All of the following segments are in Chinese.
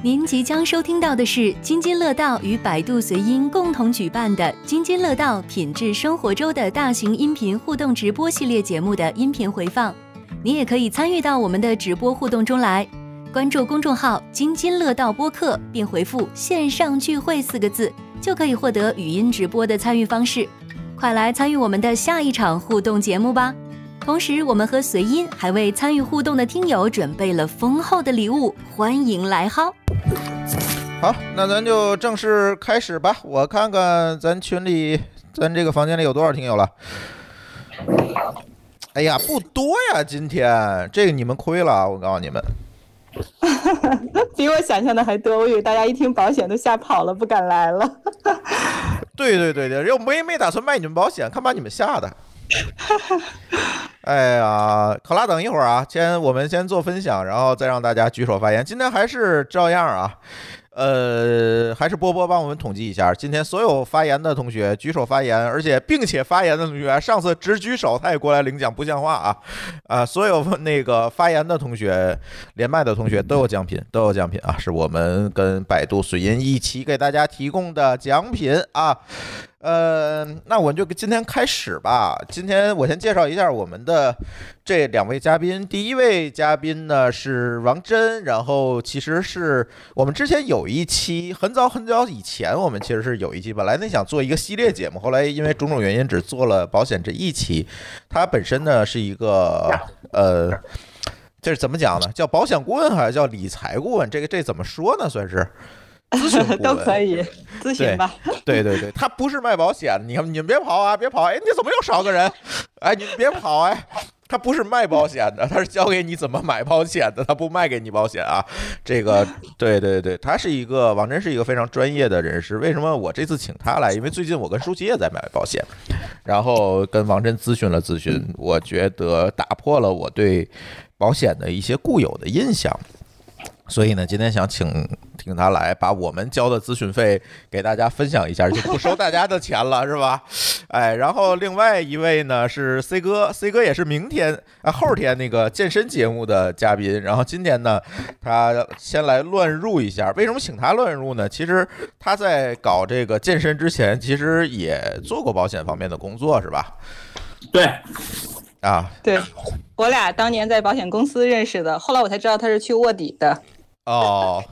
您即将收听到的是津津乐道与百度随音共同举办的“津津乐道品质生活周”的大型音频互动直播系列节目的音频回放。您也可以参与到我们的直播互动中来，关注公众号“津津乐道播客”，并回复“线上聚会”四个字，就可以获得语音直播的参与方式。快来参与我们的下一场互动节目吧！同时，我们和随音还为参与互动的听友准备了丰厚的礼物，欢迎来薅。好，那咱就正式开始吧。我看看咱群里，咱这个房间里有多少听友了？哎呀，不多呀，今天这个你们亏了，我告诉你们。比我想象的还多，我以为大家一听保险都吓跑了，不敢来了。对对对对，又没没打算卖你们保险，看把你们吓的。哎呀，考拉，等一会儿啊，先我们先做分享，然后再让大家举手发言。今天还是照样啊。呃，还是波波帮我们统计一下，今天所有发言的同学举手发言，而且并且发言的同学，上次只举手他也过来领奖，不像话啊！啊，所有那个发言的同学、连麦的同学都有奖品，都有奖品啊，是我们跟百度水银一起给大家提供的奖品啊。呃，那我就今天开始吧。今天我先介绍一下我们的这两位嘉宾。第一位嘉宾呢是王真，然后其实是我们之前有一期很早很早以前，我们其实是有一期本来呢想做一个系列节目，后来因为种种原因只做了保险这一期。他本身呢是一个呃，这是怎么讲呢？叫保险顾问还是叫理财顾问？这个这怎么说呢？算是。咨询 都可以咨询吧。对对对，他不是卖保险，你看你们别跑啊，别跑！哎，你怎么又少个人？哎，你别跑！哎，他不是卖保险的，他是教给你怎么买保险的，他不卖给你保险啊。这个，对对对，他是一个王真是一个非常专业的人士。为什么我这次请他来？因为最近我跟舒淇也在买保险，然后跟王真咨询了咨询，我觉得打破了我对保险的一些固有的印象。所以呢，今天想请请他来，把我们交的咨询费给大家分享一下，就不收大家的钱了，是吧？哎，然后另外一位呢是 C 哥，C 哥也是明天啊后天那个健身节目的嘉宾。然后今天呢，他先来乱入一下。为什么请他乱入呢？其实他在搞这个健身之前，其实也做过保险方面的工作，是吧？对。啊，对我俩当年在保险公司认识的，后来我才知道他是去卧底的。哦，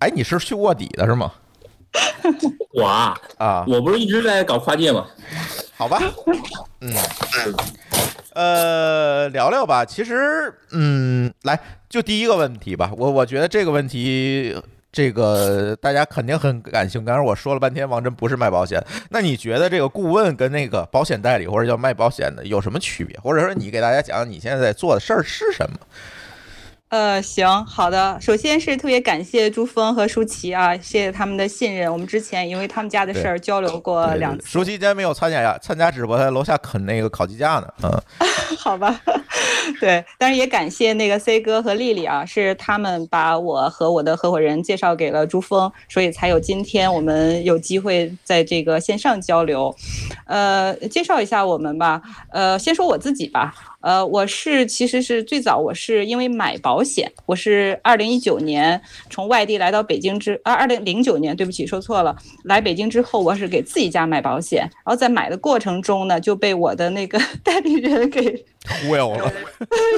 哎，你是去卧底的是吗？我啊，啊，我不是一直在搞跨界吗？好吧，嗯，呃，聊聊吧。其实，嗯，来，就第一个问题吧。我我觉得这个问题。这个大家肯定很感兴趣。刚才我说了半天，王真不是卖保险。那你觉得这个顾问跟那个保险代理或者叫卖保险的有什么区别？或者说你给大家讲讲你现在在做的事儿是什么？呃，行，好的。首先是特别感谢朱峰和舒淇啊，谢谢他们的信任。我们之前因为他们家的事儿交流过两次。舒淇今天没有参加呀，参加直播，在楼下啃那个烤鸡架呢。嗯，好吧。对，但是也感谢那个 C 哥和丽丽啊，是他们把我和我的合伙人介绍给了朱峰，所以才有今天我们有机会在这个线上交流。呃，介绍一下我们吧。呃，先说我自己吧。呃，我是其实是最早我是因为买保险，我是二零一九年从外地来到北京之，啊，二零零九年，对不起，说错了，来北京之后，我是给自己家买保险，然后在买的过程中呢，就被我的那个 代理人给忽悠了，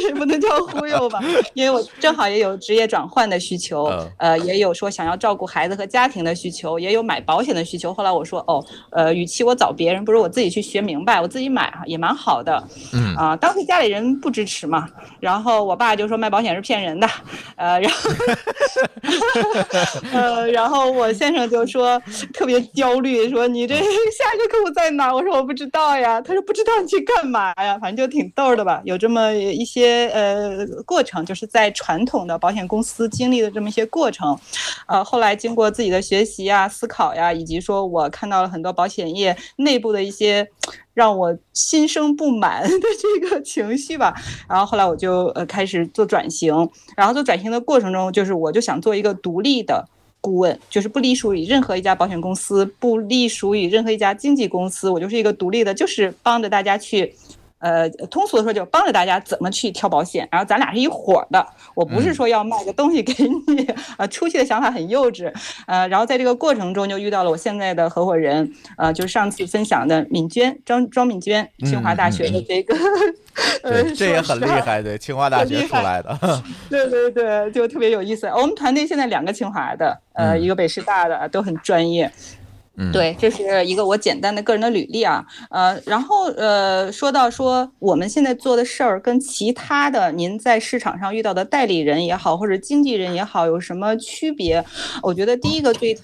也 不能叫忽悠吧，因为我正好也有职业转换的需求，呃，也有说想要照顾孩子和家庭的需求，也有买保险的需求。后来我说，哦，呃，与其我找别人，不如我自己去学明白，我自己买也蛮好的，嗯啊，当时家。家里人不支持嘛，然后我爸就说卖保险是骗人的，呃，然后，呃，然后我先生就说特别焦虑，说你这下一个客户在哪？我说我不知道呀。他说不知道你去干嘛呀？反正就挺逗的吧。有这么一些呃过程，就是在传统的保险公司经历的这么一些过程，呃，后来经过自己的学习呀、思考呀，以及说我看到了很多保险业内部的一些。让我心生不满的这个情绪吧，然后后来我就呃开始做转型，然后做转型的过程中，就是我就想做一个独立的顾问，就是不隶属于任何一家保险公司，不隶属于任何一家经纪公司，我就是一个独立的，就是帮着大家去。呃，通俗的说，就帮着大家怎么去挑保险。然后咱俩是一伙儿的，我不是说要卖个东西给你，呃，初期的想法很幼稚，呃，然后在这个过程中就遇到了我现在的合伙人，呃，就是上次分享的敏娟张庄敏娟，清华大学的这个，这也很厉害，对，清华大学出来的，对对对，就特别有意思。我们团队现在两个清华的，呃，嗯一个北师大的，都很专业。对，这是一个我简单的个人的履历啊，呃，然后呃，说到说我们现在做的事儿跟其他的您在市场上遇到的代理人也好，或者经纪人也好，有什么区别？我觉得第一个最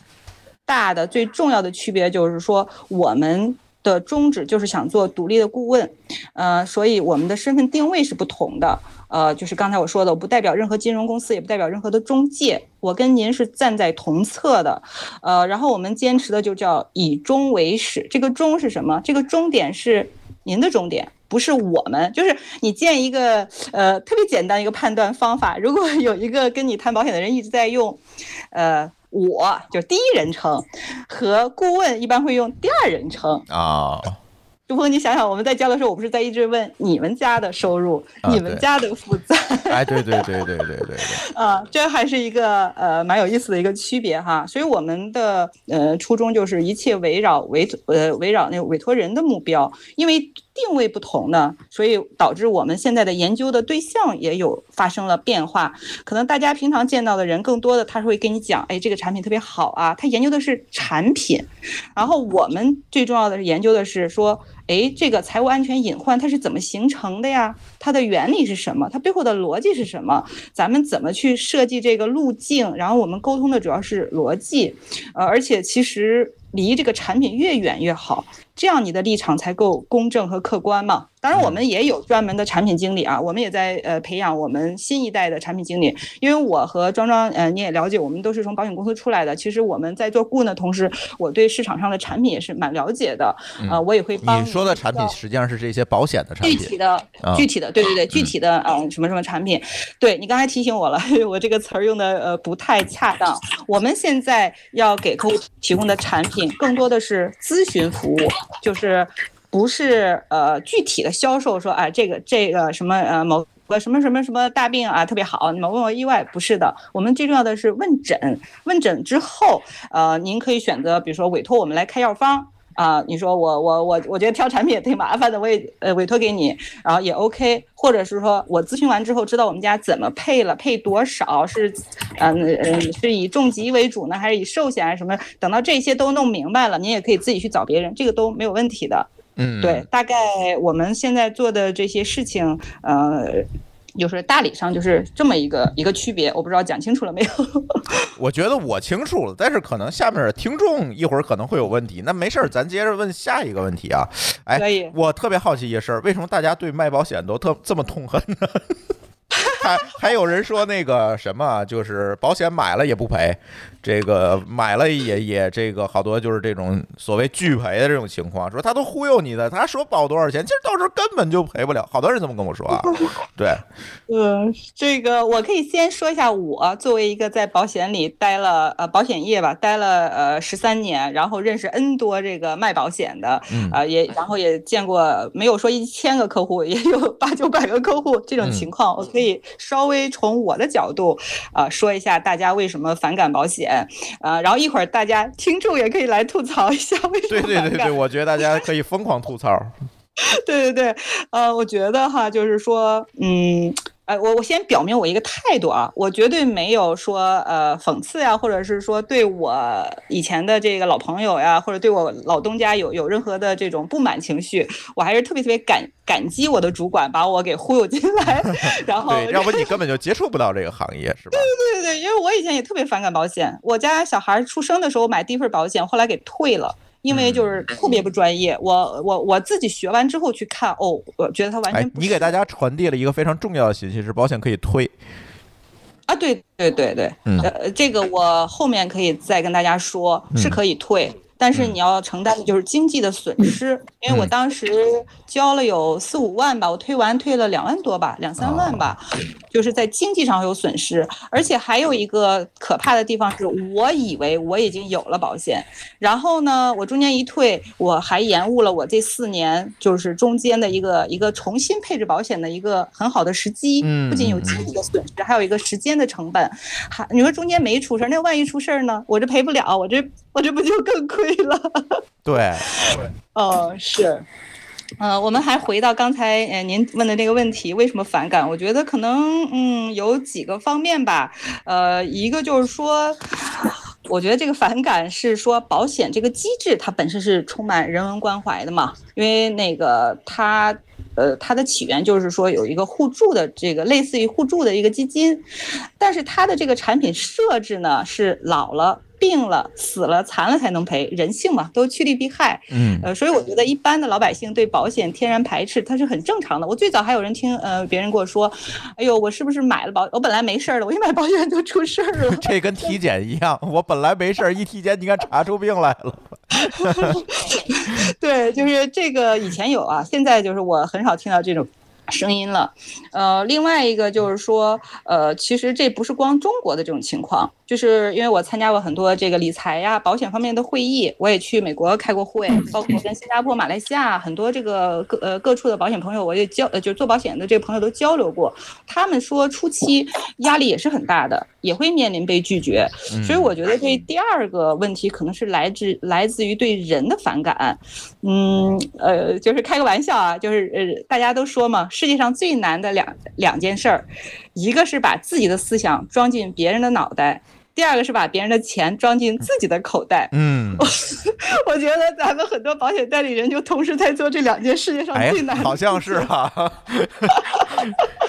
大的、最重要的区别就是说我们。的宗旨就是想做独立的顾问，呃，所以我们的身份定位是不同的。呃，就是刚才我说的，我不代表任何金融公司，也不代表任何的中介，我跟您是站在同侧的。呃，然后我们坚持的就叫以终为始。这个终是什么？这个终点是您的终点，不是我们。就是你建一个呃特别简单一个判断方法，如果有一个跟你谈保险的人一直在用，呃。我就第一人称，和顾问一般会用第二人称。啊，朱峰，你想想，我们在交的时候，我不是在一直问你们家的收入、啊你们家的负债 哎，对对对对对对对，啊，这还是一个呃蛮有意思的一个区别哈。所以我们的呃初衷就是一切围绕委呃围绕那个委托人的目标，因为定位不同呢，所以导致我们现在的研究的对象也有发生了变化。可能大家平常见到的人更多的，他会跟你讲，哎，这个产品特别好啊，他研究的是产品，然后我们最重要的是研究的是说，哎，这个财务安全隐患它是怎么形成的呀？它的原理是什么？它背后的逻辑是什么？咱们怎么去设计这个路径？然后我们沟通的主要是逻辑，呃，而且其实离这个产品越远越好，这样你的立场才够公正和客观嘛。当然，我们也有专门的产品经理啊，我们也在呃培养我们新一代的产品经理。因为我和庄庄，呃，你也了解，我们都是从保险公司出来的。其实我们在做顾问的同时，我对市场上的产品也是蛮了解的。呃，我也会帮你说的产品实际上是这些保险的产品具体的啊，具体的，对对对，具体的，嗯，什么什么产品，对你刚才提醒我了，我这个词儿用的呃不太恰当。我们现在要给客户提供的产品，更多的是咨询服务，就是不是呃具体的销售说，哎，这个这个什么呃某。个什么什么什么大病啊，特别好，你们问我意外不是的，我们最重要的是问诊。问诊之后，呃，您可以选择，比如说委托我们来开药方，啊，你说我我我我觉得挑产品也挺麻烦的，我也呃委托给你，然后也 OK，或者是说我咨询完之后知道我们家怎么配了，配多少是，嗯嗯是以重疾为主呢，还是以寿险啊什么？等到这些都弄明白了，您也可以自己去找别人，这个都没有问题的。嗯，对，大概我们现在做的这些事情，呃。就是大理上就是这么一个一个区别，我不知道讲清楚了没有？我觉得我清楚了，但是可能下面的听众一会儿可能会有问题，那没事儿，咱接着问下一个问题啊。可以哎，我特别好奇一个事儿，为什么大家对卖保险都特这么痛恨呢？还还有人说那个什么，就是保险买了也不赔，这个买了也也这个好多就是这种所谓拒赔的这种情况，说他都忽悠你的，他说保多少钱，其实到时候根本就赔不了，好多人这么跟我说啊。对，嗯，这个我可以先说一下，我作为一个在保险里待了呃保险业吧，待了呃十三年，然后认识 N 多这个卖保险的，嗯呃也然后也见过没有说一千个客户，也有八九百个客户这种情况，我可以稍微从我的角度啊、呃、说一下大家为什么反感保险，呃，然后一会儿大家听众也可以来吐槽一下为什对么。对对对，我觉得大家可以疯狂吐槽。对对对，呃，我觉得哈，就是说，嗯，呃，我我先表明我一个态度啊，我绝对没有说呃讽刺呀，或者是说对我以前的这个老朋友呀，或者对我老东家有有任何的这种不满情绪，我还是特别特别感感激我的主管把我给忽悠进来，然后对，要不你根本就接触不到这个行业，是吧？对对对，因为我以前也特别反感保险，我家小孩出生的时候买第一份保险，后来给退了。因为就是特别不专业，我我我自己学完之后去看，哦，我觉得它完哎全，不你给大家传递了一个非常重要的信息，是保险可以退。啊，对对对对，嗯呃，这个我后面可以再跟大家说，是可以退。但是你要承担的就是经济的损失，因为我当时交了有四五万吧，我退完退了两万多吧，两三万吧，就是在经济上有损失，而且还有一个可怕的地方是，我以为我已经有了保险，然后呢，我中间一退，我还延误了我这四年就是中间的一个一个重新配置保险的一个很好的时机，不仅有经济的损失，还有一个时间的成本，还你说中间没出事儿，那万一出事儿呢，我这赔不了，我这我这不就更亏了？对，哦，是。呃，我们还回到刚才呃您问的那个问题，为什么反感？我觉得可能嗯有几个方面吧。呃，一个就是说，我觉得这个反感是说保险这个机制它本身是充满人文关怀的嘛，因为那个它呃它的起源就是说有一个互助的这个类似于互助的一个基金，但是它的这个产品设置呢是老了。病了、死了、残了才能赔，人性嘛，都趋利避害。嗯，呃，所以我觉得一般的老百姓对保险天然排斥，它是很正常的。我最早还有人听，呃，别人跟我说，哎呦，我是不是买了保？我本来没事儿的，我一买保险就出事儿了。这跟体检一样，我本来没事儿，一体检你看查出病来了。对，就是这个以前有啊，现在就是我很少听到这种。声音了，呃，另外一个就是说，呃，其实这不是光中国的这种情况，就是因为我参加过很多这个理财呀、保险方面的会议，我也去美国开过会，包括跟新加坡、马来西亚很多这个各呃各处的保险朋友，我也交呃就做保险的这个朋友都交流过，他们说初期压力也是很大的，也会面临被拒绝，所以我觉得这第二个问题可能是来自来自于对人的反感，嗯，呃，就是开个玩笑啊，就是呃大家都说嘛。世界上最难的两两件事儿，一个是把自己的思想装进别人的脑袋，第二个是把别人的钱装进自己的口袋。嗯，我觉得咱们很多保险代理人就同时在做这两件世界上最难的。好像是哈。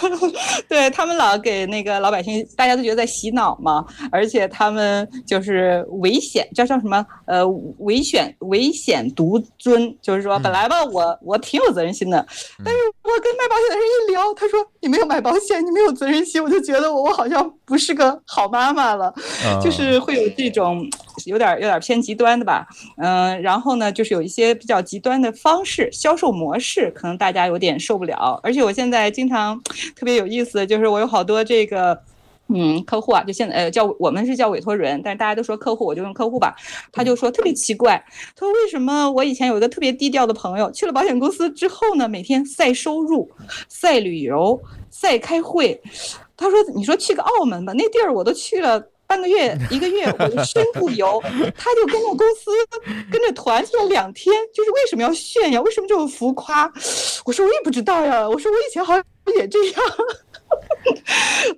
对他们老给那个老百姓，大家都觉得在洗脑嘛，而且他们就是危险，叫叫什么？呃，危险危险独尊，就是说本来吧，我我挺有责任心的，但是我跟卖保险的人一聊，他说你没有买保险，你没有责任心，我就觉得我我好像不是个好妈妈了，就是会有这种有点有点偏极端的吧，嗯，然后呢，就是有一些比较极端的方式，销售模式，可能大家有点受不了，而且我现在经常。特别有意思，就是我有好多这个，嗯，客户啊，就现在呃叫我们是叫委托人，但是大家都说客户，我就用客户吧。他就说特别奇怪，他说为什么我以前有一个特别低调的朋友，去了保险公司之后呢，每天晒收入、晒旅游、晒开会。他说你说去个澳门吧，那地儿我都去了半个月、一个月，我就深度游。他就跟着公司跟着团去了两天，就是为什么要炫耀？为什么这么浮夸？我说我也不知道呀。我说我以前好像。也这样，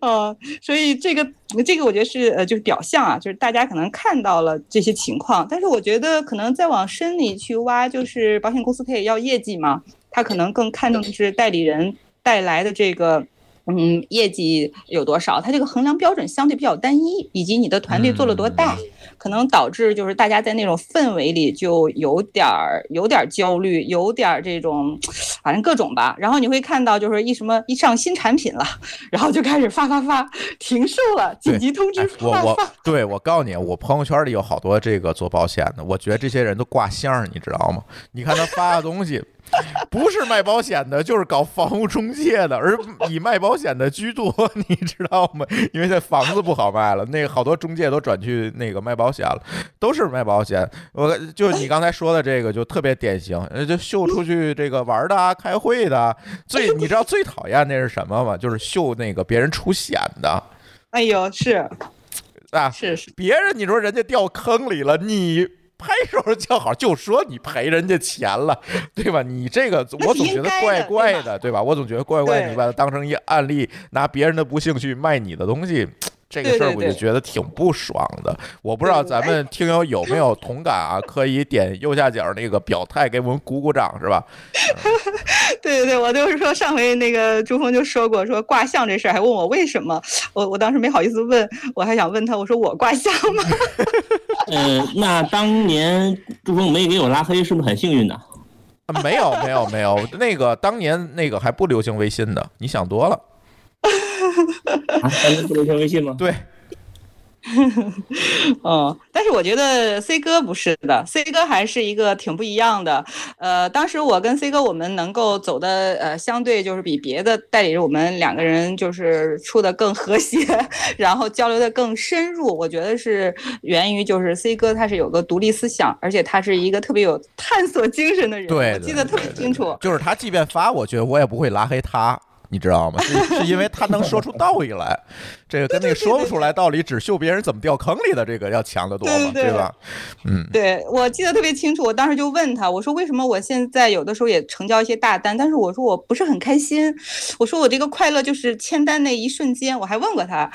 呃，所以这个这个我觉得是呃，就是表象啊，就是大家可能看到了这些情况，但是我觉得可能再往深里去挖，就是保险公司它也要业绩嘛，他可能更看重的是代理人带来的这个。嗯，业绩有多少？它这个衡量标准相对比较单一，以及你的团队做了多大，可能导致就是大家在那种氛围里就有点儿有点焦虑，有点这种，反正各种吧。然后你会看到就是一什么一上新产品了，然后就开始发发发停售了，紧急通知我我对我告诉你，我朋友圈里有好多这个做保险的，我觉得这些人都挂相，你知道吗？你看他发的东西。不是卖保险的，就是搞房屋中介的，而以卖保险的居多，你知道吗？因为这房子不好卖了，那个好多中介都转去那个卖保险了，都是卖保险。我就你刚才说的这个，就特别典型，就秀出去这个玩的、开会的。最你知道最讨厌那是什么吗？就是秀那个别人出险的。哎呦，是啊，是是，别人你说人家掉坑里了，你。拍手叫好，就说你赔人家钱了，对吧？你这个我总觉得怪怪的，对吧？我总觉得怪怪，你把它当成一案例，拿别人的不幸去卖你的东西。这个事儿我就觉得挺不爽的，我不知道咱们听友有没有同感啊？可以点右下角那个表态，给我们鼓鼓掌，是吧？对对对，我就是说上回那个朱峰就说过，说卦象这事儿，还问我为什么，我我当时没好意思问，我还想问他，我说我卦象吗？呃，那当年朱峰没给我拉黑，是不是很幸运呢？没有没有没有，那个当年那个还不流行微信的，你想多了。啊，不能加微信吗？对，嗯，但是我觉得 C 哥不是的，C 哥还是一个挺不一样的。呃，当时我跟 C 哥我们能够走的呃，相对就是比别的代理人，我们两个人就是处的更和谐，然后交流的更深入。我觉得是源于就是 C 哥他是有个独立思想，而且他是一个特别有探索精神的人。对，我记得特别清楚。就是他即便发，我觉得我也不会拉黑他。你知道吗？是是因为他能说出道理来，这个跟那个说不出来道理，只秀别人怎么掉坑里的这个要强得多嘛，对吧？嗯，对我记得特别清楚，我当时就问他，我说为什么我现在有的时候也成交一些大单，但是我说我不是很开心，我说我这个快乐就是签单那一瞬间，我还问过他，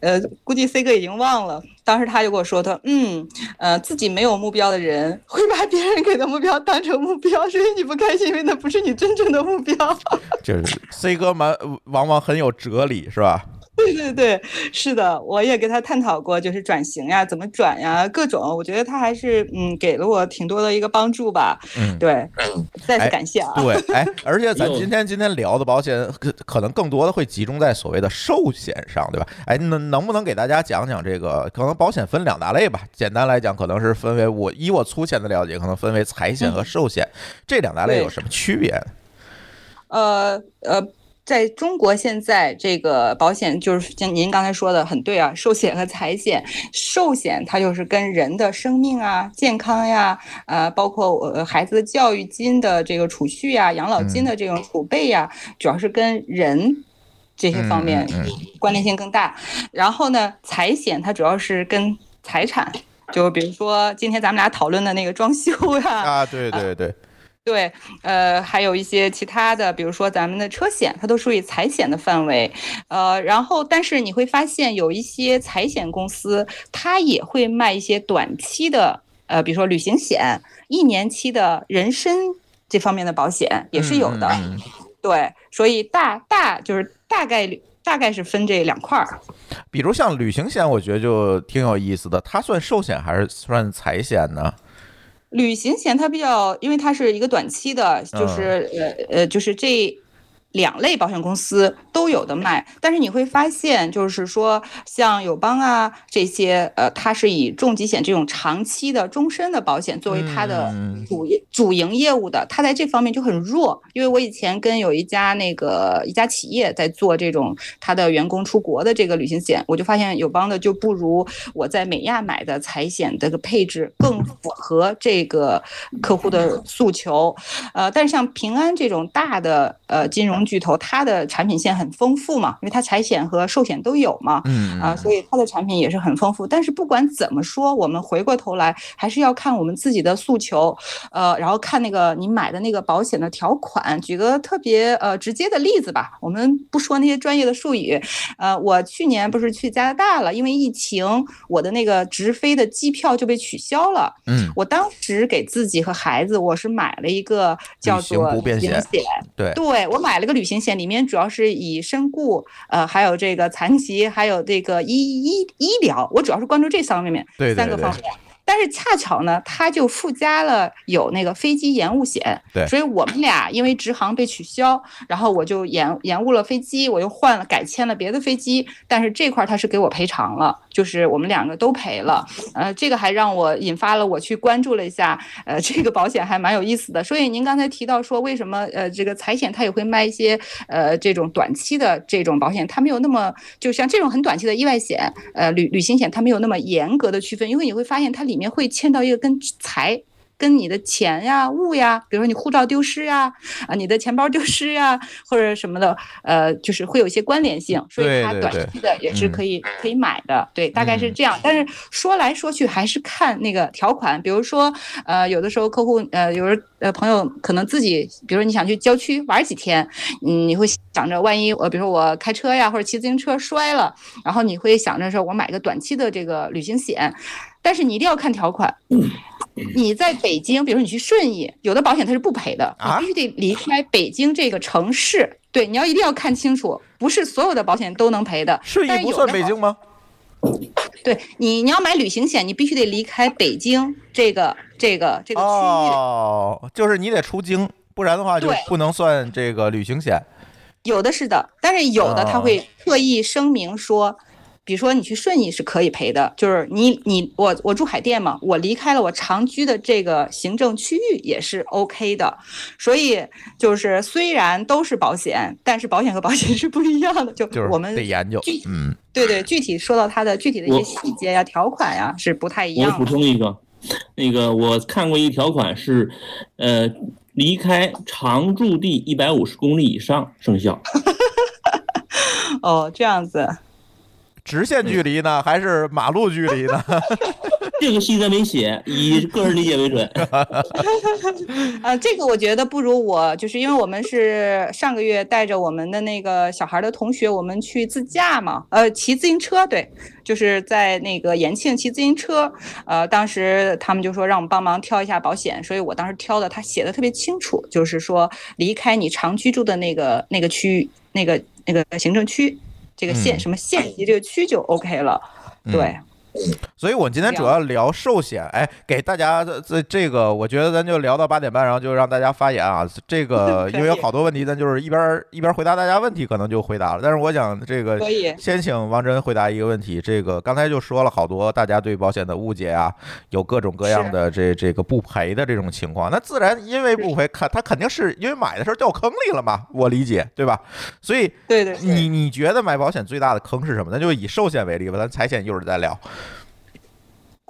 呃，估计 C 哥已经忘了。当时他就跟我说：“他嗯呃，自己没有目标的人会把别人给的目标当成目标，所以你不开心，因为那不是你真正的目标。”就是 C 哥蛮往往很有哲理，是吧？对对对，是的，我也跟他探讨过，就是转型呀，怎么转呀，各种，我觉得他还是嗯给了我挺多的一个帮助吧。嗯，对，再次感谢啊。对，哎，而且 咱今天今天聊的保险，可可能更多的会集中在所谓的寿险上，对吧？哎，能能不能给大家讲讲这个？可能保险分两大类吧，简单来讲，可能是分为我以我粗浅的了解，可能分为财险和寿险，这两大类有什么区别？呃呃。在中国，现在这个保险就是像您刚才说的很对啊，寿险和财险。寿险它就是跟人的生命啊、健康呀，呃，包括呃孩子的教育金的这个储蓄呀、养老金的这种储备呀，主要是跟人这些方面关联性更大。然后呢，财险它主要是跟财产，就比如说今天咱们俩讨论的那个装修呀，啊，对对对。对，呃，还有一些其他的，比如说咱们的车险，它都属于财险的范围，呃，然后但是你会发现有一些财险公司，它也会卖一些短期的，呃，比如说旅行险、一年期的人身这方面的保险也是有的。对，所以大大就是大概率大概是分这两块儿。比如像旅行险，我觉得就挺有意思的，它算寿险还是算财险呢？旅行险它比较，因为它是一个短期的，就是呃呃，就是这。两类保险公司都有的卖，但是你会发现，就是说像友邦啊这些，呃，它是以重疾险这种长期的、终身的保险作为它的主业主营业务的，它在这方面就很弱。因为我以前跟有一家那个一家企业在做这种他的员工出国的这个旅行险，我就发现友邦的就不如我在美亚买的财险的个配置更符合这个客户的诉求。呃，但是像平安这种大的呃金融。巨头它的产品线很丰富嘛，因为它财险和寿险都有嘛，嗯啊，所以它的产品也是很丰富。但是不管怎么说，我们回过头来还是要看我们自己的诉求，呃，然后看那个你买的那个保险的条款。举个特别呃直接的例子吧，我们不说那些专业的术语，呃，我去年不是去加拿大了，因为疫情，我的那个直飞的机票就被取消了。嗯，我当时给自己和孩子，我是买了一个叫做旅行险，对，对我买了个旅行险，里面主要是以身故，呃，还有这个残疾，还有这个医医医疗，我主要是关注这三方面，三个方面。但是恰巧呢，它就附加了有那个飞机延误险，对，所以我们俩因为直航被取消，然后我就延延误了飞机，我又换了改签了别的飞机，但是这块他是给我赔偿了，就是我们两个都赔了，呃，这个还让我引发了我去关注了一下，呃，这个保险还蛮有意思的。所以您刚才提到说，为什么呃这个财险它也会卖一些呃这种短期的这种保险，它没有那么就像这种很短期的意外险，呃旅旅行险它没有那么严格的区分，因为你会发现它里。面会牵到一个跟财。跟你的钱呀、物呀，比如说你护照丢失呀，啊，你的钱包丢失呀，或者什么的，呃，就是会有一些关联性，所以它短期的也是可以可以买的，对，大概是这样。但是说来说去还是看那个条款，比如说，呃，有的时候客户，呃，有人呃朋友可能自己，比如说你想去郊区玩几天，嗯，你会想着万一我，比如说我开车呀或者骑自行车摔了，然后你会想着说我买个短期的这个旅行险。但是你一定要看条款。你在北京，比如说你去顺义，有的保险它是不赔的，你必须得离开北京这个城市。对，你要一定要看清楚，不是所有的保险都能赔的。顺义不算北京吗？对你，你要买旅行险，你必须得离开北京这个这个这个区域。哦，就是你得出京，不然的话就不能算这个旅行险。有的是的，但是有的他会特意声明说。比如说你去顺义是可以赔的，就是你你我我住海淀嘛，我离开了我常居的这个行政区域也是 OK 的。所以就是虽然都是保险，但是保险和保险是不一样的，就就是我们得研究具，嗯，对对，具体说到它的具体的一些细节呀、条款呀是不太一样我补。充一个，那个我看过一条款是，呃，离开常住地一百五十公里以上生效。哦，这样子，直线距离呢，还是马路距离呢？这个细则没写，以个人理解为准。呃，这个我觉得不如我，就是因为我们是上个月带着我们的那个小孩的同学，我们去自驾嘛，呃，骑自行车，对，就是在那个延庆骑自行车，呃，当时他们就说让我们帮忙挑一下保险，所以我当时挑的，他写的特别清楚，就是说离开你常居住的那个那个区域，那个那个行政区，这个县、嗯什么县级这个区就 OK 了，对。所以我们今天主要聊寿险，哎，给大家这这这个，我觉得咱就聊到八点半，然后就让大家发言啊。这个 因为有好多问题，咱就是一边儿一边儿回答大家问题，可能就回答了。但是我想这个可以先请王真回答一个问题。这个刚才就说了好多大家对保险的误解啊，有各种各样的这这个不赔的这种情况。那自然因为不赔，看他肯定是因为买的时候掉坑里了嘛，我理解对吧？所以对对对，你你觉得买保险最大的坑是什么？那就以寿险为例吧，咱财险一会儿再聊。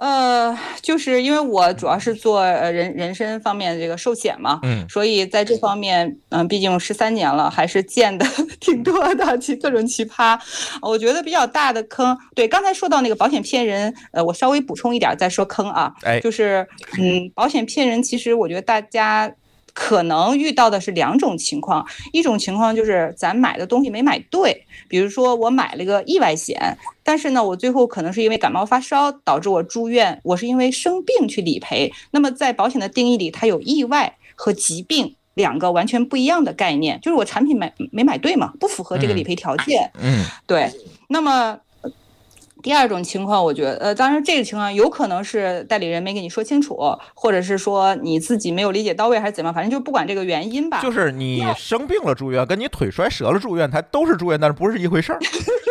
呃，就是因为我主要是做呃人人身方面的这个寿险嘛，嗯所以在这方面，嗯、毕竟十三年了，还是见的 挺多的，奇各种奇葩。我觉得比较大的坑，对，刚才说到那个保险骗人，呃，我稍微补充一点再说坑啊，哎就是嗯，保险骗人，其实我觉得大家。可能遇到的是两种情况，一种情况就是咱买的东西没买对，比如说我买了个意外险，但是呢，我最后可能是因为感冒发烧导致我住院，我是因为生病去理赔。那么在保险的定义里，它有意外和疾病两个完全不一样的概念，就是我产品买没买对嘛，不符合这个理赔条件。嗯对，那么。呃第二种情况，我觉得，呃，当然这个情况有可能是代理人没跟你说清楚，或者是说你自己没有理解到位，还是怎么样，反正就不管这个原因吧。就是你生病了住院，跟你腿摔折了住院，它都是住院，但是不是一回事儿。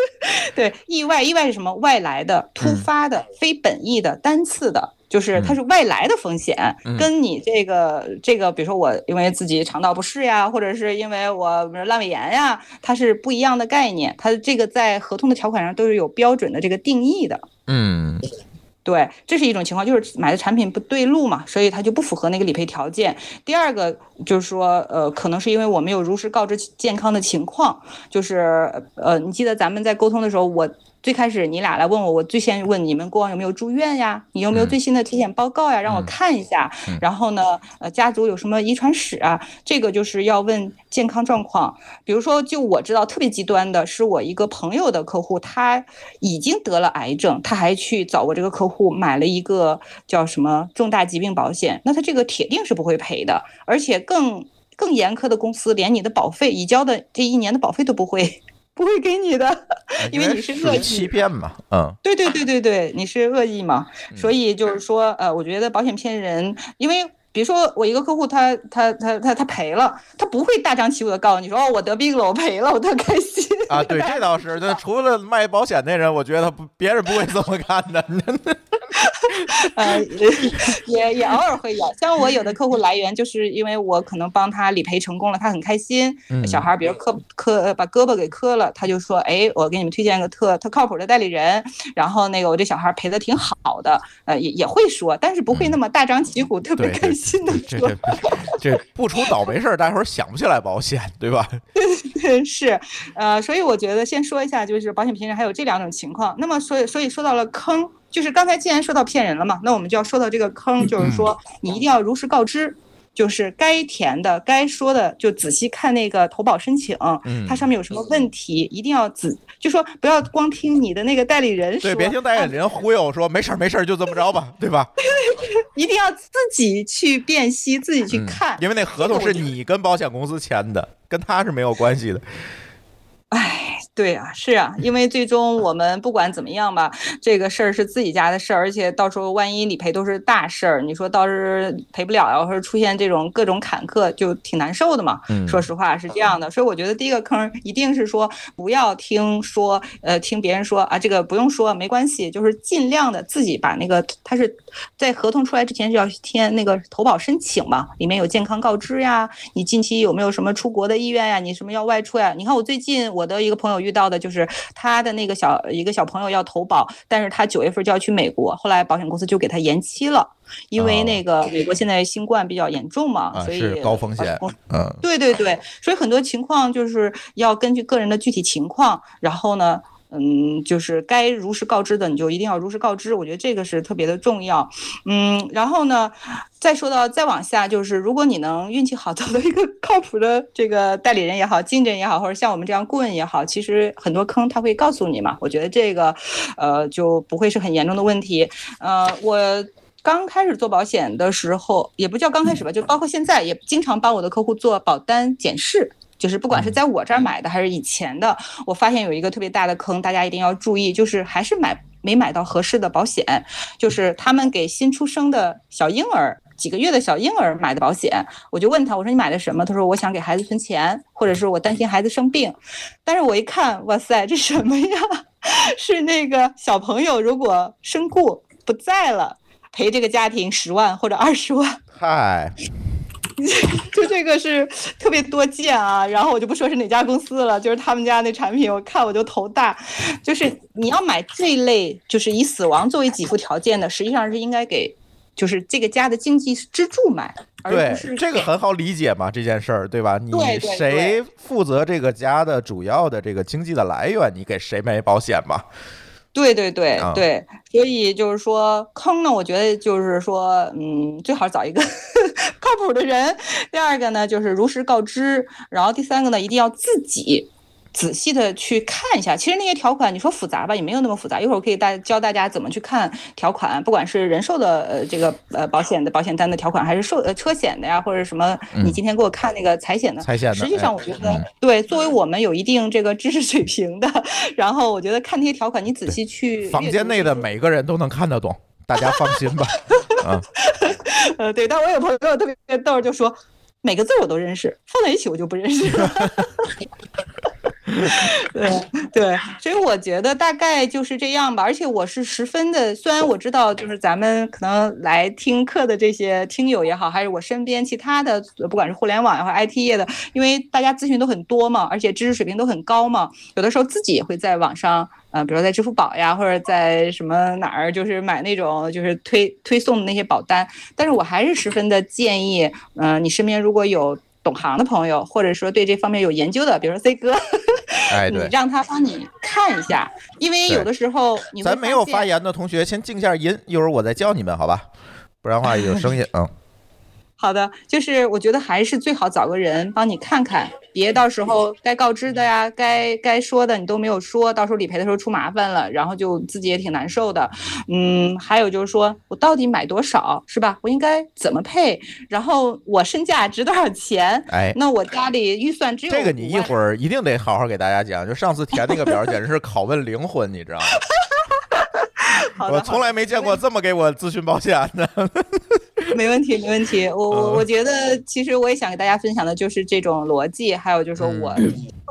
对，意外，意外是什么？外来的、突嗯发的、非本意的、单次的，就是它是外来的风险，嗯跟你这个这个，比如说我因为自己肠道不适呀，或者是因为我比如阑尾炎呀，它是不一样的概念。它这个在合同的条款上都是有标准的这个定义的。嗯对，这是一种情况，就是买的产品不对路嘛，所以它就不符合那个理赔条件。第二个就是说，呃，可能是因为我没有如实告知健康的情况，就是呃，你记得咱们在沟通的时候，我最开始你俩来问我，我最先问你们过往有没有住院呀？你有没有嗯最新的体检报告呀？让我嗯看一下。嗯然后呢，呃，家族有什么遗传史啊？这个就是要问健康状况。比如说，就我知道特别极端的是我一个朋友的客户，他已经得了癌症，他还去找我这个客户买了一个叫什么重大疾病保险，那他这个铁定是不会赔的，而且更更严苛的公司连你的保费已交的这一年的保费都不会不会给你的，因为你是恶意欺骗嘛，嗯对对对对对，你是恶意嘛，嗯所以就是说，呃，我觉得保险骗人，因为比如说我一个客户他他他他他赔了，他不会大张旗鼓的告诉你说，哦，我得病了，我赔了，我特开心啊，对，这倒是。那 除了卖保险那人，我觉得不，别人不会这么干的。呃，也也偶尔会有，像我有的客户来源，就是因为我可能帮他理赔成功了，他很开心。嗯小孩儿比如磕磕呃把胳膊给磕了，他就说，哎，我给你们推荐个特特靠谱的代理人，然后那个我这小孩儿赔的挺好的，呃，也也会说，但是不会那么大张旗鼓、特别开心的说这这。不出倒霉事儿，大伙儿想不起来保险，对吧？是，呃，所以我觉得先说一下，就是保险骗人还有这两种情况。那么，所以所以说到了坑，就是刚才既然说到骗人了嘛，那我们就要说到这个坑，就是说你一定要如实告知。就是该填的、该说的，就仔细看那个投保申请，嗯它上面有什么问题，一定要仔，就说不要光听你的那个代理人说，对，别听代理人忽悠说没事儿没事儿就这么着吧，对吧？一定要自己去辨析，自己去嗯看。因为那合同是你跟保险公司签的，跟他是没有关系的。哎，对啊，是啊，因为最终我们不管怎么样吧，这个事儿是自己家的事儿，而且到时候万一理赔都是大事儿，你说到时赔不了呀，或者出现这种各种坎坷，就挺难受的嘛。嗯说实话是这样的，所以我觉得第一个坑一定是说不要听说，呃，听别人说啊，这个不用说没关系，就是尽量的自己把那个，他是在合同出来之前就要填那个投保申请嘛，里面有健康告知呀，你近期有没有什么出国的意愿呀，你什么要外出呀？你看我最近我的一个朋友遇到的就是他的那个小一个小朋友要投保，但是他九月份就要去美国，后来保险公司就给他延期了。因为那个美国现在新冠比较严重嘛，啊所以是高风险嗯对对对，所以很多情况就是要根据个人的具体情况，然后呢。嗯，就是该如实告知的，你就一定要如实告知。我觉得这个是特别的重要。嗯，然后呢，再说到再往下，就是如果你能运气好 找到一个靠谱的这个代理人也好，经纪人也好，或者像我们这样顾问也好，其实很多坑他会告诉你嘛。我觉得这个，呃，就不会是很严重的问题。呃，我。刚开始做保险的时候，也不叫刚开始吧，就包括现在，也经常帮我的客户做保单检视。就是不管是在我这儿买的还是以前的，我发现有一个特别大的坑，大家一定要注意，就是还是买没买到合适的保险，就是他们给新出生的小婴儿。几个月的小婴儿买的保险，我就问他，我说你买的什么？他说我想给孩子存钱，或者是我担心孩子生病。但是我一看，哇塞，这什么呀？是那个小朋友如果身故不在了，赔这个家庭十万或者二十万。嗨，就这个是特别多见啊，然后我就不说是哪家公司了，就是他们家那产品，我看我就头大。就是你要买这类，就是以死亡作为给付条件的，实际上是应该给，就是这个家的经济支柱买，而对这个很好理解嘛，这件事儿，对吧？你谁负责这个家的主要的这个经济的来源，你给谁买保险嘛？对对对啊对，所以就是说坑呢，我觉得就是说，嗯，最好找一个 靠谱的人。第二个呢，就是如实告知，然后第三个呢，一定要自己。仔细的去看一下，其实那些条款，你说复杂吧，也没有那么复杂。一会儿我可以大教大家怎么去看条款，不管是人寿的呃这个呃保险的保险单的条款，还是寿呃车险的呀，或者什么，你今天给我看那个财险的，财险的实际上哎我觉得、嗯对，作为我们有一定这个知识水平的，然后我觉得看那些条款，你仔细去房间内的每个人都能看得懂，大家放心吧。啊，呃，对，但我有朋友特别逗，就说每个字我都认识，放在一起我就不认识了。对对，所以我觉得大概就是这样吧。而且我是十分的，虽然我知道，就是咱们可能来听课的这些听友也好，还是我身边其他的，不管是互联网也好，IT 业的，因为大家咨询都很多嘛，而且知识水平都很高嘛，有的时候自己也会在网上。呃，比如在支付宝呀，或者在什么哪儿，就是买那种就是推推送的那些保单。但是我还是十分的建议，嗯、你身边如果有懂行的朋友，或者说对这方面有研究的，比如说 C 哥，哎，你对，让他帮你看一下，因为有的时候你咱没有发言的同学先静下音，一会儿我再教你们，好吧？不然的话有声音。嗯，好的，就是我觉得还是最好找个人帮你看看，别到时候该告知的呀，该该说的你都没有说，到时候理赔的时候出麻烦了，然后就自己也挺难受的。嗯，还有就是说我到底买多少，是吧？我应该怎么配？然后我身价值多少钱？哎，那我家里预算只有这个你一会儿一定得好好给大家讲。就上次填那个表，简直是拷问灵魂，你知道吗？我从来没见过这么给我咨询保险的。没问题，没问题。我我嗯我觉得，其实我也想给大家分享的就是这种逻辑，还有就是说我、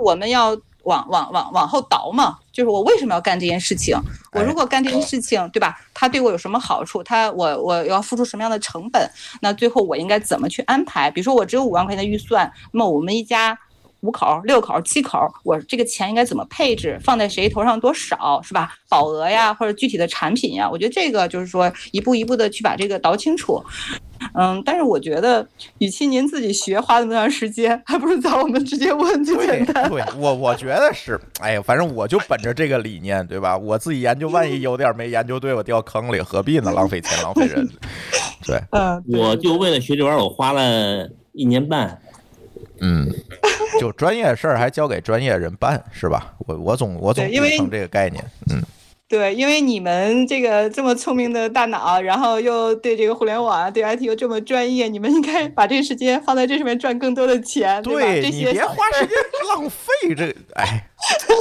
我们要往往往往后倒嘛，就是我为什么要干这件事情？我如果干这件事情，对吧？它对我有什么好处？它我我要付出什么样的成本？那最后我应该怎么去安排？比如说我只有五万块钱的预算，那么我们一家。五口、六口、七口，我这个钱应该怎么配置？放在谁头上多少，是吧？保额呀，或者具体的产品呀，我觉得这个就是说一步一步的去把这个倒清楚。嗯，但是我觉得，与其您自己学花那么长时间，还不如找我们直接问最对简单。对，我我觉得是，哎呀，反正我就本着这个理念，对吧？我自己研究，万一有点没研究对，我掉坑里，何必呢？浪费钱，浪费人。对，嗯，对我就为了学这玩意儿，我花了一年半。嗯，就专业事儿还交给专业人办，是吧？我我总我总对因为秉承这个概念，嗯，对，因为你们这个这么聪明的大脑，然后又对这个互联网、对 IT 又这么专业，你们应该把这个时间放在这上面赚更多的钱，对吧？这些你别花时间浪费这，哎，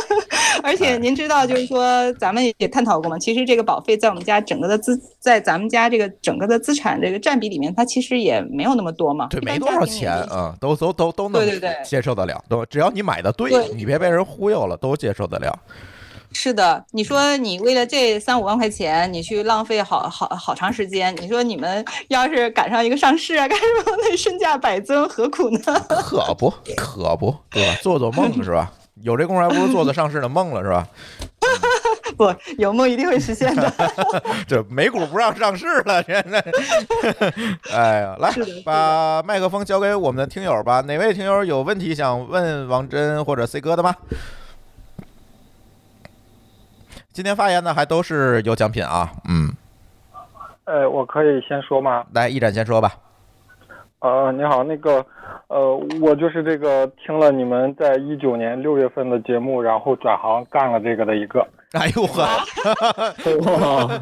而且您知道，就是说咱们也探讨过嘛，其实这个保费在我们家整个的资，在咱们家这个整个的资产这个占比里面，它其实也没有那么多嘛，对，没多少钱啊，都都都都能对对对接受得了，都只要你买的对对，你别被人忽悠了，都接受得了。是的，你说你为了这三五万块钱，你去浪费好好好长时间，你说你们要是赶上一个上市啊，干什么那 身价百增，何苦呢？可不，可不，对吧？做做梦是吧？有这功夫还不如做做上市的梦了，是吧？不，有梦一定会实现的。这美股不让上市了，现在。哎呀，来把麦克风交给我们的听友吧。哪位听友有问题想问王真或者 C 哥的吗？今天发言的还都是有奖品啊，嗯，呃，我可以先说吗？来一展先说吧。呃，你好，那个，呃，我就是这个听了你们在一九年六月份的节目，然后转行干了这个的一个。哎呦呵，哇，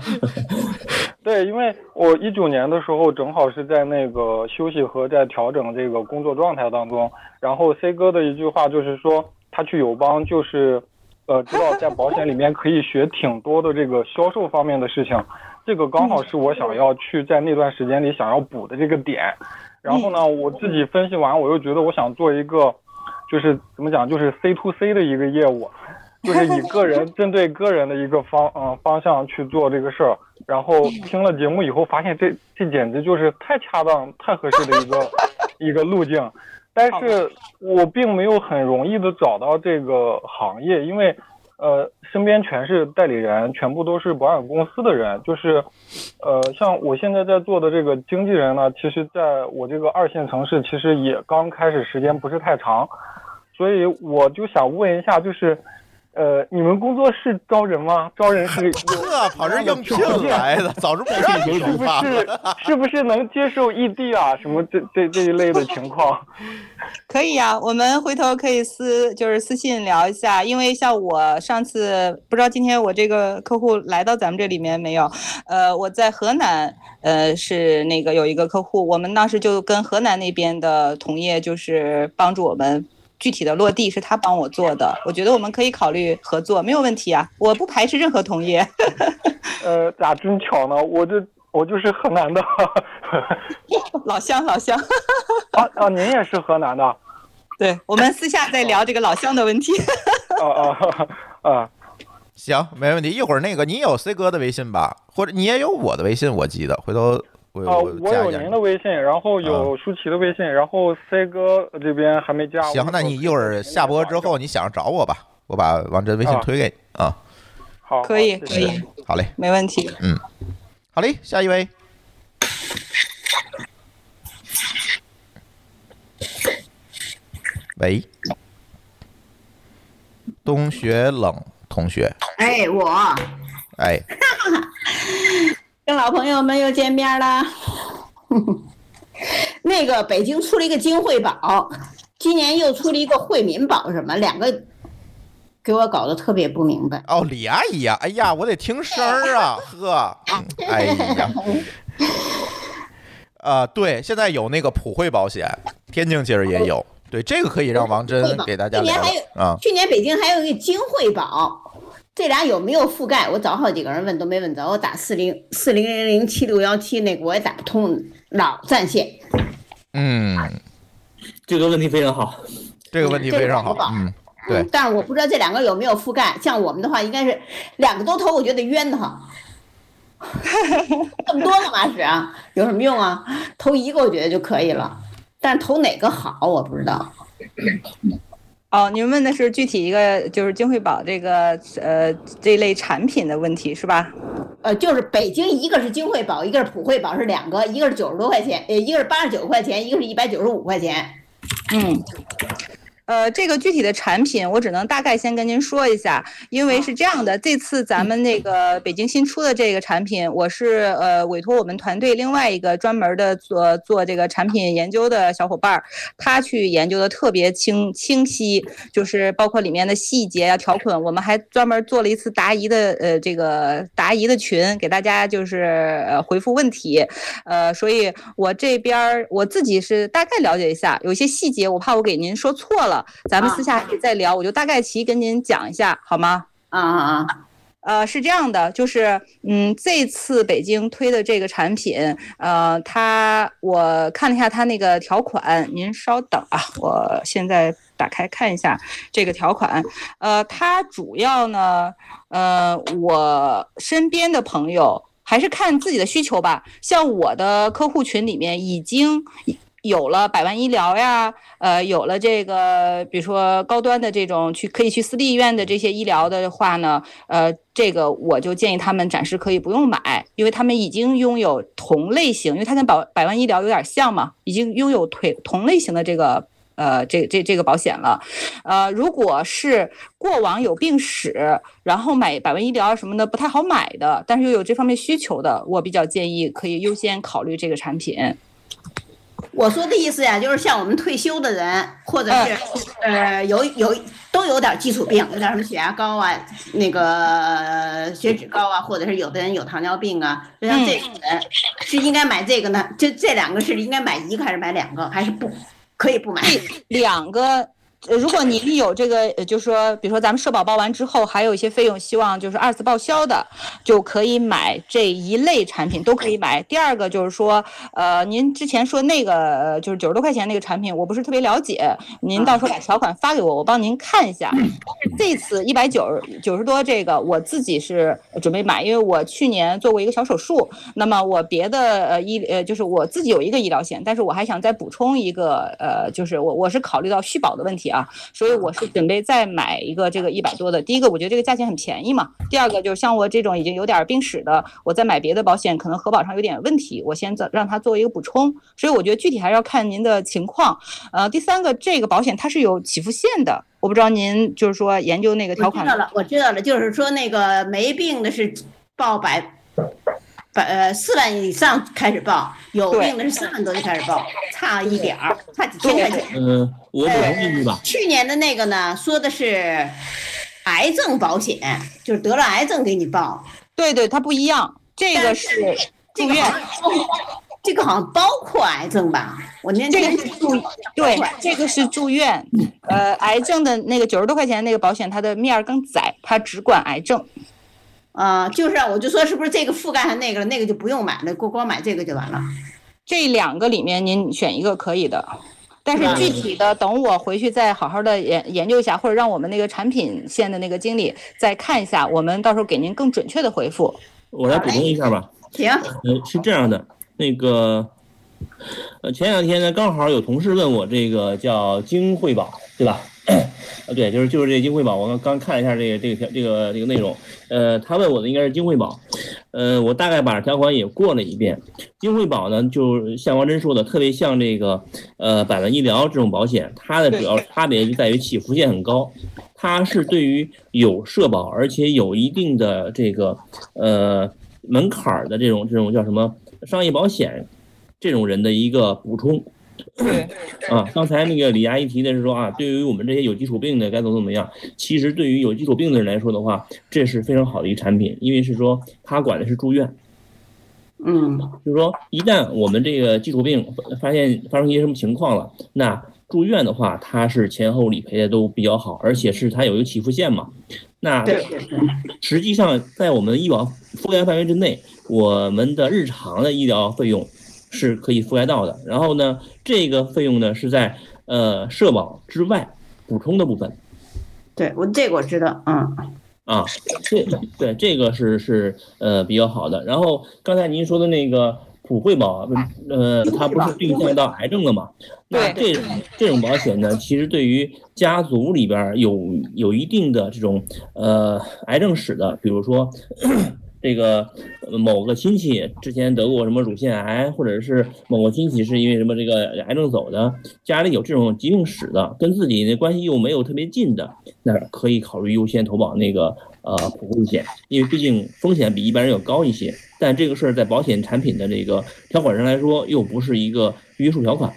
对，因为我一九年的时候正好是在那个休息和在调整这个工作状态当中，然后 C 哥的一句话就是说，他去友邦就是，呃，知道在保险里面可以学挺多的这个销售方面的事情，这个刚好是我想要去在那段时间里想要补的这个点。然后呢，我自己分析完，我又觉得我想做一个，就是怎么讲，就是 C to C 的一个业务，就是以个人针对个人的一个方嗯、方向去做这个事儿。然后听了节目以后，发现这这简直就是太恰当、太合适的一个一个路径。但是我并没有很容易的找到这个行业，因为呃身边全是代理人，全部都是保险公司的人，就是呃像我现在在做的这个经纪人呢，其实在我这个二线城市，其实也刚开始时间不是太长，所以我就想问一下，就是。呃，你们工作室招人吗？招人是 有呵，跑这应聘来的，早知不让你说是不。是 是不是能接受异地啊？什么这这这一类的情况？可以呀、我们回头可以私就是私信聊一下，因为像我上次不知道今天我这个客户来到咱们这里面没有，呃，我在河南，呃，是那个有一个客户，我们当时就跟河南那边的同业就是帮助我们。具体的落地是他帮我做的，我觉得我们可以考虑合作，没有问题啊，我不排斥任何同业。呃，咋真巧呢？我这我就是河南的，老乡，老乡，啊啊，您也是河南的？啊对我们私下再聊这个老乡的问题。啊 啊！行，没问题。一会儿那个你有 C 哥的微信吧，或者你也有我的微信，我记得，回头我啊，我我有您的微信，然后有舒淇的微信，然后 C 哥这边还没加。行，那你一会儿下播之后，你想着找我吧，我把王真微信啊推给你啊。好，可以，可以，好嘞，没问题。嗯好嘞，下一位。喂，冬雪冷同学，哎，我哎，跟老朋友们又见面了。那个北京出了一个金惠宝，今年又出了一个惠民宝，什么两个，给我搞得特别不明白。哦，李阿姨呀，哎呀，我得听声儿啊，呵，嗯哎呀，啊，对，现在有那个普惠保险，天津其实也有，对，这个可以让王真给大家聊去年还有聊啊。去年北京还有一个金惠宝，这俩有没有覆盖？我找好几个人问都没问着，我打四零四零零零七六幺七那个我也打不通，老占线。嗯，这个问题非常好。这个问题非常好嗯，对嗯，但是我不知道这两个有没有覆盖。像我们的话，应该是两个都投，我觉得冤得慌。这么多干嘛使啊？有什么用啊？投一个我觉得就可以了，但是投哪个好我不知道。哦，您问的是具体一个就是金惠宝这个呃这类产品的问题是吧？呃，就是北京一个是金惠宝，一个是普惠宝，是两个，一个是九十多块钱，呃，一个是八十九块钱，一个是一百九十五块钱。嗯，呃，这个具体的产品我只能大概先跟您说一下，因为是这样的，这次咱们那个北京新出的这个产品，我是呃委托我们团队另外一个专门的做做这个产品研究的小伙伴儿，他去研究的特别清清晰，就是包括里面的细节啊条款，我们还专门做了一次答疑的呃这个答疑的群，给大家就是呃回复问题，呃，所以我这边儿我自己是大概了解一下，有些细节我怕我给您说错了。咱们私下可以再聊，我就大概齐跟您讲一下，好吗？啊啊啊！呃，是这样的，就是嗯，这次北京推的这个产品，呃，它我看了一下它那个条款，您稍等啊，我现在打开看一下这个条款。呃，它主要呢，呃，我身边的朋友还是看自己的需求吧，像我的客户群里面已经。有了百万医疗呀，呃，有了这个，比如说高端的这种去可以去私立医院的这些医疗的话呢，呃，这个我就建议他们暂时可以不用买，因为他们已经拥有同类型，因为它跟百百万医疗有点像嘛，已经拥有同同类型的这个呃这这这个保险了，呃，如果是过往有病史，然后买百万医疗什么的不太好买的，但是又有这方面需求的，我比较建议可以优先考虑这个产品。我说的意思呀，就是像我们退休的人，或者是呃有有都有点基础病，有点什么血压高啊，那个血脂高啊，或者是有的人有糖尿病啊，就像这种人是应该买这个呢？就这两个是应该买一个还是买两个？还是不可以不买？两个。呃，如果您有这个，呃，就是说，比如说咱们社保报完之后，还有一些费用，希望就是二次报销的，就可以买这一类产品，都可以买。第二个就是说，呃，您之前说那个就是九十多块钱那个产品，我不是特别了解，您到时候把条款发给我，我帮您看一下。这次一百九九十多这个，我自己是准备买，因为我去年做过一个小手术，那么我别的呃医呃就是我自己有一个医疗险，但是我还想再补充一个，呃，就是我我是考虑到续保的问题啊。啊，所以我是准备再买一个这个一百多的。第一个，我觉得这个价钱很便宜嘛。第二个，就是像我这种已经有点病史的，我再买别的保险，可能核保上有点问题，我先做让它作为一个补充。所以我觉得具体还是要看您的情况。呃，第三个，这个保险它是有起付线的，我不知道您就是说研究那个条款。我知道了，我知道了，就是说那个没病的是报百。百呃四万以上开始报，有病的是三万多就开始报，差一点儿，差几千块钱。嗯，我补充一句吧。去年的那个呢，说的是癌症保险，就是得了癌症给你报。对对，它不一样，这个是住院，这个好像包括癌症吧？我那天住对，这个是住院。呃，癌症的那个九十多块钱那个保险，它的面儿更窄，它只管癌症。啊，就是，我就说是不是这个覆盖上那个了，那个就不用买了，光光买这个就完了。这两个里面您选一个可以的，但是具体的等我回去再好好的研研究一下，或者让我们那个产品线的那个经理再看一下，我们到时候给您更准确的回复。我来补充一下吧。行。呃，是这样的，那个，呃，前两天呢，刚好有同事问我这个叫金惠保，对吧？啊，对，就是就是这个金惠保，我刚刚看了一下这个这个条这个这个内容，呃，他问我的应该是金惠保，呃，我大概把条款也过了一遍。金惠保呢，就是像王真说的，特别像这个呃百万医疗这种保险，它的主要差别就在于起付线很高，它是对于有社保而且有一定的这个呃门槛儿的这种这种叫什么商业保险这种人的一个补充。对啊，刚才那个李阿姨提的是说啊，对于我们这些有基础病的该怎么怎么样？其实对于有基础病的人来说的话，这是非常好的一个产品，因为是说它管的是住院。嗯，就是说一旦我们这个基础病发现发生一些什么情况了，那住院的话，它是前后理赔的都比较好，而且是它有一个起付线嘛。那实际上在我们医保覆盖范围之内，我们的日常的医疗费用。是可以覆盖到的，然后呢，这个费用呢是在呃社保之外补充的部分。对我这个我知道，嗯啊，这对这个是是呃比较好的。然后刚才您说的那个普惠保，呃，它不是定向到癌症了吗？那这种这种保险呢，其实对于家族里边有有一定的这种呃癌症史的，比如说。这个某个亲戚之前得过什么乳腺癌，或者是某个亲戚是因为什么这个癌症走的，家里有这种疾病史的，跟自己的关系又没有特别近的，那可以考虑优先投保那个呃普惠险，因为毕竟风险比一般人要高一些。但这个事儿在保险产品的这个条款上来说，又不是一个约束条款。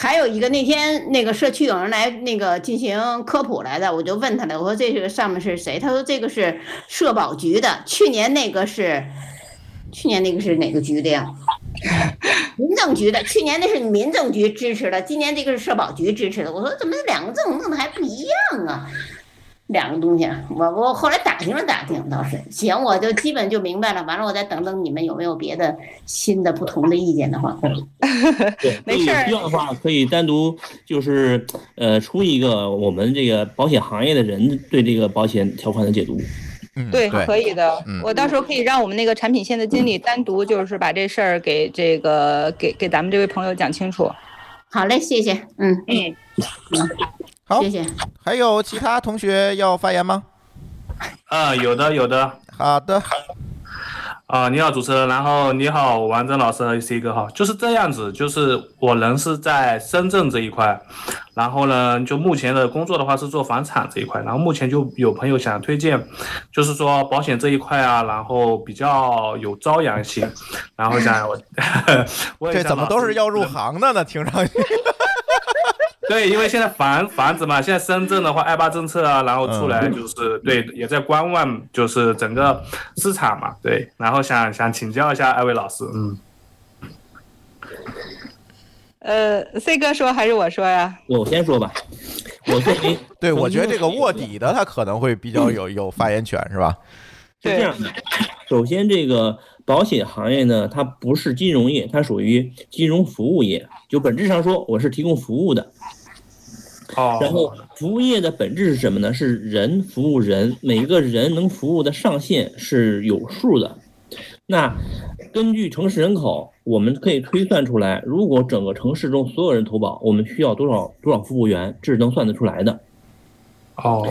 还有一个那天那个社区有人来那个进行科普来的，我就问他了，我说这个上面是谁？他说这个是社保局的，去年那个是，去年那个是哪个局的呀？民政局的，去年那是民政局支持的，今年这个是社保局支持的。我说怎么两个证弄的还不一样啊？两个东西，我我后来打听了打听，倒是行，我就基本就明白了。完了，我再等等你们有没有别的新的不同的意见的话。对，没事儿需要的话可以单独就是呃出一个我们这个保险行业的人对这个保险条款的解读。嗯，对，可以的嗯。我到时候可以让我们那个产品线的经理单独就是把这事儿给这个给给咱们这位朋友讲清楚。好嘞，谢谢，嗯，嗯，好谢，谢。还有其他同学要发言吗？啊，有的有的好的，啊，你好主持人，然后你好王真老师和 C 哥哈，就是这样子，就是我人是在深圳这一块，然后呢，就目前的工作的话是做房产这一块，然后目前就有朋友想推荐，就是说保险这一块啊，然后比较有朝阳性，然后想我，我也这怎么都是要入行的呢？听上去，对，因为现在房房子嘛，现在深圳的话，二八政策啊，然后出来就是、对，也在观望，就是整个市场嘛，对，然后想想请教一下二位老师，嗯，呃，C 哥说还是我说呀？我先说吧，我作为 对我觉得这个卧底的他可能会比较有有发言权，是吧？是这样的，首先这个保险行业呢，它不是金融业，它属于金融服务业，就本质上说我是提供服务的。哦，然后服务业的本质是什么呢？是人服务人，每个人能服务的上限是有数的。那根据城市人口，我们可以推算出来，如果整个城市中所有人投保，我们需要多少多少服务员，这是能算得出来的。哦，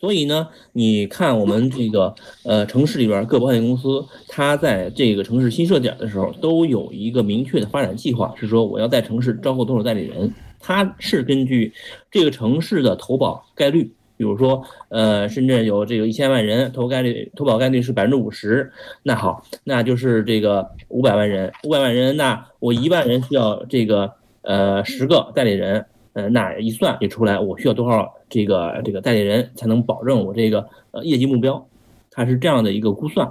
所以呢，你看我们这个呃城市里边各保险公司，它在这个城市新设点的时候，都有一个明确的发展计划，是说我要在城市招购多少代理人。它是根据这个城市的投保概率，比如说呃深圳有这个一千万人，投概率投保概率是百分之五十，那好，那就是这个五百万人，五百万人，那我一万人需要这个呃十个代理人。呃，那一算也出来，我需要多少这个这个代理人才能保证我这个呃业绩目标？它是这样的一个估算。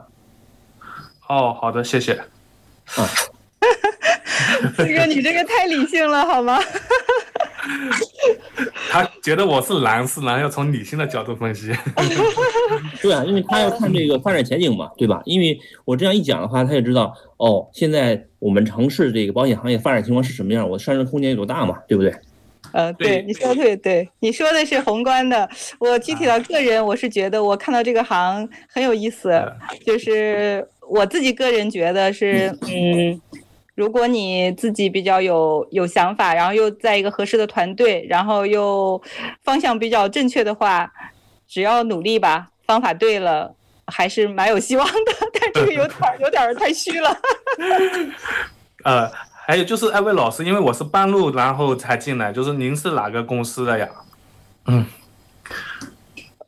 哦，好的，谢谢。啊，C 哥，你这个太理性了好吗？他觉得我是蓝是蓝，要从理性的角度分析。对啊，因为他要看这个发展前景嘛，对吧？因为我这样一讲的话，他就知道哦，现在我们城市这个保险行业发展情况是什么样，我上升空间有多大嘛，对不对？呃，对，对你说的特别对，你说的是宏观的。我具体到个人，我是觉得我看到这个行很有意思，就是我自己个人觉得是，嗯，如果你自己比较有有想法，然后又在一个合适的团队，然后又方向比较正确的话，只要努力吧，方法对了，还是蛮有希望的。但这个有点儿有点儿太虚了。呃，还有就是艾薇老师，因为我是半路然后才进来，就是您是哪个公司的呀？嗯，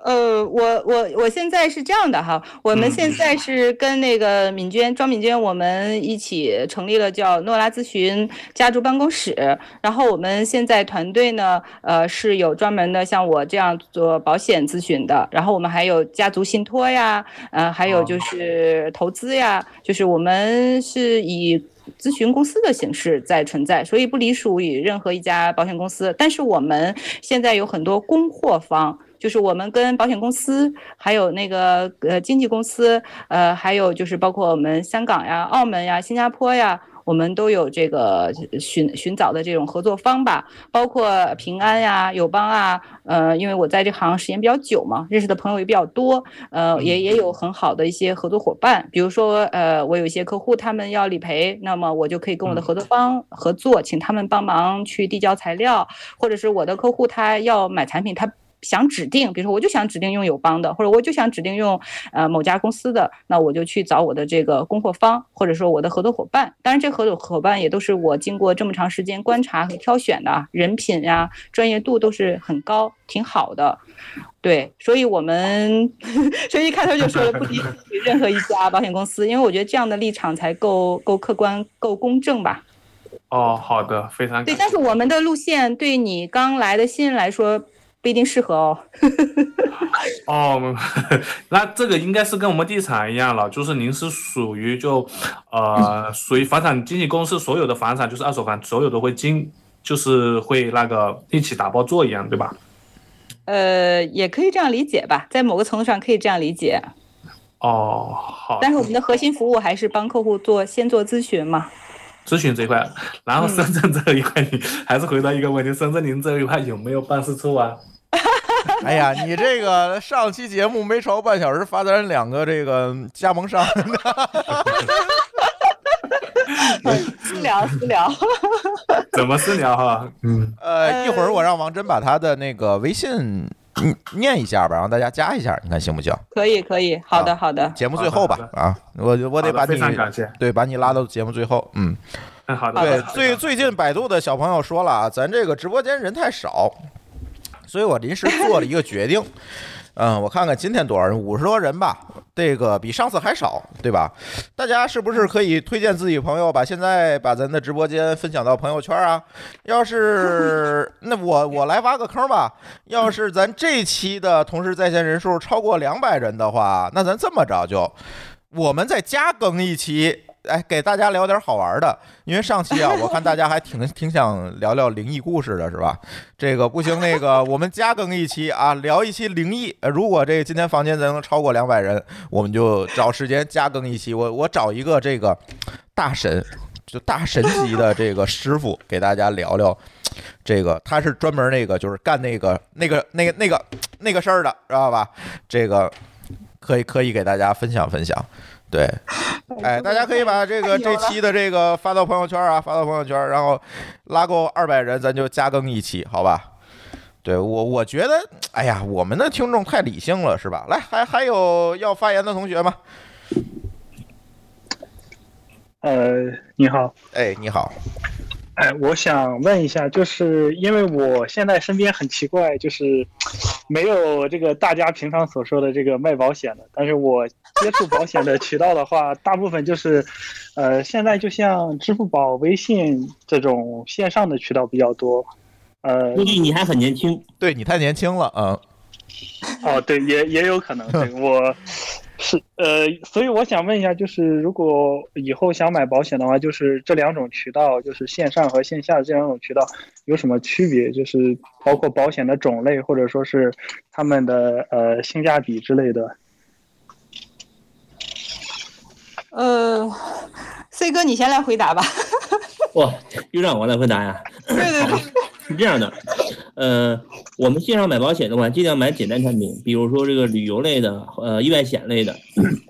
呃，我我我现在是这样的哈，我们现在是跟那个敏娟庄敏娟，我们一起成立了叫诺拉咨询家族办公室。然后我们现在团队呢，呃，是有专门的像我这样做保险咨询的，然后我们还有家族信托呀，呃，还有就是投资呀，就是我们是以。咨询公司的形式在存在，所以不隶属于任何一家保险公司。但是我们现在有很多供货方，就是我们跟保险公司，还有那个呃经纪公司，呃，还有就是包括我们香港呀、澳门呀、新加坡呀。我们都有这个寻寻找的这种合作方吧，包括平安呀、友邦啊，呃，因为我在这行时间比较久嘛，认识的朋友也比较多，呃，也也有很好的一些合作伙伴，比如说，呃，我有一些客户他们要理赔，那么我就可以跟我的合作方合作，请他们帮忙去递交材料，或者是我的客户他要买产品，他。想指定，比如说我就想指定用友邦的，或者我就想指定用呃某家公司的，那我就去找我的这个供货方，或者说我的合作伙伴。当然，这合作伙伴也都是我经过这么长时间观察和挑选的，人品呀、专业度都是很高，挺好的。对，所以我们 所以一开头就说了不抵触于任何一家保险公司，因为我觉得这样的立场才够够客观、够公正吧。哦，好的，非常对，感但是我们的路线对你刚来的新人来说不一定适合哦。哦，那这个应该是跟我们地产一样了，就是您是属于就呃属于房产经纪公司所有的房产就是二手房，所有都会经就是会那个一起打包做一样，对吧？呃，也可以这样理解吧，在某个程度上可以这样理解。哦，好，但是我们的核心服务还是帮客户做先做咨询嘛。咨询这一块，然后深圳这一块，你还是回答一个问题：深圳您这一块有没有办事处啊？哎呀，你这个上期节目没超半小时，发咱两个这个加盟商，私聊私聊，怎么私聊哈？嗯，呃，一会儿我让王真把他的那个微信嗯念一下吧，让大家加一下，你看行不行？可以可以，好的好的。节目最后吧，啊，我我得把你好的非常感谢对把你拉到节目最后，嗯。嗯，好的，对，最最近百度的小朋友说了啊，咱这个直播间人太少，所以我临时做了一个决定。嗯，我看看今天多少人，五十多人吧，这个比上次还少，对吧？大家是不是可以推荐自己朋友，把现在把咱的直播间分享到朋友圈啊？要是那我我来挖个坑吧，要是咱这期的同时在线人数超过两百人的话，那咱这么着就，我们再加更一期。哎，给大家聊点好玩的，因为上期啊，我看大家还挺挺想聊聊灵异故事的，是吧？这个不行，那个我们加更一期啊，聊一期灵异。呃如果这今天房间咱能超过两百人，我们就找时间加更一期。我我找一个这个大神，就大神级的这个师傅，给大家聊聊。这个他是专门那个就是干那个那个那个那个那个事儿的，知道吧？这个可以可以给大家分享分享。对，哎，大家可以把这个这期的这个发到朋友圈啊，发到朋友圈，然后拉够二百人，咱就加更一期，好吧？对我，我觉得，哎呀，我们的听众太理性了，是吧？来，还还有要发言的同学吗？呃，你好，哎，你好，哎，我想问一下，就是因为我现在身边很奇怪，就是没有这个大家平常所说的这个卖保险的，但是我接触保险的渠道的话，大部分就是，呃，现在就像支付宝、微信这种线上的渠道比较多，呃，估计你还很年轻，对你太年轻了，嗯，哦，对，也也有可能，对我是呃，所以我想问一下，就是如果以后想买保险的话，就是这两种渠道，就是线上和线下这两种渠道有什么区别？就是包括保险的种类，或者说是他们的呃性价比之类的。呃，C 哥你先来回答吧。哇，又让我来回答呀？对对对，是这样的，呃，我们线上买保险的话，尽量买简单产品，比如说这个旅游类的，呃，意外险类的。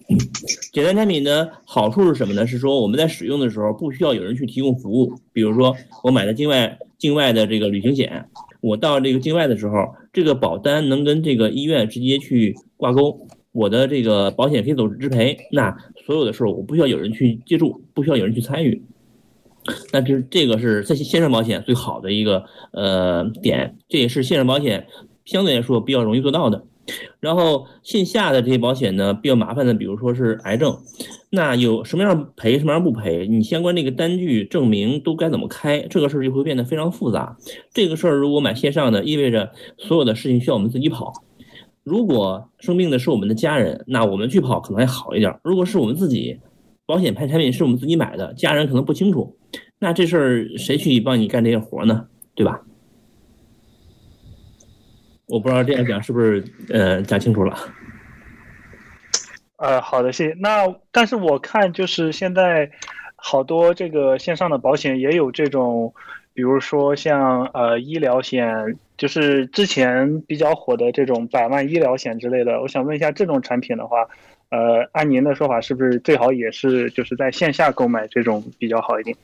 简单产品的好处是什么呢？是说我们在使用的时候不需要有人去提供服务。比如说我买的境外境外的这个旅行险，我到这个境外的时候，这个保单能跟这个医院直接去挂钩，我的这个保险可以走直赔。那所有的事儿我不需要有人去接触，不需要有人去参与。那这这个是在线上保险最好的一个呃点，这也是线上保险相对来说比较容易做到的。然后线下的这些保险呢，比较麻烦的，比如说是癌症，那有什么样赔，什么样不赔，你相关这个单据证明都该怎么开，这个事儿就会变得非常复杂。这个事儿如果买线上的，意味着所有的事情需要我们自己跑。如果生病的是我们的家人，那我们去跑可能还好一点。如果是我们自己，保险牌产品是我们自己买的，家人可能不清楚，那这事儿谁去帮你干这些活呢？对吧？我不知道这样讲是不是呃讲清楚了。呃，好的，谢谢。那但是我看就是现在好多这个线上的保险也有这种，比如说像呃医疗险，就是之前比较火的这种百万医疗险之类的。我想问一下，这种产品的话，呃，按您的说法，是不是最好也是就是在线下购买这种比较好一点？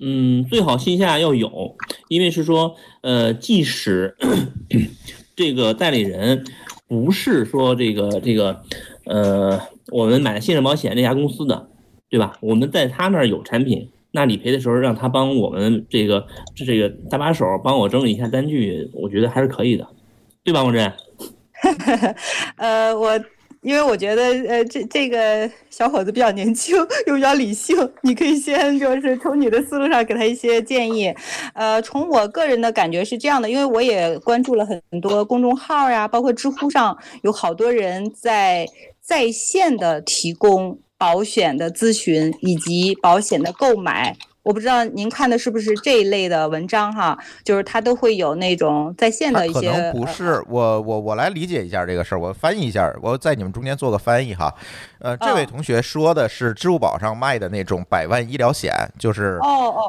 嗯，最好线下要有，因为是说，呃，即使这个代理人不是说这个这个，呃，我们买信任保险这家公司的，对吧？我们在他那儿有产品，那理赔的时候让他帮我们这个这个搭把手，帮我整理一下单据，我觉得还是可以的，对吧，王真？呃，我。因为我觉得，呃，这这个小伙子比较年轻，又比较理性，你可以先就是从你的思路上给他一些建议。呃，从我个人的感觉是这样的，因为我也关注了很多公众号呀，包括知乎上有好多人在在线的提供保险的咨询以及保险的购买。我不知道您看的是不是这一类的文章哈，就是它都会有那种在线的一些。可能不是，我我我来理解一下这个事儿，我翻译一下，我在你们中间做个翻译哈。呃，这位同学说的是支付宝上卖的那种百万医疗险，就是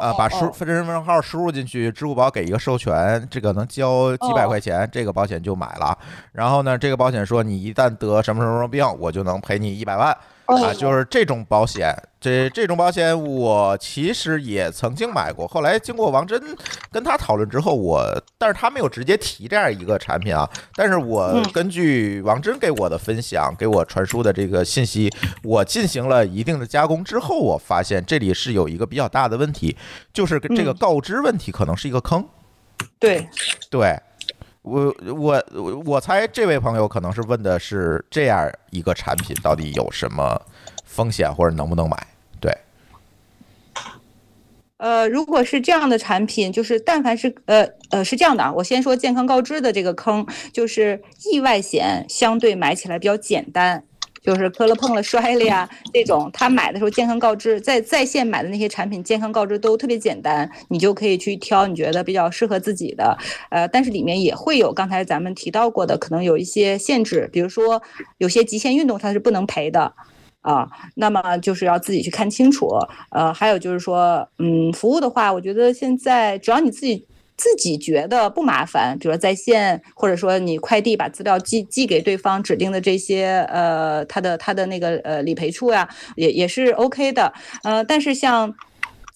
呃把输身份证号输入进去，支付宝给一个授权，这个能交几百块钱，这个保险就买了。然后呢，这个保险说你一旦得什么什么病，我就能赔你一百万。啊，就是这种保险，这这种保险我其实也曾经买过。后来经过王真跟他讨论之后，我但是他没有直接提这样一个产品啊。但是我根据王真给我的分享，给我传输的这个信息，我进行了一定的加工之后，我发现这里是有一个比较大的问题，就是这个告知问题可能是一个坑。对，对。我我我猜这位朋友可能是问的是这样一个产品到底有什么风险或者能不能买？对。呃，如果是这样的产品，就是但凡是呃呃是这样的啊，我先说健康告知的这个坑，就是意外险相对买起来比较简单。就是磕了碰了摔了呀，这种他买的时候健康告知，在在线买的那些产品健康告知都特别简单，你就可以去挑你觉得比较适合自己的。呃，但是里面也会有刚才咱们提到过的，可能有一些限制，比如说有些极限运动它是不能赔的啊，那么就是要自己去看清楚。呃，还有就是说，嗯，服务的话，我觉得现在只要你自己。自己觉得不麻烦，比如说在线，或者说你快递把资料寄寄给对方指定的这些呃他的他的那个呃理赔处呀，也也是 OK 的。呃，但是像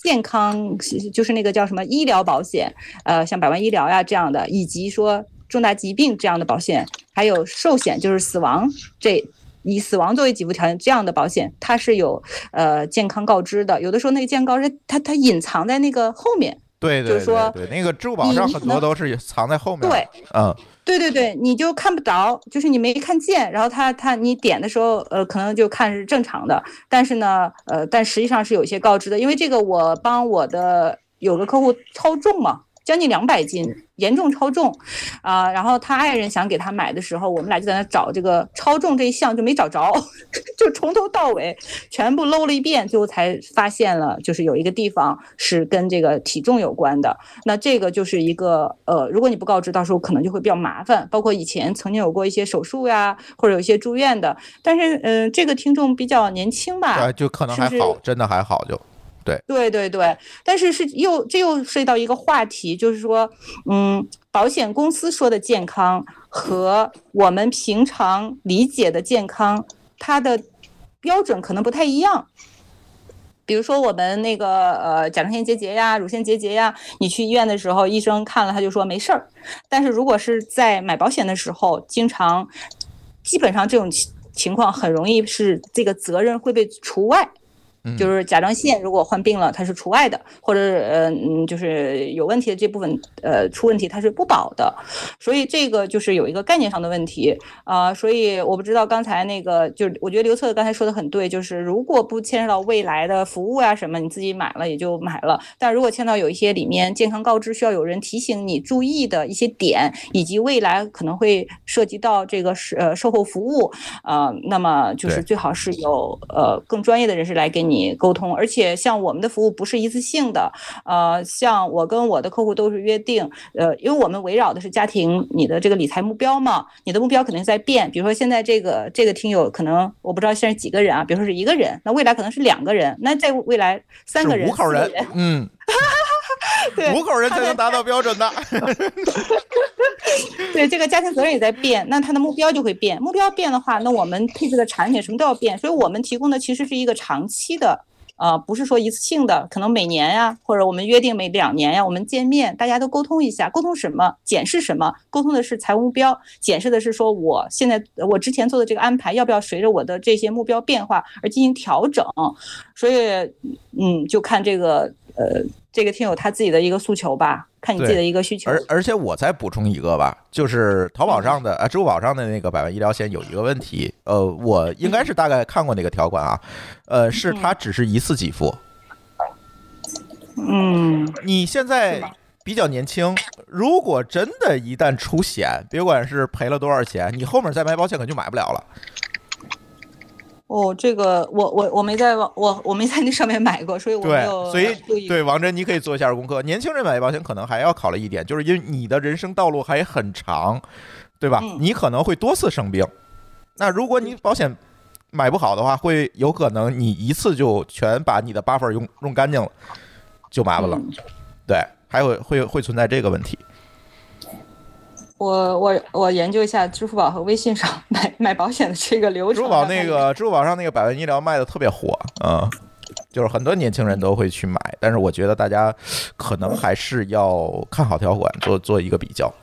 健康就是那个叫什么医疗保险，呃，像百万医疗呀这样的，以及说重大疾病这样的保险，还有寿险就是死亡这以死亡作为给付条件这样的保险，它是有呃健康告知的。有的时候那个健康告知它它隐藏在那个后面。对对对对，那个支付宝上很多都是藏在后面。对，嗯，对对对，你就看不着，就是你没看见，然后他他你点的时候，呃，可能就看是正常的，但是呢，呃，但实际上是有一些告知的，因为这个我帮我的有个客户超重嘛。将近两百斤，严重超重，啊，然后他爱人想给他买的时候，我们俩就在那找这个超重这一项就没找着，就从头到尾全部搂了一遍，最后才发现了，就是有一个地方是跟这个体重有关的。那这个就是一个呃，如果你不告知，到时候可能就会比较麻烦。包括以前曾经有过一些手术呀，或者有一些住院的，但是嗯，这个听众比较年轻吧，就可能还好，真的还好就。对对对对，但是是又这又涉及到一个话题，就是说，嗯，保险公司说的健康和我们平常理解的健康，它的标准可能不太一样。比如说我们那个呃甲状腺结节呀、乳腺结节呀，你去医院的时候，医生看了他就说没事儿。但是如果是在买保险的时候，经常基本上这种情情况很容易是这个责任会被除外。就是甲状腺如果患病了，它是除外的，或者呃嗯，就是有问题的这部分呃出问题，它是不保的，所以这个就是有一个概念上的问题啊。所以我不知道刚才那个，就是我觉得刘策刚才说的很对，就是如果不牵涉到未来的服务啊什么，你自己买了也就买了。但如果牵到有一些里面健康告知需要有人提醒你注意的一些点，以及未来可能会涉及到这个是呃售后服务啊，那么就是最好是有呃更专业的人士来给你。你沟通，而且像我们的服务不是一次性的，呃，像我跟我的客户都是约定，呃，因为我们围绕的是家庭，你的这个理财目标嘛，你的目标肯定在变。比如说现在这个这个听友可能我不知道现在几个人啊，比如说是一个人，那未来可能是两个人，那在未来三个人、五口人，嗯，五口人才能达到标准的。对，这个家庭责任也在变，那他的目标就会变。目标变的话，那我们配置的产品什么都要变。所以我们提供的其实是一个长期的呃、不是说一次性的，可能每年呀，或者我们约定每两年呀，我们见面，大家都沟通一下，沟通什么，检视什么，沟通的是财务目标，检视的是说我现在我之前做的这个安排要不要随着我的这些目标变化而进行调整，所以嗯，就看这个呃这个听友他自己的一个诉求吧，看你自己的一个需求。而而且我再补充一个吧，就是淘宝上的啊，支付宝上的那个百万医疗险有一个问题，呃，我应该是大概看过那个条款啊，呃，是它只是一次给付。嗯，你现在比较年轻，如果真的一旦出险，别管是赔了多少钱，你后面再买保险可就买不了了。哦，这个我我我没在网我我没在那上面买过，所以我没，有所以对王真，你可以做一下功课。年轻人买保险可能还要考虑一点，就是因为你的人生道路还很长，对吧？嗯你可能会多次生病。那如果你保险买不好的话，会有可能你一次就全把你的 buffer 用用干净了，就麻烦了。嗯对，还有会会存在这个问题。我我我研究一下支付宝和微信上买买保险的这个流程。支付宝那个支付宝上那个百万医疗卖的特别火啊、就是很多年轻人都会去买，但是我觉得大家可能还是要看好条款，做做一个比较。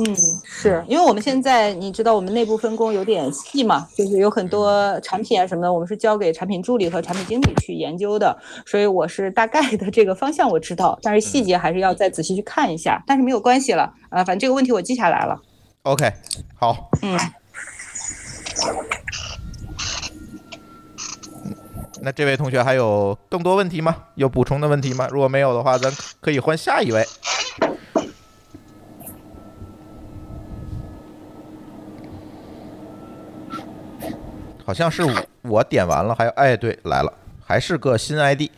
嗯，是因为我们现在你知道我们内部分工有点细嘛，就是有很多产品啊什么的，我们是交给产品助理和产品经理去研究的，所以我是大概的这个方向我知道，但是细节还是要再仔细去看一下。但是没有关系了啊、反正这个问题我记下来了。OK，好，嗯，那这位同学还有更多问题吗？有补充的问题吗？如果没有的话，咱可以换下一位。好像是我我点完了，还有哎，对，来了，还是个新 ID，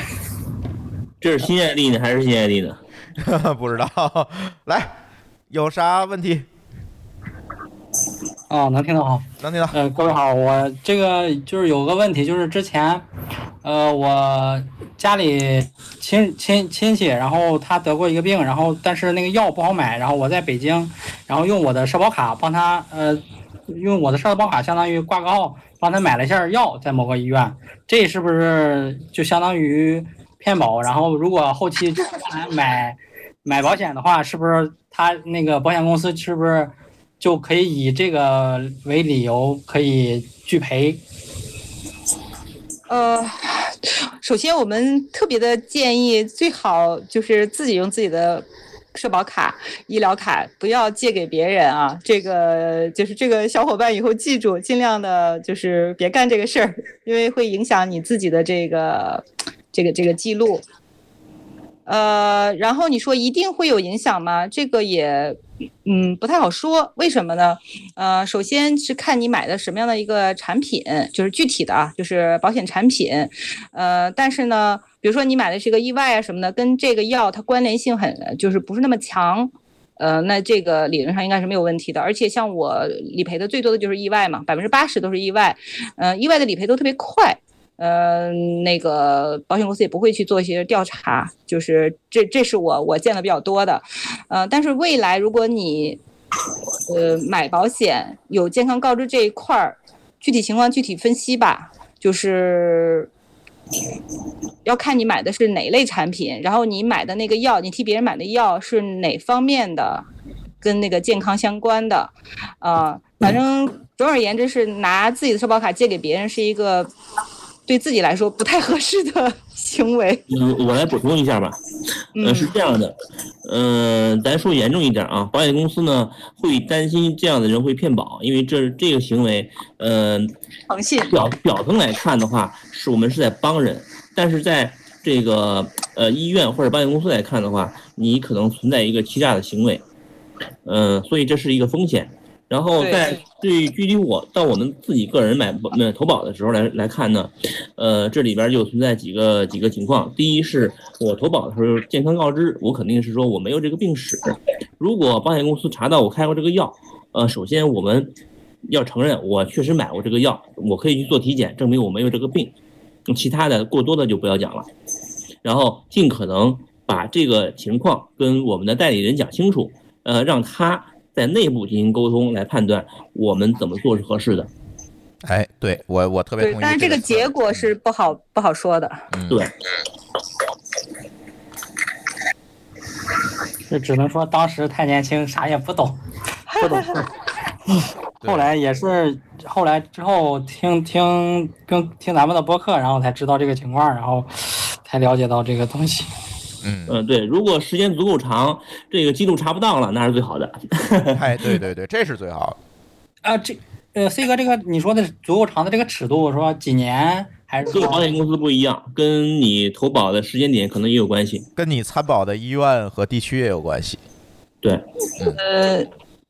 这是新 ID 呢还是新 ID 呢？不知道。来，有啥问题？哦，能听到哈。能听到？呃，各位好，我这个就是有个问题，就是之前，呃，我家里亲亲亲戚，然后他得过一个病，然后但是那个药不好买，然后我在北京，然后用我的社保卡帮他，呃，用我的社保卡相当于挂个号，帮他买了一下药，在某个医院，这是不是就相当于骗保？然后如果后期买买保险的话，是不是他那个保险公司是不是？就可以以这个为理由可以拒赔。呃，首先我们特别的建议，最好就是自己用自己的社保卡、医疗卡，不要借给别人啊。这个就是这个小伙伴以后记住，尽量的就是别干这个事儿，因为会影响你自己的这个这个这个记录。呃，然后你说一定会有影响吗？这个也，嗯，不太好说。为什么呢？呃，首先是看你买的什么样的一个产品，就是具体的啊，就是保险产品。呃，但是呢，比如说你买的是个意外啊什么的，跟这个药它关联性很，就是不是那么强。呃，那这个理论上应该是没有问题的。而且像我理赔的最多的就是意外嘛，百分之八十都是意外。呃，意外的理赔都特别快。呃，那个保险公司也不会去做一些调查，就是这这是我我见的比较多的，呃，但是未来如果你呃买保险有健康告知这一块儿，具体情况具体分析吧，就是要看你买的是哪类产品，然后你买的那个药，你替别人买的药是哪方面的，跟那个健康相关的，啊、反正总而言之是拿自己的社保卡借给别人是一个。对自己来说不太合适的 行为。嗯，我来补充一下吧。呃，是这样的，呃，咱说严重一点啊，保险公司呢会担心这样的人会骗保，因为这这个行为，呃，诚信表表层来看的话，是我们是在帮人，但是在这个呃医院或者保险公司来看的话，你可能存在一个欺诈的行为，嗯、所以这是一个风险。然后在对距离我到我们自己个人买保呃投保的时候来来看呢，呃，这里边就存在几个几个情况。第一是我投保的时候健康告知，我肯定是说我没有这个病史。如果保险公司查到我开过这个药，呃，首先我们要承认我确实买过这个药，我可以去做体检证明我没有这个病。其他的过多的就不要讲了，然后尽可能把这个情况跟我们的代理人讲清楚，呃，让他在内部进行沟通来判断我们怎么做是合适的。哎，对我我特别，同意。但是这个结果是不好不好说的。嗯对，这只能说当时太年轻，啥也不懂，不懂事儿。后来也是，后来之后听听跟听咱们的播客，然后才知道这个情况，然后才了解到这个东西。嗯，嗯，对，如果时间足够长，这个记录查不到了，那是最好的。哎，对对对，这是最好的。啊，这呃，C 哥，这个你说的足够长的这个尺度，说几年还是各个保险公司不一样，跟你投保的时间点可能也有关系。跟你参保的医院和地区也有关系。对，呃，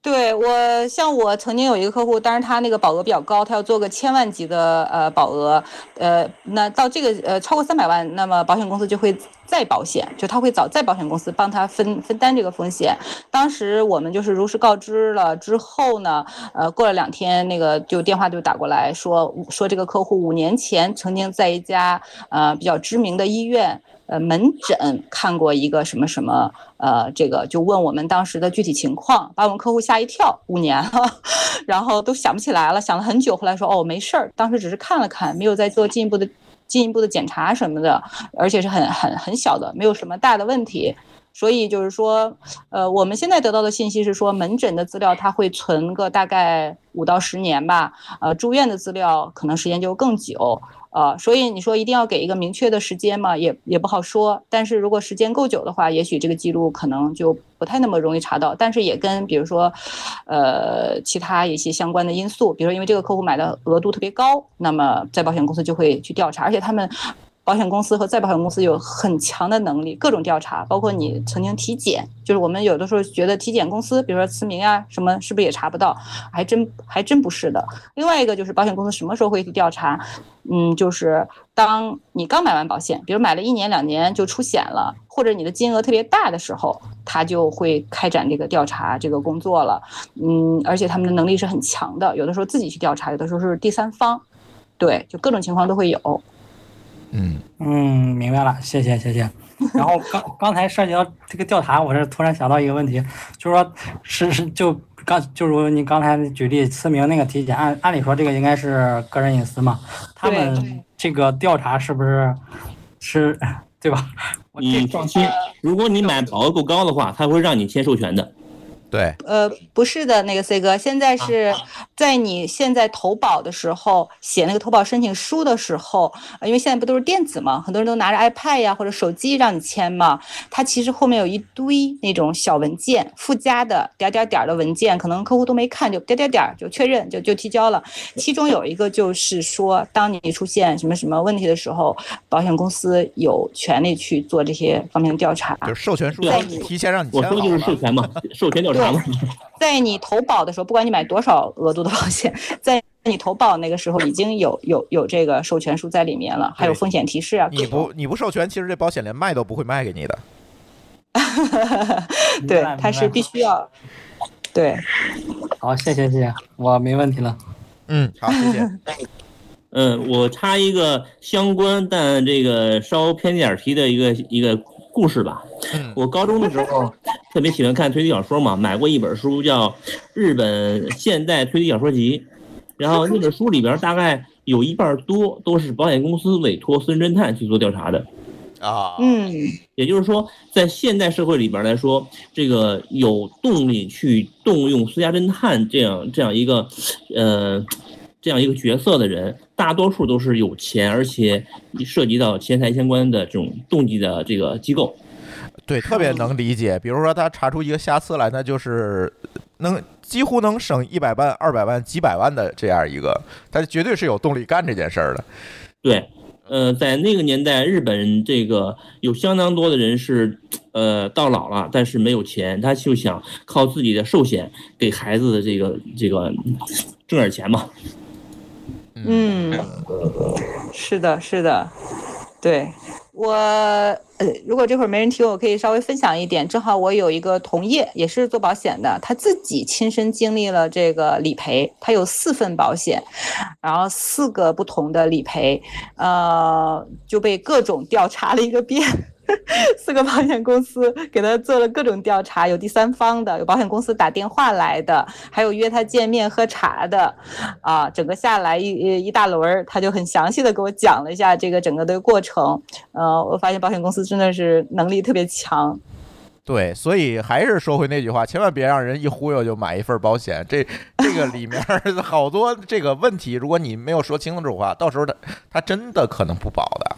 对我像我曾经有一个客户，但是他那个保额比较高，他要做个千万级的呃保额，呃，那到这个呃超过三百万，那么保险公司就会再保险，就他会找再保险公司帮他分分担这个风险。当时我们就是如实告知了之后呢，呃，过了两天，那个就电话就打过来说说这个客户五年前曾经在一家呃比较知名的医院。呃，门诊看过一个什么什么，呃，这个就问我们当时的具体情况，把我们客户吓一跳，五年了，然后都想不起来了，想了很久，后来说哦没事儿，当时只是看了看，没有再做进一步的进一步的检查什么的，而且是很很很小的，没有什么大的问题。所以就是说，呃，我们现在得到的信息是说，门诊的资料它会存个大概五到十年吧，呃，住院的资料可能时间就更久。呃，所以你说一定要给一个明确的时间嘛，也也不好说。但是如果时间够久的话，也许这个记录可能就不太那么容易查到。但是也跟比如说，呃，其他一些相关的因素，比如说因为这个客户买的额度特别高，那么在保险公司就会去调查，而且他们。保险公司和再保险公司有很强的能力，各种调查，包括你曾经体检，就是我们有的时候觉得体检公司，比如说慈铭啊什么，是不是也查不到？还真还真不是的。另外一个就是保险公司什么时候会去调查？嗯，就是当你刚买完保险，比如买了一年两年就出险了，或者你的金额特别大的时候，他就会开展这个调查这个工作了。嗯，而且他们的能力是很强的，有的时候自己去调查，有的时候是第三方，对，就各种情况都会有。嗯嗯，明白了，谢谢谢谢。然后刚刚才涉及到这个调查，我是突然想到一个问题，就是说是是就刚就如你刚才举例思明那个体检，按按理说这个应该是个人隐私嘛，他们这个调查是不是是 对吧？你放心，如果你买保额够高的话，他会让你签授权的。对，呃，不是的，那个 C 哥，现在是在你现在投保的时候写那个投保申请书的时候，呃因为现在不都是电子嘛，很多人都拿着 iPad 呀或者手机让你签嘛，它其实后面有一堆那种小文件附加的点点点的文件，可能客户都没看就点点点就确认就就提交了。其中有一个就是说，当你出现什么什么问题的时候，保险公司有权利去做这些方面的调查。就是授权书对提前让你签好我说的就是授了。权嘛，授权调查嘛。在你投保的时候，不管你买多少额度的保险，在你投保那个时候已经有有有这个授权书在里面了，还有风险提示啊。你不你不授权，其实这保险连卖都不会卖给你的。对，它是必须要。对，好，谢谢谢谢，我没问题了。嗯，好，谢谢。嗯，我插一个相关但这个稍偏点儿题的一个一个故事吧。嗯我高中的时候 特别喜欢看推理小说嘛，买过一本书叫《日本现代推理小说集》，然后那本书里边大概有一半多都是保险公司委托私人侦探去做调查的。啊，嗯，也就是说，在现代社会里边来说，这个有动力去动用私家侦探这样这样一个，呃，这样一个角色的人，大多数都是有钱，而且涉及到钱财相关的这种动机的这个机构。对，特别能理解。比如说他查出一个瑕疵来，那就是能几乎能省一百万、二百万、几百万的这样一个，他绝对是有动力干这件事儿的。对，呃，在那个年代，日本这个有相当多的人是，呃，到老了，但是没有钱，他就想靠自己的寿险给孩子的这个这个挣点钱嘛。嗯，是的，是的，对我呃，如果这会儿没人听，我可以稍微分享一点。正好我有一个同业也是做保险的，他自己亲身经历了这个理赔，他有四份保险，然后四个不同的理赔，呃，就被各种调查了一个遍。四个保险公司给他做了各种调查，有第三方的，有保险公司打电话来的，还有约他见面喝茶的，啊，整个下来一一大轮儿，他就很详细的给我讲了一下这个整个的过程。呃，我发现保险公司真的是能力特别强。对，所以还是说回那句话，千万别让人一忽悠就买一份保险。这这个里面 好多这个问题，如果你没有说清楚的话，到时候他他真的可能不保的。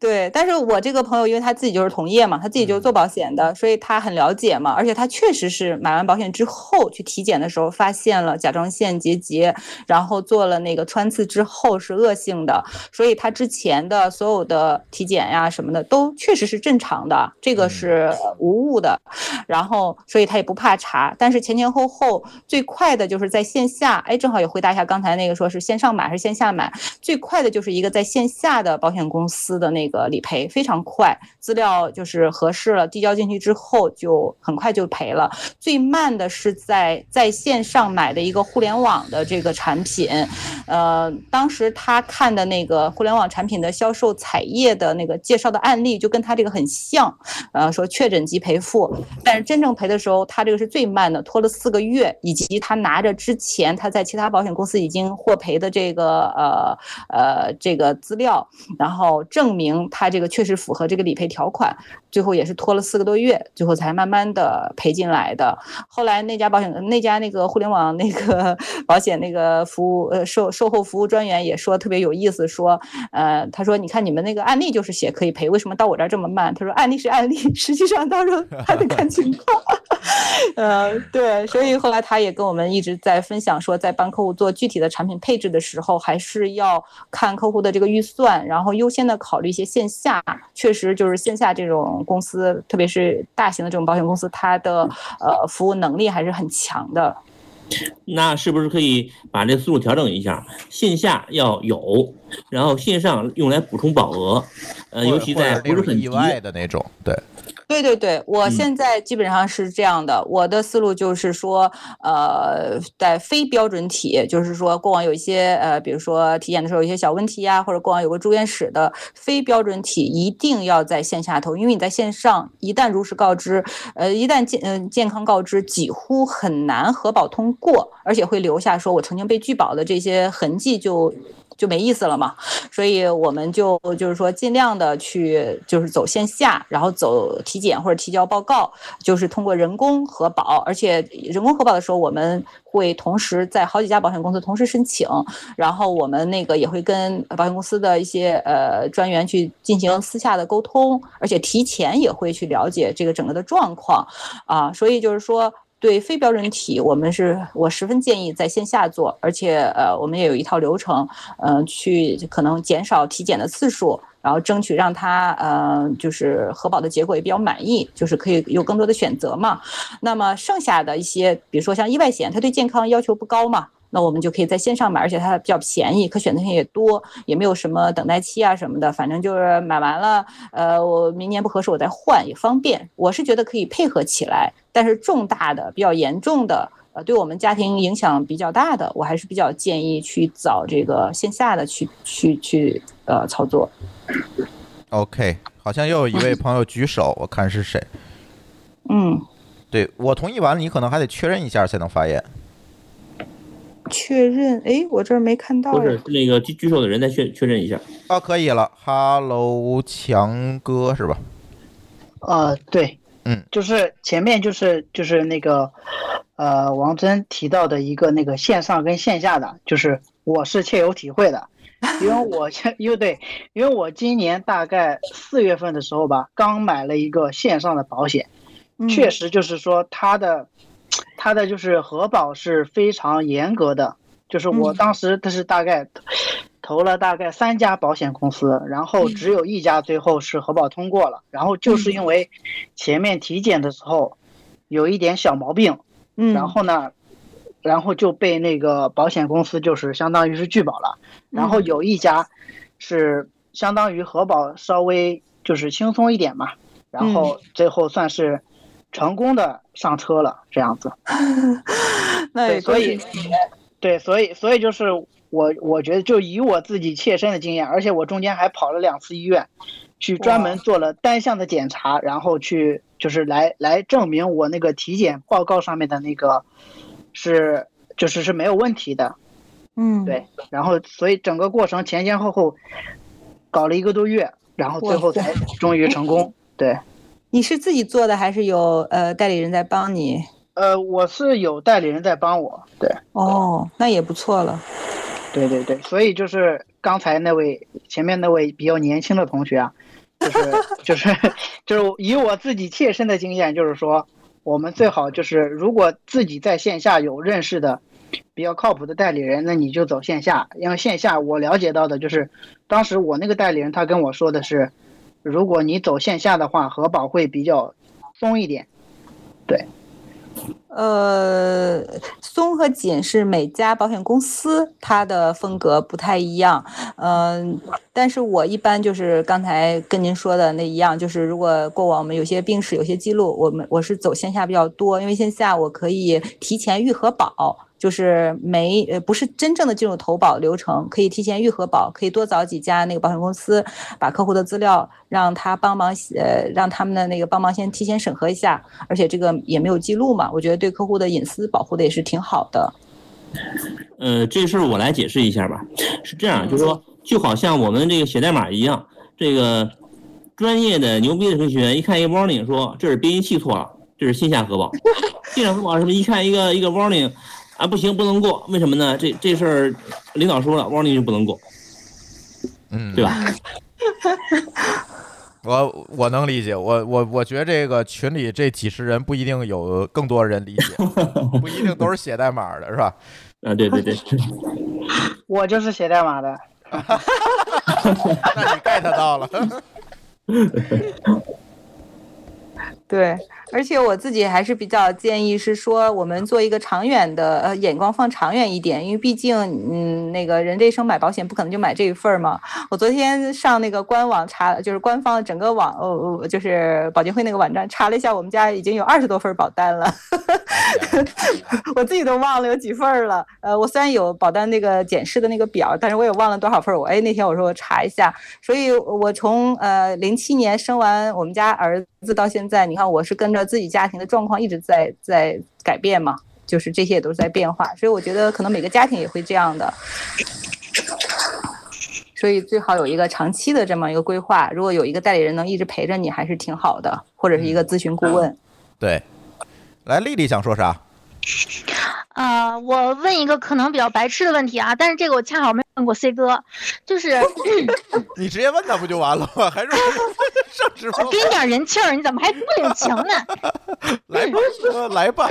对，但是我这个朋友，因为他自己就是同业嘛，他自己就是做保险的，所以他很了解嘛。而且他确实是买完保险之后去体检的时候，发现了甲状腺结节，然后做了那个穿刺之后是恶性的，所以他之前的所有的体检呀什么的都确实是正常的，这个是无误的。然后，所以他也不怕查。但是前前后后最快的就是在线下，哎，正好也回答一下刚才那个说是线上买还是线下买，最快的就是一个在线下的保险公司的那。个个理赔非常快，资料就是核实了，递交进去之后就很快就赔了。最慢的是在在线上买的一个互联网的这个产品，呃，当时他看的那个互联网产品的销售彩页的那个介绍的案例就跟他这个很像，呃，说确诊即赔付，但是真正赔的时候，他这个是最慢的，拖了四个月，以及他拿着之前他在其他保险公司已经获赔的这个呃呃这个资料，然后证明。他这个确实符合这个理赔条款，最后也是拖了四个多月，最后才慢慢的赔进来的。后来那家保险那家那个互联网那个 保险那个服务呃售售后服务专员也说特别有意思，说呃他说你看你们那个案例就是写可以赔，为什么到我这儿这么慢？他说案例是案例，实际上到时候还得看情况。呃对，所以后来他也跟我们一直在分享说，在帮客户做具体的产品配置的时候，还是要看客户的这个预算，然后优先的考虑一些。线下确实就是线下这种公司，特别是大型的这种保险公司，它的呃服务能力还是很强的。那是不是可以把这思路调整一下？线下要有，然后线上用来补充保额，呃，尤其在不是很意外的那种，对。对对对，我现在基本上是这样的。我的思路就是说，呃，在非标准体，就是说过往有一些呃，比如说体检的时候有一些小问题呀，或者过往有个住院史的非标准体，一定要在线下投，因为你在线上一旦如实告知，呃，一旦健嗯健康告知，几乎很难核保通过，而且会留下说我曾经被拒保的这些痕迹就。就没意思了嘛，所以我们就就是说尽量的去就是走线下，然后走体检或者提交报告，就是通过人工核保，而且人工核保的时候，我们会同时在好几家保险公司同时申请，然后我们那个也会跟保险公司的一些呃专员去进行私下的沟通，而且提前也会去了解这个整个的状况啊，所以就是说。对非标准体，我们是我十分建议在线下做，而且呃，我们也有一套流程，嗯，去可能减少体检的次数，然后争取让他呃，就是核保的结果也比较满意，就是可以有更多的选择嘛。那么剩下的一些，比如说像意外险，它对健康要求不高嘛。那我们就可以在线上买，而且它比较便宜，可选择性也多，也没有什么等待期啊什么的，反正就是买完了，呃，我明年不合适我再换也方便。我是觉得可以配合起来，但是重大的、比较严重的，呃，对我们家庭影响比较大的，我还是比较建议去找这个线下的去去去呃操作。OK，好像又有一位朋友举手，我看是谁？嗯，对我同意完了，你可能还得确认一下才能发言。确认，哎，我这儿没看到。不是那个举举手的人再确确认一下。啊，可以了。Hello，强哥是吧？呃，对，嗯，就是前面就是就是那个，呃，王真提到的一个那个线上跟线下的，就是我是切有体会的，因为我 因为对，因为我今年大概四月份的时候吧，刚买了一个线上的保险，确实就是说它的。它的就是核保是非常严格的，就是我当时它是大概投了大概三家保险公司，然后只有一家最后是核保通过了，然后就是因为前面体检的时候有一点小毛病，嗯，然后呢，然后就被那个保险公司就是相当于是拒保了，然后有一家是相当于核保稍微就是轻松一点嘛，然后最后算是。成功的上车了，这样子。对，所以，对，所以，所以就是我我觉得就以我自己切身的经验，而且我中间还跑了两次医院，去专门做了单项的检查，然后去就是来来证明我那个体检报告上面的那个是就是是没有问题的。嗯，对，然后所以整个过程前前后后搞了一个多月，然后最后才终于成功。对，你是自己做的还是有呃代理人在帮你？呃，我是有代理人在帮我。对，哦，那也不错了。对对对，所以就是刚才那位前面那位比较年轻的同学啊，就是 就是就是以我自己切身的经验，就是说我们最好就是如果自己在线下有认识的比较靠谱的代理人，那你就走线下，因为线下我了解到的就是，当时我那个代理人他跟我说的是，如果你走线下的话，核保会比较松一点。对，呃，松和紧是每家保险公司它的风格不太一样，嗯、但是我一般就是刚才跟您说的那一样，就是如果过往我们有些病史、有些记录，我们我是走线下比较多，因为线下我可以提前预核保。就是没呃不是真正的进入投保流程，可以提前预核保，可以多找几家那个保险公司，把客户的资料让他帮忙呃让他们的那个帮忙先提前审核一下，而且这个也没有记录嘛，我觉得对客户的隐私保护的也是挺好的。呃，这事儿我来解释一下吧。是这样，就是说，就好像我们这个写代码一样，这个专业的牛逼的程序员一看一个 warning 说这是编译器错了，这是线下核保。线上核保是不是一看一个一个 warning 啊不行不能过？为什么呢？这这事儿领导说了，warning 就不能过，嗯，对吧？我我能理解，我我我觉得这个群里这几十人不一定有更多人理解，不一定都是写代码的，是吧？啊，对对对，我就是写代码的。那你 get 到了。对，而且我自己还是比较建议是说，我们做一个长远的，呃，眼光放长远一点，因为毕竟，嗯，那个人这一生买保险不可能就买这一份儿嘛。我昨天上那个官网查，就是官方整个网，哦哦，就是保监会那个网站查了一下，我们家已经有二十多份保单了，我自己都忘了有几份儿了。呃，我虽然有保单那个检视的那个表，但是我也忘了多少份儿。我哎，那天我说我查一下，所以我从呃零七年生完我们家儿子到现在，你看我是跟着自己家庭的状况一直在在改变嘛，就是这些也都是在变化，所以我觉得可能每个家庭也会这样的。所以最好有一个长期的这么一个规划，如果有一个代理人能一直陪着你，还是挺好的，或者是一个咨询顾问。对，来，丽丽想说啥？呃，我问一个可能比较白痴的问题啊，但是这个我恰好没问过 C 哥，就是 你直接问他不就完了吗？还是 上直播？我给你点人气儿，你怎么还不领情呢？来吧，来吧。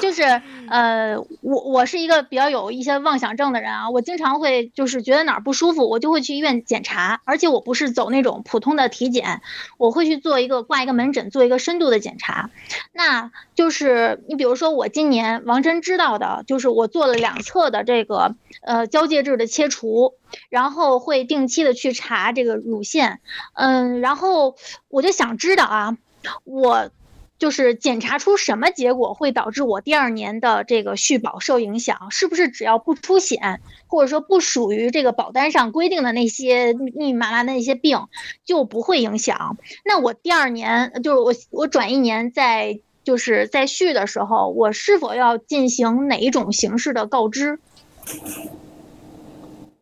就是呃，我我是一个比较有一些妄想症的人啊，我经常会就是觉得哪儿不舒服，我就会去医院检查，而且我不是走那种普通的体检，我会去做一个挂一个门诊，做一个深度的检查。那就是你比如说我今年王真知道的，就是我做了两侧的这个呃交界质的切除，然后会定期的去查这个乳腺，嗯，然后我就想知道啊，我。就是检查出什么结果会导致我第二年的这个续保受影响？是不是只要不出险，或者说不属于这个保单上规定的那些密密麻麻的那些病，就不会影响？那我第二年就是我我转一年在就是在续的时候，我是否要进行哪一种形式的告知？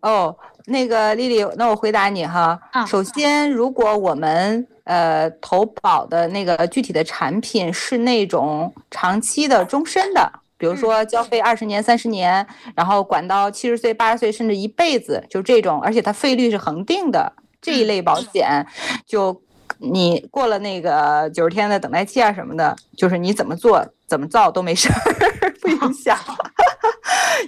哦，那个丽丽，那我回答你哈。啊，首先，如果我们呃投保的那个具体的产品是那种长期的、终身的，比如说交费二十年、三十年，然后管到七十岁、八十岁，甚至一辈子，就这种，而且它费率是恒定的这一类保险，就你过了那个九十天的等待期啊什么的，就是你怎么做、怎么造都没事儿，不影 响。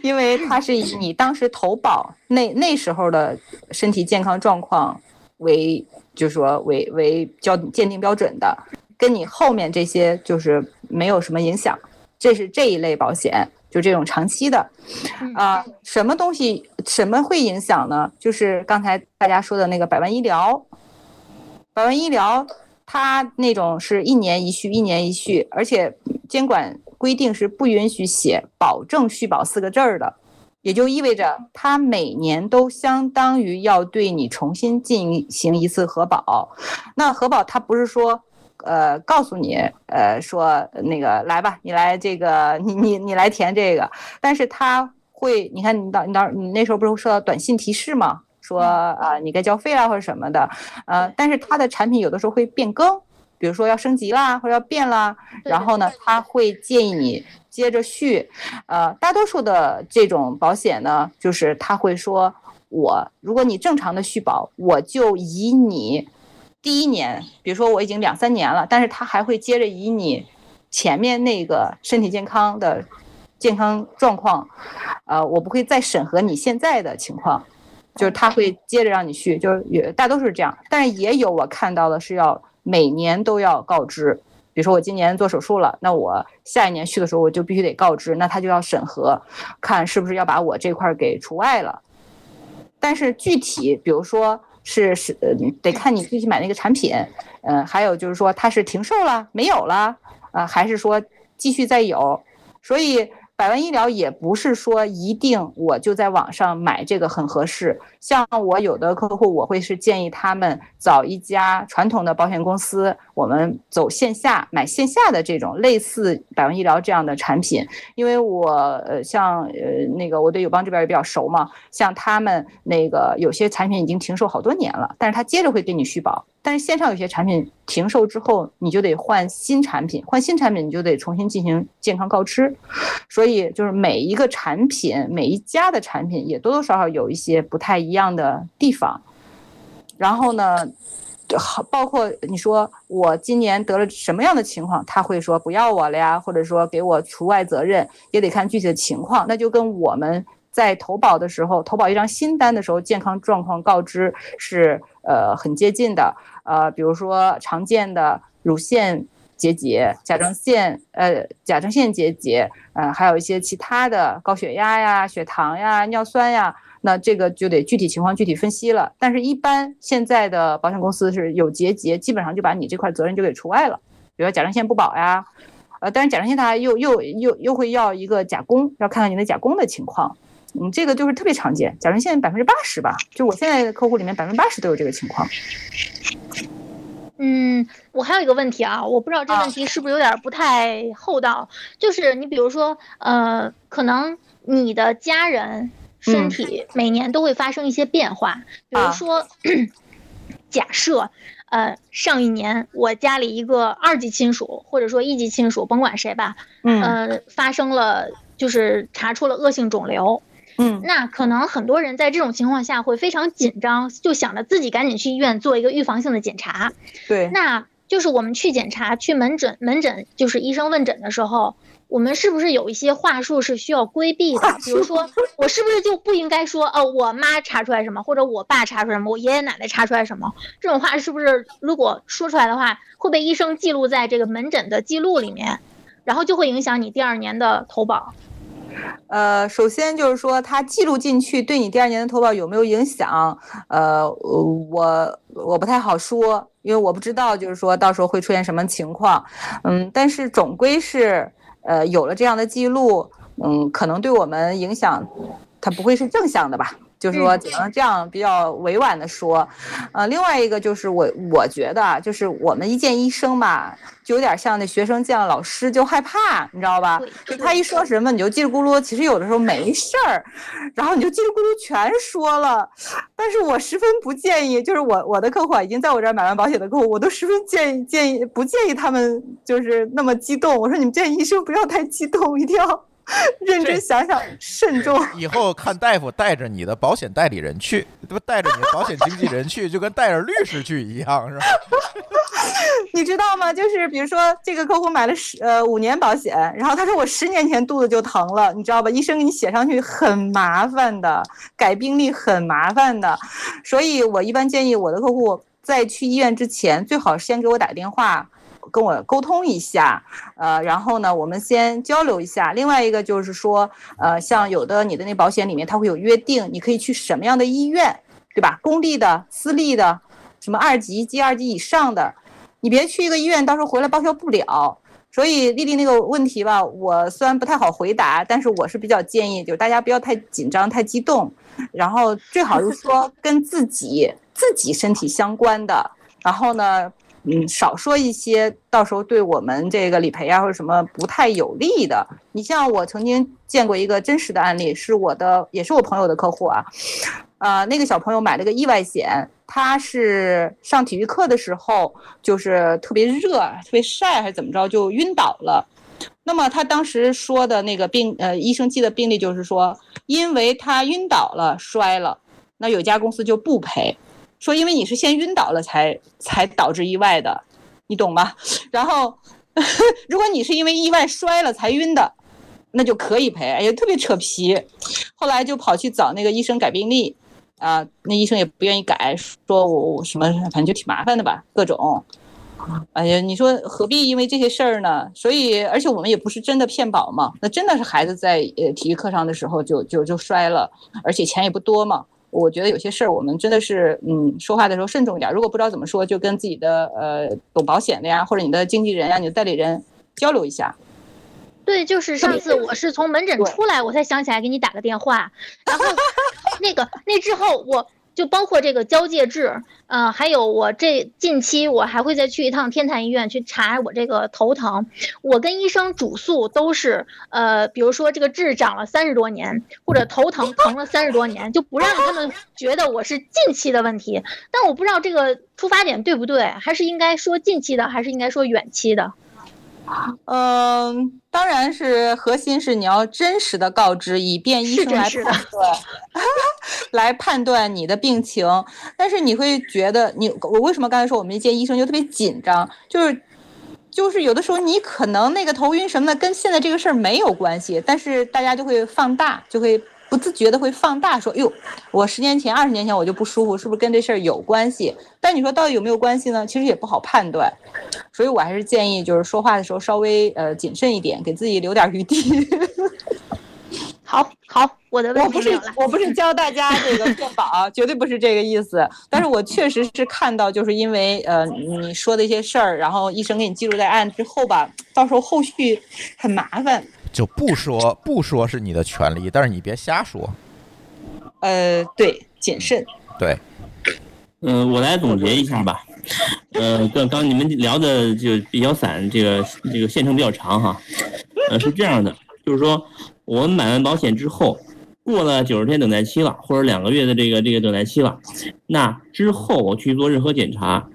因为它是以你当时投保那那时候的身体健康状况为，就是说为为较鉴定标准的，跟你后面这些就是没有什么影响。这是这一类保险，就这种长期的。啊、什么东西什么会影响呢？就是刚才大家说的那个百万医疗，百万医疗它那种是一年一续，一年一续，而且监管规定是不允许写“保证续保”四个字儿的，也就意味着它每年都相当于要对你重新进行一次核保。那核保它不是说，呃，告诉你，呃，说那个来吧，你来这个，你你你来填这个，但是它会，你看你到你到你那时候不是收到短信提示吗？说啊，你该交费啦或者什么的，呃，但是它的产品有的时候会变更，比如说要升级啦或者要变啦，然后呢，他会建议你。接着续，呃，大多数的这种保险呢，就是他会说，我如果你正常的续保，我就以你第一年，比如说我已经两三年了，但是他还会接着以你前面那个身体健康的健康状况，呃，我不会再审核你现在的情况，就是他会接着让你续，就是也大多数是这样，但是也有我看到的是要每年都要告知。比如说我今年做手术了，那我下一年续的时候我就必须得告知，那他就要审核，看是不是要把我这块给除外了。但是具体，比如说是是呃，得看你具体买那个产品，嗯，还有就是说它是停售了没有了啊，还是说继续再有，所以。百万医疗也不是说一定我就在网上买这个很合适，像我有的客户，我会是建议他们找一家传统的保险公司，我们走线下买线下的这种类似百万医疗这样的产品，因为我呃像呃那个我对友邦这边也比较熟嘛，像他们那个有些产品已经停售好多年了，但是他接着会给你续保。但是线上有些产品停售之后，你就得换新产品，换新产品你就得重新进行健康告知，所以就是每一个产品，每一家的产品也多多少少有一些不太一样的地方。然后呢，好，包括你说我今年得了什么样的情况，他会说不要我了呀，或者说给我除外责任，也得看具体的情况，那就跟我们。在投保的时候，投保一张新单的时候，健康状况告知是呃很接近的。呃，比如说常见的乳腺结节、甲状腺呃甲状腺结节，呃还有一些其他的高血压呀、血糖呀、尿酸呀，那这个就得具体情况具体分析了。但是，一般现在的保险公司是有结节，基本上就把你这块责任就给除外了。比如说甲状腺不保呀，呃，但是甲状腺它又又又又会要一个甲功，要看看你的甲功的情况。嗯，这个就是特别常见，甲状腺百分之八十吧，就我现在的客户里面百分之八十都有这个情况。嗯，我还有一个问题啊，我不知道这问题是不是有点不太厚道，就是你比如说，呃，可能你的家人身体每年都会发生一些变化，比如说，假设，呃，上一年我家里一个二级亲属或者说一级亲属，甭管谁吧，呃，发生了就是查出了恶性肿瘤。嗯，那可能很多人在这种情况下会非常紧张，就想着自己赶紧去医院做一个预防性的检查。对，那就是我们去检查、去门诊、门诊就是医生问诊的时候，我们是不是有一些话术是需要规避的？比如说，我是不是就不应该说哦，我妈查出来什么，或者我爸查出来什么，我爷爷奶奶查出来什么？这种话是不是如果说出来的话，会被医生记录在这个门诊的记录里面，然后就会影响你第二年的投保？呃，首先就是说，它记录进去对你第二年的投保有没有影响？呃，我我不太好说，因为我不知道，就是说到时候会出现什么情况。嗯，但是总归是，呃，有了这样的记录，嗯，可能对我们影响，它不会是正向的吧。就是说，只能这样比较委婉的说，呃，另外一个就是我我觉得，就是我们一见医生吧，就有点像那学生见了老师就害怕，你知道吧？就他一说什么，你就叽里咕噜，其实有的时候没事儿，然后你就叽里咕噜全说了。但是我十分不建议，就是我我的客户啊已经在我这儿买完保险的客户，我都十分建议建议不建议他们就是那么激动。我说你们见医生不要太激动，一定要。认真想想，慎重。以后看大夫带着你的保险代理人去，不带着你的保险经纪人去，就跟带着律师去一样，是吧？你知道吗？就是比如说，这个客户买了十呃五年保险，然后他说我十年前肚子就疼了，你知道吧？医生给你写上去很麻烦的，改病历很麻烦的，所以我一般建议我的客户在去医院之前，最好先给我打电话。跟我沟通一下，呃，然后呢，我们先交流一下。另外一个就是说，呃，像有的你的那保险里面，它会有约定，你可以去什么样的医院，对吧？公立的、私立的，什么二级、及二级以上的，你别去一个医院，到时候回来报销不了。所以丽丽那个问题吧，我虽然不太好回答，但是我是比较建议，就大家不要太紧张、太激动，然后最好是说跟自己自己身体相关的，然后呢，嗯，少说一些到时候对我们这个理赔啊或者什么不太有利的。你像我曾经见过一个真实的案例，是我的，也是我朋友的客户啊，呃，那个小朋友买了个意外险，他是上体育课的时候，就是特别热、特别晒还是怎么着，就晕倒了。那么他当时说的那个病，呃，医生记的病例就是说，因为他晕倒了摔了，那有家公司就不赔，说因为你是先晕倒了才才导致意外的，你懂吗？然后 如果你是因为意外摔了才晕的，那就可以赔，哎呀，特别扯皮。后来就跑去找那个医生改病历，啊，那医生也不愿意改，说我我什么，反正就挺麻烦的吧，各种。哎呀，你说何必因为这些事儿呢？所以，而且我们也不是真的骗保嘛，那真的是孩子在呃体育课上的时候就就就摔了，而且钱也不多嘛。我觉得有些事儿我们真的是，嗯，说话的时候慎重一点。如果不知道怎么说，就跟自己的呃懂保险的呀，或者你的经纪人呀、你的代理人交流一下。对，就是上次我是从门诊出来，我才想起来给你打个电话，然后 那个那之后我就包括这个交界痣，呃，还有我这近期我还会再去一趟天坛医院去查我这个头疼，我跟医生主诉都是，呃，比如说这个痣长了三十多年，或者头疼疼了三十多年，就不让他们觉得我是近期的问题，但我不知道这个出发点对不对，还是应该说近期的，还是应该说远期的。嗯，当然是核心是你要真实的告知，以便医生来判断，来判断你的病情。但是你会觉得你，我为什么刚才说我们见医生就特别紧张，就是。就是有的时候你可能那个头晕什么的跟现在这个事儿没有关系，但是大家就会放大，就会不自觉的会放大说，哟，我十年前、二十年前我就不舒服，是不是跟这事儿有关系？但你说到底有没有关系呢？其实也不好判断，所以我还是建议就是说话的时候稍微呃谨慎一点，给自己留点余地。好，好，我的问我不是。我不是教大家这个骗保啊，绝对不是这个意思。但是我确实是看到，就是因为呃你说的一些事儿，然后医生给你记录在案之后吧，到时候后续很麻烦。就不说不说是你的权利，但是你别瞎说。呃，对，谨慎。对，嗯，我来总结一下吧。呃，刚刚你们聊的就比较散，这个这个线程比较长哈。呃，是这样的，就是说我们买完保险之后，过了九十天等待期了，或者两个月的这个这个等待期了，那之后我去做任何检查，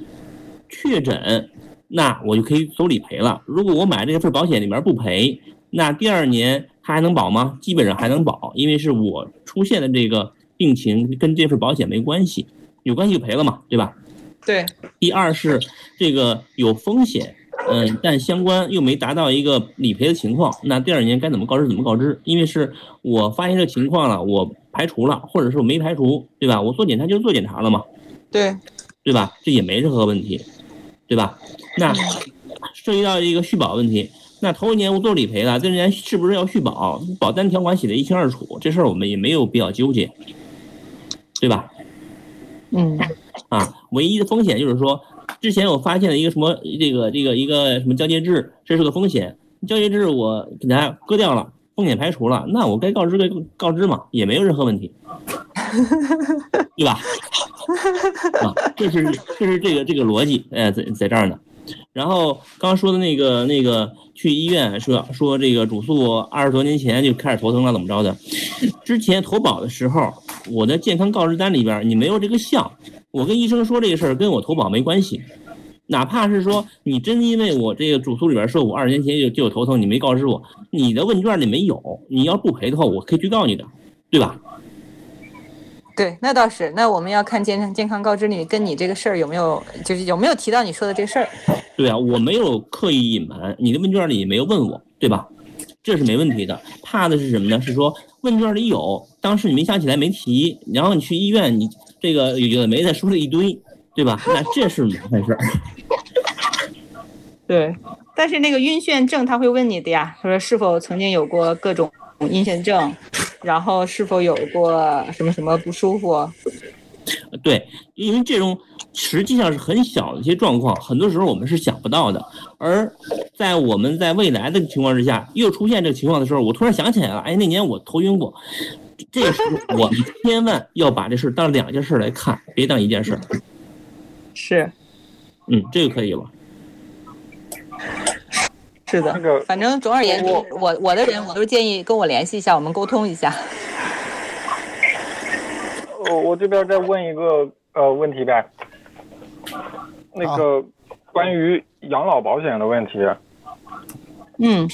确诊，那我就可以走理赔了。如果我买这份保险里面不赔，那第二年它还能保吗？基本上还能保，因为是我出现的这个病情跟这份保险没关系，有关系就赔了嘛，对吧？对。第二是这个有风险，嗯，但相关又没达到一个理赔的情况，那第二年该怎么告知怎么告知，因为是我发现这情况了，我排除了，或者是我没排除，对吧？我做检查就是做检查了嘛，对，对吧？这也没任何问题，对吧？那涉及到一个续保问题，那头一年我做理赔了，这年是不是要续保？保单条款写的一清二楚，这事儿我们也没有必要纠结，对吧？嗯，啊，唯一的风险就是说，之前我发现了一个什么这个这个一个什么交接制，这是个风险。交接制我给它割掉了，风险排除了，那我该告知该告知嘛，也没有任何问题，对吧？啊，这是这是这个这个逻辑，哎，在在这儿呢。然后刚刚说的那个那个去医院说说这个主诉二十多年前就开始头疼了怎么着的，之前投保的时候，我的健康告知单里边你没有这个项，我跟医生说这个事儿跟我投保没关系，哪怕是说你真因为我这个主诉里边说我二十年前就就有头疼，你没告知我，你的问卷里没有，你要不赔的话，我可以去告你的，对吧？对，那倒是。那我们要看健康健康告知里跟你这个事儿有没有，就是有没有提到你说的这个事儿。对啊，我没有刻意隐瞒，你的问卷里也没有问我，对吧？这是没问题的。怕的是什么呢？是说问卷里有，当时你没想起来没提，然后你去医院，你这个有的没的说了一堆，对吧？那这是麻烦事儿。对，但是那个晕眩症他会问你的呀，他说是否曾经有过各种晕眩症，然后是否有过什么什么不舒服。对，因为这种实际上是很小的一些状况，很多时候我们是想不到的。而在我们在未来的情况之下又出现这个情况的时候，我突然想起来了，哎，那年我头晕过。这时候我们千万要把这事当两件事来看，别当一件事。是，嗯，这个可以吧？是的，反正总而言之，我我的人我都建议跟我联系一下，我们沟通一下。我，我这边再问一个呃问题呗，那个关于养老保险的问题。嗯，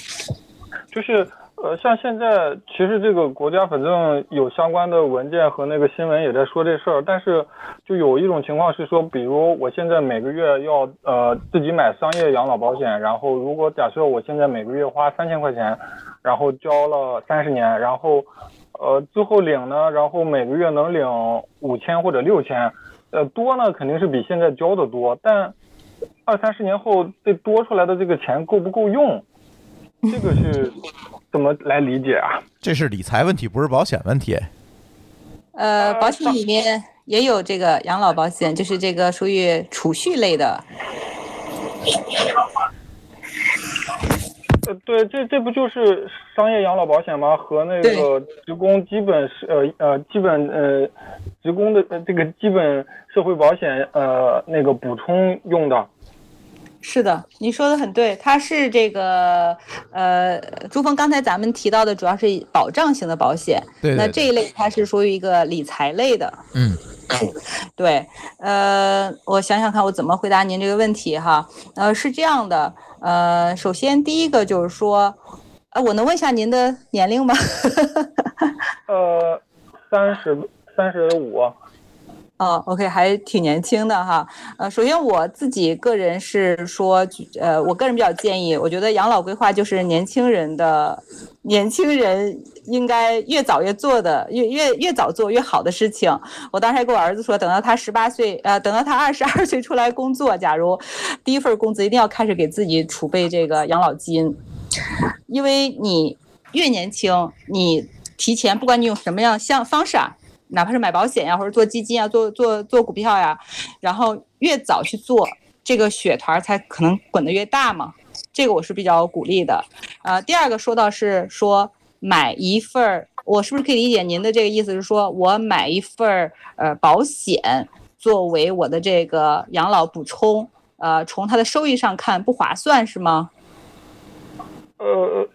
就是呃，像现在其实这个国家反正有相关的文件和那个新闻也在说这事儿，但是就有一种情况是说，比如我现在每个月要呃自己买商业养老保险，然后如果假设我现在每个月花三千块钱，然后交了三十年，然后呃最后领呢，然后每个月能领五千或者六千，呃多呢肯定是比现在交的多，但二三十年后这多出来的这个钱够不够用？这个是怎么来理解啊？这是理财问题，不是保险问题。呃，保险里面也有这个养老保险，就是这个属于储蓄类的。呃，对，这这不就是商业养老保险吗？和那个职工基本是呃呃基本呃职工的呃这个基本社会保险呃那个补充用的。是的，你说的很对，它是这个呃，朱峰刚才咱们提到的主要是保障型的保险，对那这一类它是属于一个理财类的，嗯，对，呃，我想想看我怎么回答您这个问题哈，呃，是这样的，呃，首先第一个就是说，呃，我能问一下您的年龄吗？呃，三十三十五。哦，OK，还挺年轻的哈。呃，首先我自己个人是说，呃，我个人比较建议，我觉得养老规划就是年轻人的，年轻人应该越早越做的，越越越早做越好的事情。我当时还跟我儿子说，等到他十八岁，呃，等到他二十二岁出来工作，假如第一份工资一定要开始给自己储备这个养老金，因为你越年轻，你提前，不管你用什么样像方式啊。哪怕是买保险呀，或者做基金啊，做做做股票呀，然后越早去做，这个血团才可能滚得越大嘛。这个我是比较鼓励的。呃，第二个说到是说买一份儿，我是不是可以理解您的这个意思是说我买一份儿呃保险作为我的这个养老补充？呃，从它的收益上看不划算是吗？呃。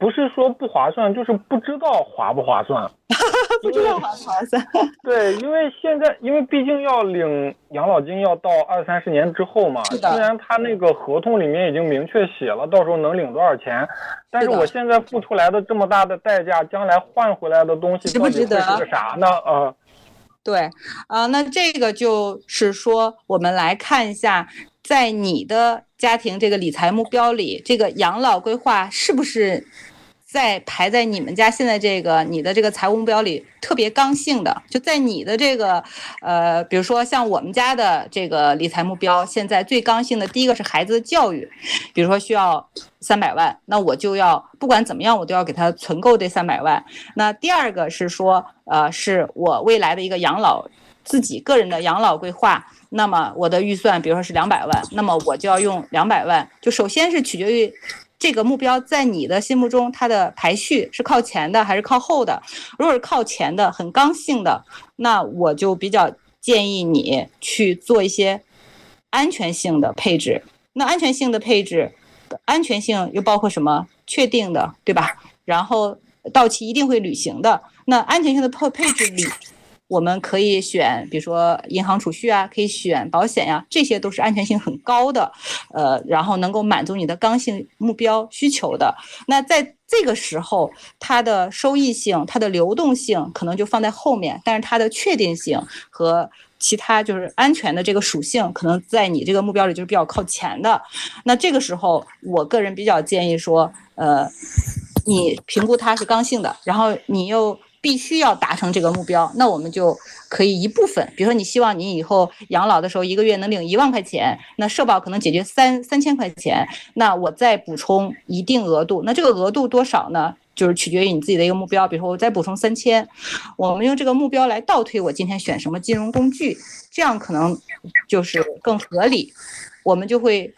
不是说不划算，就是不知道划不划算。不知道划不划算。对，因为现在，因为毕竟要领养老金要到二三十年之后嘛。虽然他那个合同里面已经明确写了，到时候能领多少钱，但是我现在付出来的这么大的代价，将来换回来的东西不值得是个啥呢？呃，对，啊，那这个就是说，我们来看一下，在你的家庭这个理财目标里，这个养老规划是不是？在排在你们家现在这个你的这个财务目标里特别刚性的，就在你的这个呃，比如说像我们家的这个理财目标，现在最刚性的第一个是孩子的教育，比如说需要三百万，那我就要不管怎么样，我都要给他存够这三百万。那第二个是说，呃，是我未来的一个养老自己个人的养老规划，那么我的预算比如说是两百万，那么我就要用两百万，就首先是取决于。这个目标在你的心目中，它的排序是靠前的还是靠后的？如果是靠前的，很刚性的，那我就比较建议你去做一些安全性的配置。那安全性的配置，安全性又包括什么？确定的，对吧？然后到期一定会履行的。那安全性的配配置里。我们可以选，比如说银行储蓄啊，可以选保险呀，这些都是安全性很高的，呃，然后能够满足你的刚性目标需求的。那在这个时候，它的收益性、它的流动性可能就放在后面，但是它的确定性和其他就是安全的这个属性，可能在你这个目标里就是比较靠前的。那这个时候，我个人比较建议说，呃，你评估它是刚性的，然后你又。必须要达成这个目标，那我们就可以一部分，比如说你希望你以后养老的时候一个月能领一万块钱，那社保可能解决三三千块钱，那我再补充一定额度，那这个额度多少呢？就是取决于你自己的一个目标，比如说我再补充三千，我们用这个目标来倒推我今天选什么金融工具，这样可能就是更合理，我们就会。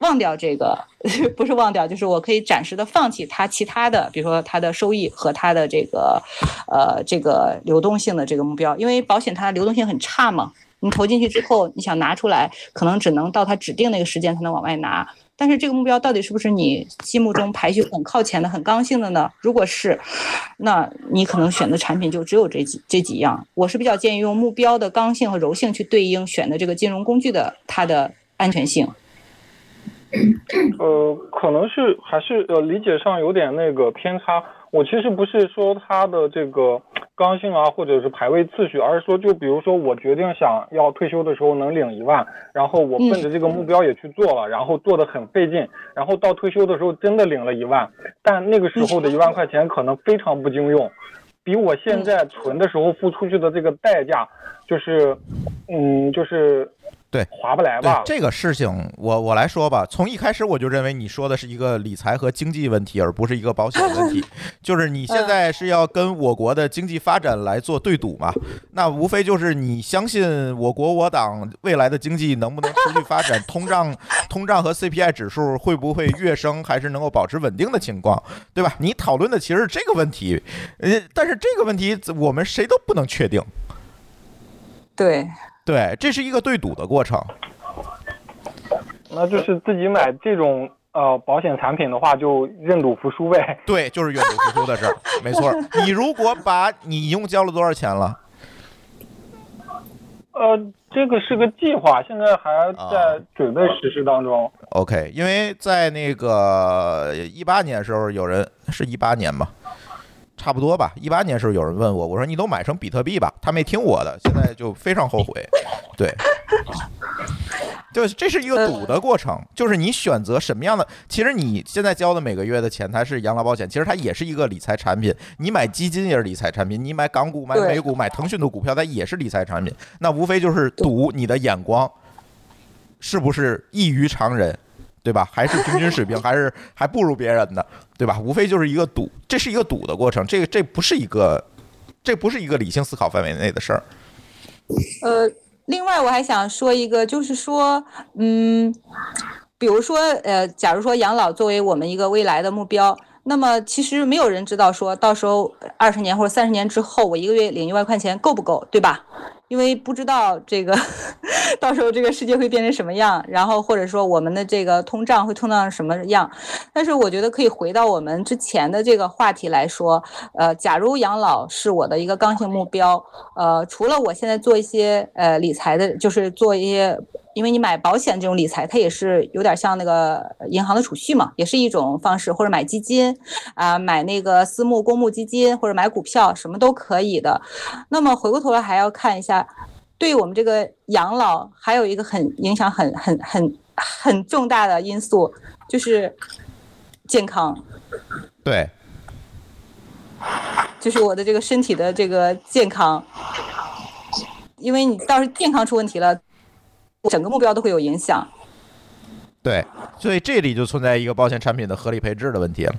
忘掉这个，不是忘掉，就是我可以暂时的放弃它其他的，比如说它的收益和它的这个，呃，这个流动性的这个目标，因为保险它的流动性很差嘛，你投进去之后，你想拿出来，可能只能到它指定那个时间才能往外拿。但是这个目标到底是不是你心目中排序很靠前的、很刚性的呢？如果是，那你可能选的产品就只有这几这几样。我是比较建议用目标的刚性和柔性去对应选的这个金融工具的它的安全性。呃，可能是还是呃理解上有点那个偏差。我其实不是说它的这个刚性啊，或者是排位次序，而是说就比如说我决定想要退休的时候能领一万，然后我奔着这个目标也去做了，然后做的很费劲，然后到退休的时候真的领了一万，但那个时候的一万块钱可能非常不经用，比我现在存的时候付出去的这个代价，就是，嗯，就是。对，划不来吧？这个事情，我我来说吧。从一开始我就认为你说的是一个理财和经济问题，而不是一个保险问题。就是你现在是要跟我国的经济发展来做对赌嘛？那无非就是你相信我国我党未来的经济能不能持续发展，通胀通胀和 CPI 指数会不会跃升，还是能够保持稳定的情况，对吧？你讨论的其实是这个问题，呃，但是这个问题我们谁都不能确定。对。对，这是一个对赌的过程。那就是自己买这种呃保险产品的话，就认赌服输呗。对，就是认赌服输的事儿，没错。你如果把你一共交了多少钱了？呃，这个是个计划，现在还在准备实施当中。OK，因为在那个一八年时候，有人是一八年吧。差不多吧，一八年时候有人问我，我说你都买成比特币吧，他没听我的，现在就非常后悔。对，对，这是一个赌的过程，就是你选择什么样的。其实你现在交的每个月的钱，它是养老保险，其实它也是一个理财产品。你买基金也是理财产品，你买港股、买美股、买腾讯的股票，它也是理财产品。那无非就是赌你的眼光是不是异于常人。对吧？还是平均水平，还是还不如别人的，对吧？无非就是一个赌，这是一个赌的过程，这个这不是一个，这不是一个理性思考范围内的事儿。呃，另外我还想说一个，就是说，嗯，比如说，呃，假如说养老作为我们一个未来的目标，那么其实没有人知道说到时候二十年或者三十年之后，我一个月领一万块钱够不够，对吧？因为不知道这个 到时候这个世界会变成什么样，然后或者说我们的这个通胀会通胀什么样。但是我觉得可以回到我们之前的这个话题来说，呃，假如养老是我的一个刚性目标，呃，除了我现在做一些呃理财的，就是做一些。因为你买保险这种理财，它也是有点像那个银行的储蓄嘛，也是一种方式，或者买基金啊、呃，买那个私募、公募基金，或者买股票，什么都可以的。那么回过头来还要看一下，对于我们这个养老，还有一个很影响很很很很重大的因素，就是健康。对，就是我的这个身体的这个健康，因为你到时健康出问题了。整个目标都会有影响，对，所以这里就存在一个保险产品的合理配置的问题了，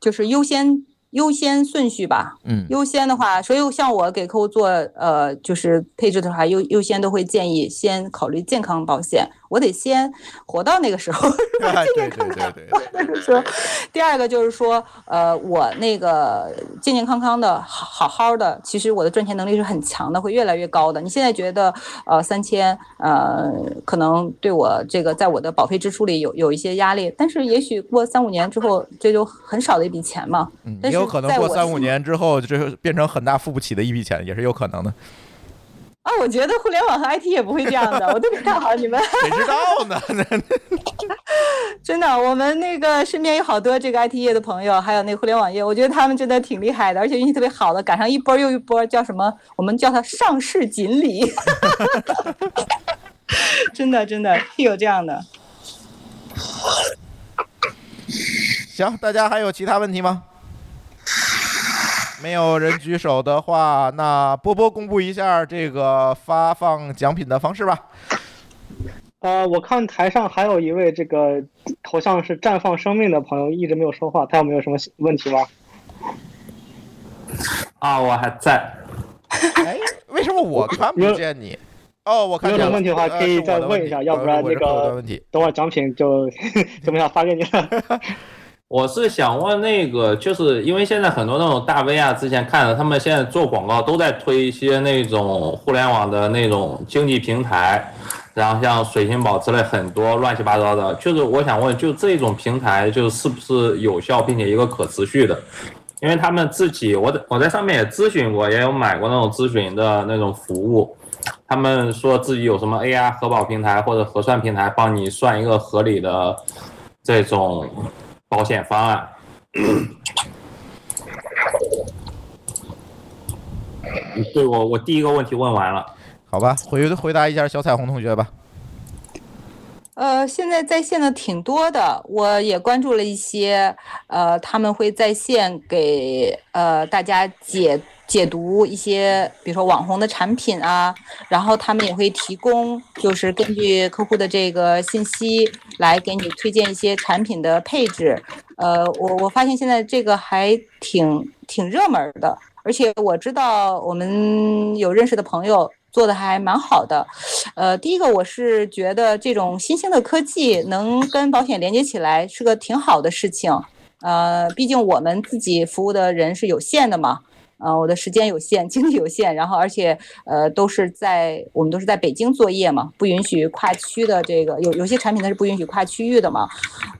就是优先优先顺序吧。嗯，优先的话，所以像我给客户做呃就是配置的话，优优先都会建议先考虑健康保险，我得先活到那个时候，对对对第二个就是说，呃，我那个健健康康的，好好的，其实我的赚钱能力是很强的，会越来越高的。你现在觉得呃三千呃可能对我这个在我的保费支出里有有一些压力，但是也许过三五年之后，这就很少的一笔钱嘛。嗯，也有可能过三五年之后，这变成很大付不起的一笔钱，也是有可能的。啊，我觉得互联网和 IT 也不会这样的，我特别看好你们。谁知道呢？真的，我们那个身边有好多这个 IT 业的朋友，还有那个互联网业，我觉得他们真的挺厉害的，而且运气特别好的，赶上一波又一波，叫什么？我们叫它上市锦鲤。真的，真的有这样的。行，大家还有其他问题吗？没有人举手的话，那波波公布一下这个发放奖品的方式吧。呃，我看台上还有一位这个头像是绽放生命的朋友一直没有说话，他有没有什么问题吗？啊，我还在。哎，为什么我看不见你？哦，我看见了。有什么问题的话呃可以再问一下，要不然那个问题。等会儿奖品就怎么样发给你了。我是想问那个，就是因为现在很多那种大 V 啊，之前看的，他们现在做广告都在推一些那种互联网的那种经济平台，然后像水星宝之类很多乱七八糟的。就是我想问，就这种平台就是不是有效并且一个可持续的？因为他们自己，我在我在上面也咨询过，也有买过那种咨询的那种服务。他们说自己有什么 AI 核保平台或者核算平台，帮你算一个合理的这种保险方案。对我，我第一个问题问完了。好吧，回回答一下小彩虹同学吧。呃，现在在线的挺多的，我也关注了一些，呃，他们会在线给呃大家解解读一些，比如说网红的产品啊，然后他们也会提供，就是根据客户的这个信息来给你推荐一些产品的配置。呃，我我发现现在这个还挺挺热门的，而且我知道我们有认识的朋友做的还蛮好的。呃，第一个我是觉得这种新兴的科技能跟保险连接起来是个挺好的事情。呃，毕竟我们自己服务的人是有限的嘛。呃，我的时间有限，精力有限，然后而且呃都是在我们都是在北京作业嘛，不允许跨区的这个有有些产品它是不允许跨区域的嘛。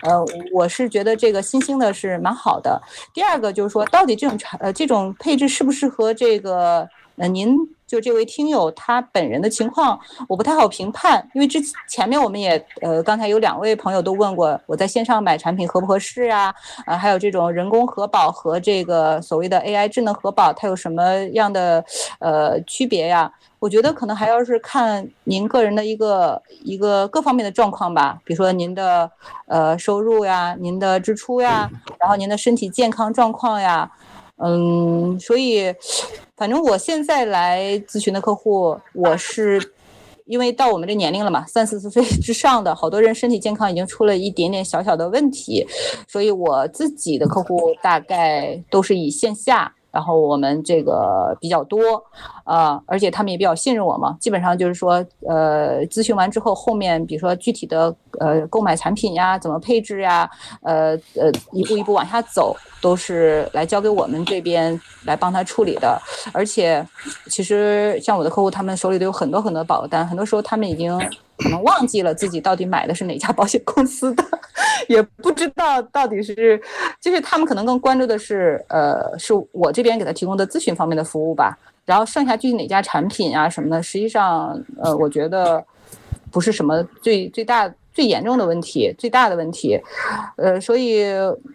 呃，我是觉得这个新兴的是蛮好的。第二个就是说，到底这种产呃这种配置适不适合这个呃您就这位听友他本人的情况，我不太好评判，因为之前面我们也呃刚才有两位朋友都问过，我在线上买产品合不合适啊？啊，还有这种人工核保和这个所谓的 AI 智能核保，它有什么样的呃区别呀？我觉得可能还要是看您个人的一个一个各方面的状况吧，比如说您的呃收入呀、您的支出呀，然后您的身体健康状况呀，嗯，所以反正我现在来咨询的客户，我是因为到我们这年龄了嘛，三四十岁之上的好多人身体健康已经出了一点点小小的问题，所以我自己的客户大概都是以线下。然后我们这个比较多，啊，而且他们也比较信任我嘛。基本上就是说，呃，咨询完之后，后面比如说具体的呃购买产品呀，怎么配置呀，呃呃，一步一步往下走，都是来交给我们这边来帮他处理的。而且，其实像我的客户，他们手里都有很多很多保单，很多时候他们已经可能忘记了自己到底买的是哪家保险公司的，也不知道到底是，就是他们可能更关注的是，呃，是我这边给他提供的咨询方面的服务吧。然后剩下具体哪家产品啊什么的，实际上，呃，我觉得不是什么最最大。最严重的问题，最大的问题，呃，所以，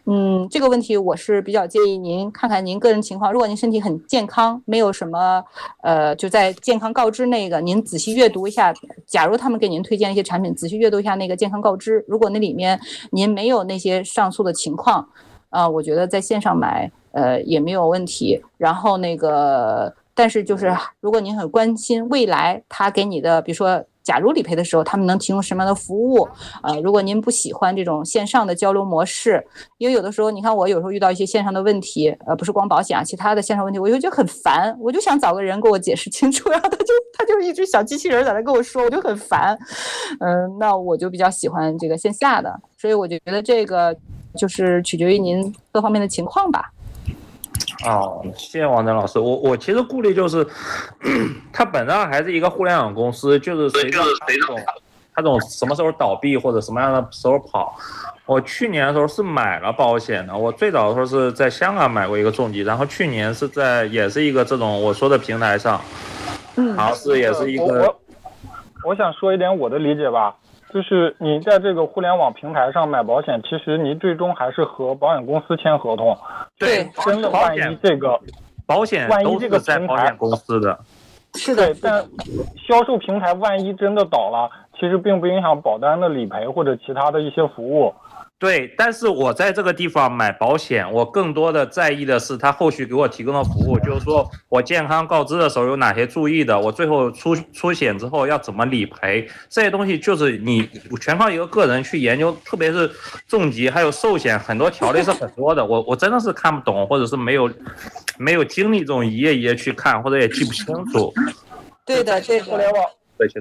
嗯，这个问题我是比较建议您看看您个人情况。如果您身体很健康，没有什么，呃，就在健康告知那个，您仔细阅读一下。假如他们给您推荐一些产品，仔细阅读一下那个健康告知。如果那里面您没有那些上述的情况，啊、我觉得在线上买，呃，也没有问题。然后那个，但是就是如果您很关心未来他给你的，比如说。假如理赔的时候，他们能提供什么样的服务？呃，如果您不喜欢这种线上的交流模式，因为有的时候，你看我有时候遇到一些线上的问题，呃，不是光保险啊，其他的线上问题，我就觉得很烦，我就想找个人给我解释清楚，然后他就他就一只小机器人在那跟我说，我就很烦。嗯、那我就比较喜欢这个线下的，所以我就觉得这个就是取决于您各方面的情况吧。哦，谢谢王真老师。我我其实顾虑就是，它本质上还是一个互联网公司，就是随着它这种它这种什么时候倒闭或者什么样的时候跑。我去年的时候是买了保险的，我最早的时候是在香港买过一个重疾，然后去年是在也是一个这种我说的平台上，嗯，好像是也是一个我想说一点我的理解吧，就是你在这个互联网平台上买保险，其实你最终还是和保险公司签合同。对，真的万一这个保险万一这个在平台保险公司的。是对，但销售平台万一真的倒了，其实并不影响保单的理赔或者其他的一些服务。对，但是我在这个地方买保险，我更多的在意的是他后续给我提供的服务，就是说我健康告知的时候有哪些注意的，我最后出出险之后要怎么理赔，这些东西就是你全靠一个个人去研究，特别是重疾还有寿险，很多条例是很多的，我我真的是看不懂，或者是没有没有精力这种一页一页去看，或者也记不清楚。对的，对的。互联网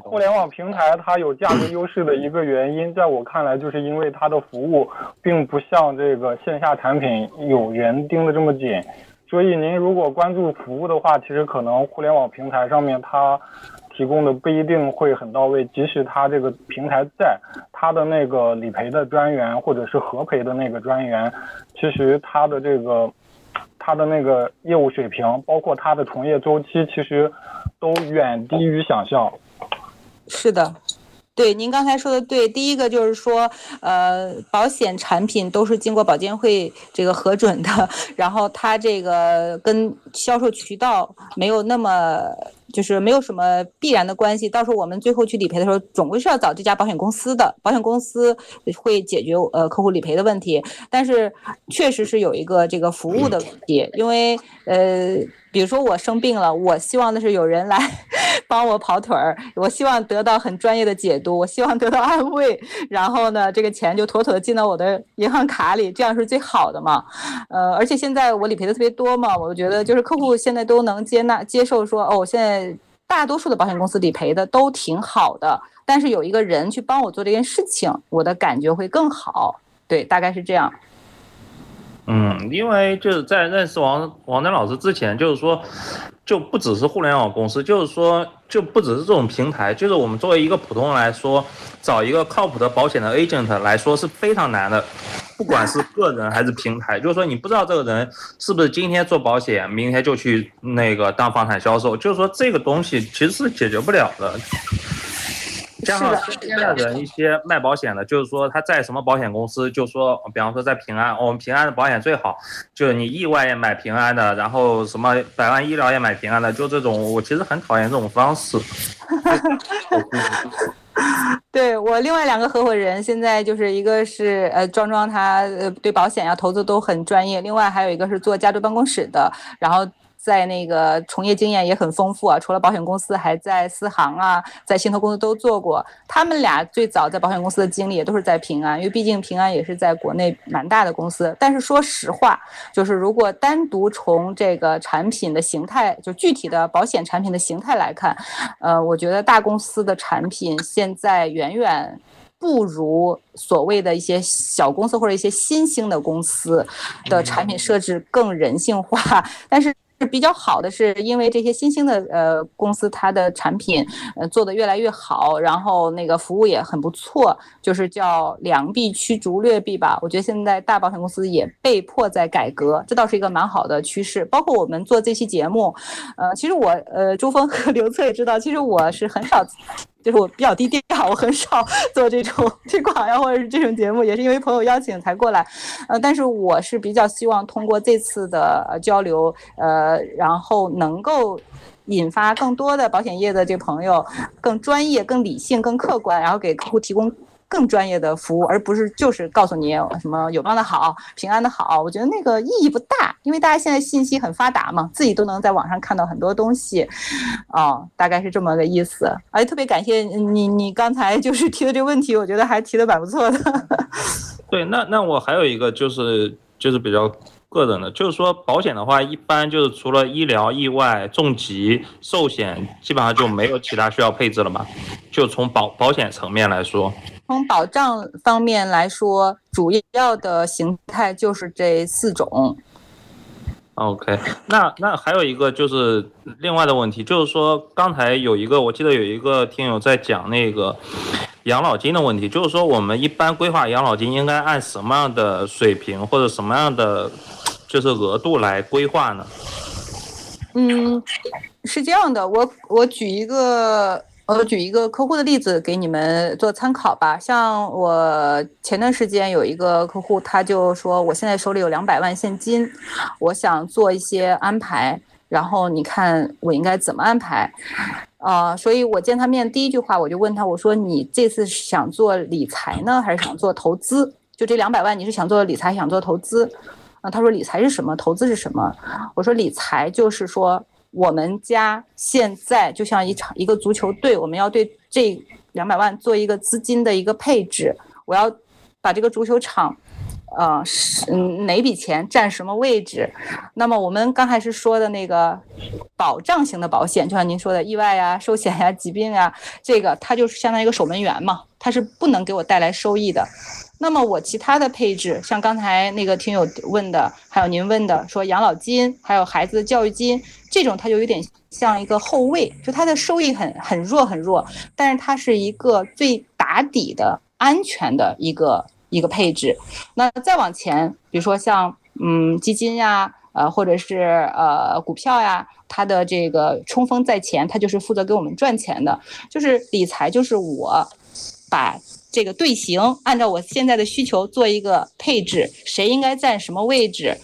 互联网平台它有价格优势的一个原因，在我看来，就是因为它的服务并不像这个线下产品有人盯得这么紧。所以您如果关注服务的话，其实可能互联网平台上面它提供的不一定会很到位。即使它这个平台在，它的那个理赔的专员或者是核赔的那个专员，其实它的这个它的那个业务水平，包括它的从业周期，其实都远低于想象。是的，对，您刚才说的对。第一个就是说，呃，保险产品都是经过保监会这个核准的，然后它这个跟销售渠道没有那么。就是没有什么必然的关系，到时候我们最后去理赔的时候，总归是要找这家保险公司的，保险公司会解决呃客户理赔的问题。但是确实是有一个这个服务的问题，因为呃，比如说我生病了，我希望的是有人来 帮我跑腿儿，我希望得到很专业的解读，我希望得到安慰，然后呢，这个钱就妥妥的进到我的银行卡里，这样是最好的嘛。呃，而且现在我理赔的特别多嘛，我觉得就是客户现在都能接纳接受说，哦，现在。大多数的保险公司理赔的都挺好的，但是有一个人去帮我做这件事情，我的感觉会更好。对，大概是这样。嗯，因为就是在认识王王丹老师之前，就是说，就不只是互联网公司，就是说，就不只是这种平台，就是我们作为一个普通人来说，找一个靠谱的保险的 agent 来说是非常难的，不管是个人还是平台，就是说你不知道这个人是不是今天做保险，明天就去那个当房产销售，就是说这个东西其实是解决不了的。加上现在的一些卖保险的，就是说他在什么保险公司，就说比方说在平安，我们平安的保险最好，就是你意外也买平安的，然后什么百万医疗也买平安的，就这种，我其实很讨厌这种方式。对我另外两个合伙人，现在就是一个是呃庄庄，他呃对保险呀投资都很专业，另外还有一个是做加州办公室的，然后。在那个从业经验也很丰富啊，除了保险公司，还在四行啊，在信托公司都做过。他们俩最早在保险公司的经历也都是在平安，因为毕竟平安也是在国内蛮大的公司。但是说实话，就是如果单独从这个产品的形态，就具体的保险产品的形态来看，呃，我觉得大公司的产品现在远远不如所谓的一些小公司或者一些新兴的公司的产品设置更人性化，但是。比较好的是，因为这些新兴的呃公司，它的产品呃做得越来越好，然后那个服务也很不错，就是叫良币驱逐劣币吧。我觉得现在大保险公司也被迫在改革，这倒是一个蛮好的趋势。包括我们做这期节目，呃，其实我呃朱峰和刘策也知道，其实我是很少。就是我比较低调，我很少做这种推广呀，或者是这种节目，也是因为朋友邀请才过来。呃，但是我是比较希望通过这次的交流，呃，然后能够引发更多的保险业的这朋友更专业、更理性、更客观，然后给客户提供。更专业的服务，而不是就是告诉你什么友邦的好、平安的好，我觉得那个意义不大，因为大家现在信息很发达嘛，自己都能在网上看到很多东西，哦，大概是这么个意思。而且特别感谢你，你刚才就是 提的这个问题，我觉得还提的蛮不错的。对，那那我还有一个就是就是比较。个人的，就是说保险的话，一般就是除了医疗、意外、重疾、寿险，基本上就没有其他需要配置了嘛。就从保保险层面来说，从保障方面来说，主要的形态就是这四种。OK，那那还有一个就是另外的问题，就是说刚才有一个，我记得有一个听友在讲那个养老金的问题，就是说我们一般规划养老金应该按什么样的水平或者什么样的就是额度来规划呢？嗯，是这样的，我我举一个。我举一个客户的例子给你们做参考吧。像我前段时间有一个客户，他就说我现在手里有两百万现金，我想做一些安排，然后你看我应该怎么安排？啊，所以我见他面第一句话我就问他，我说你这次想做理财呢，还是想做投资？就这两百万，你是想做理财，想做投资？啊，他说理财是什么？投资是什么？我说理财就是说。我们家现在就像一场一个足球队，我们要对这两百万做一个资金的一个配置。我要把这个足球场，呃，是嗯哪笔钱占什么位置？那么我们刚才是说的那个保障型的保险，就像您说的意外呀、寿险呀、疾病呀，这个它就是相当于一个守门员嘛，它是不能给我带来收益的。那么我其他的配置，像刚才那个听友问的，还有您问的，说养老金，还有孩子的教育金，这种它就有点像一个后卫，就它的收益很很弱很弱，但是它是一个最打底的安全的一个一个配置。那再往前，比如说像嗯基金呀，呃或者是呃股票呀，它的这个冲锋在前，它就是负责给我们赚钱的，就是理财，就是我把。这个队形按照我现在的需求做一个配置，谁应该占什么位置，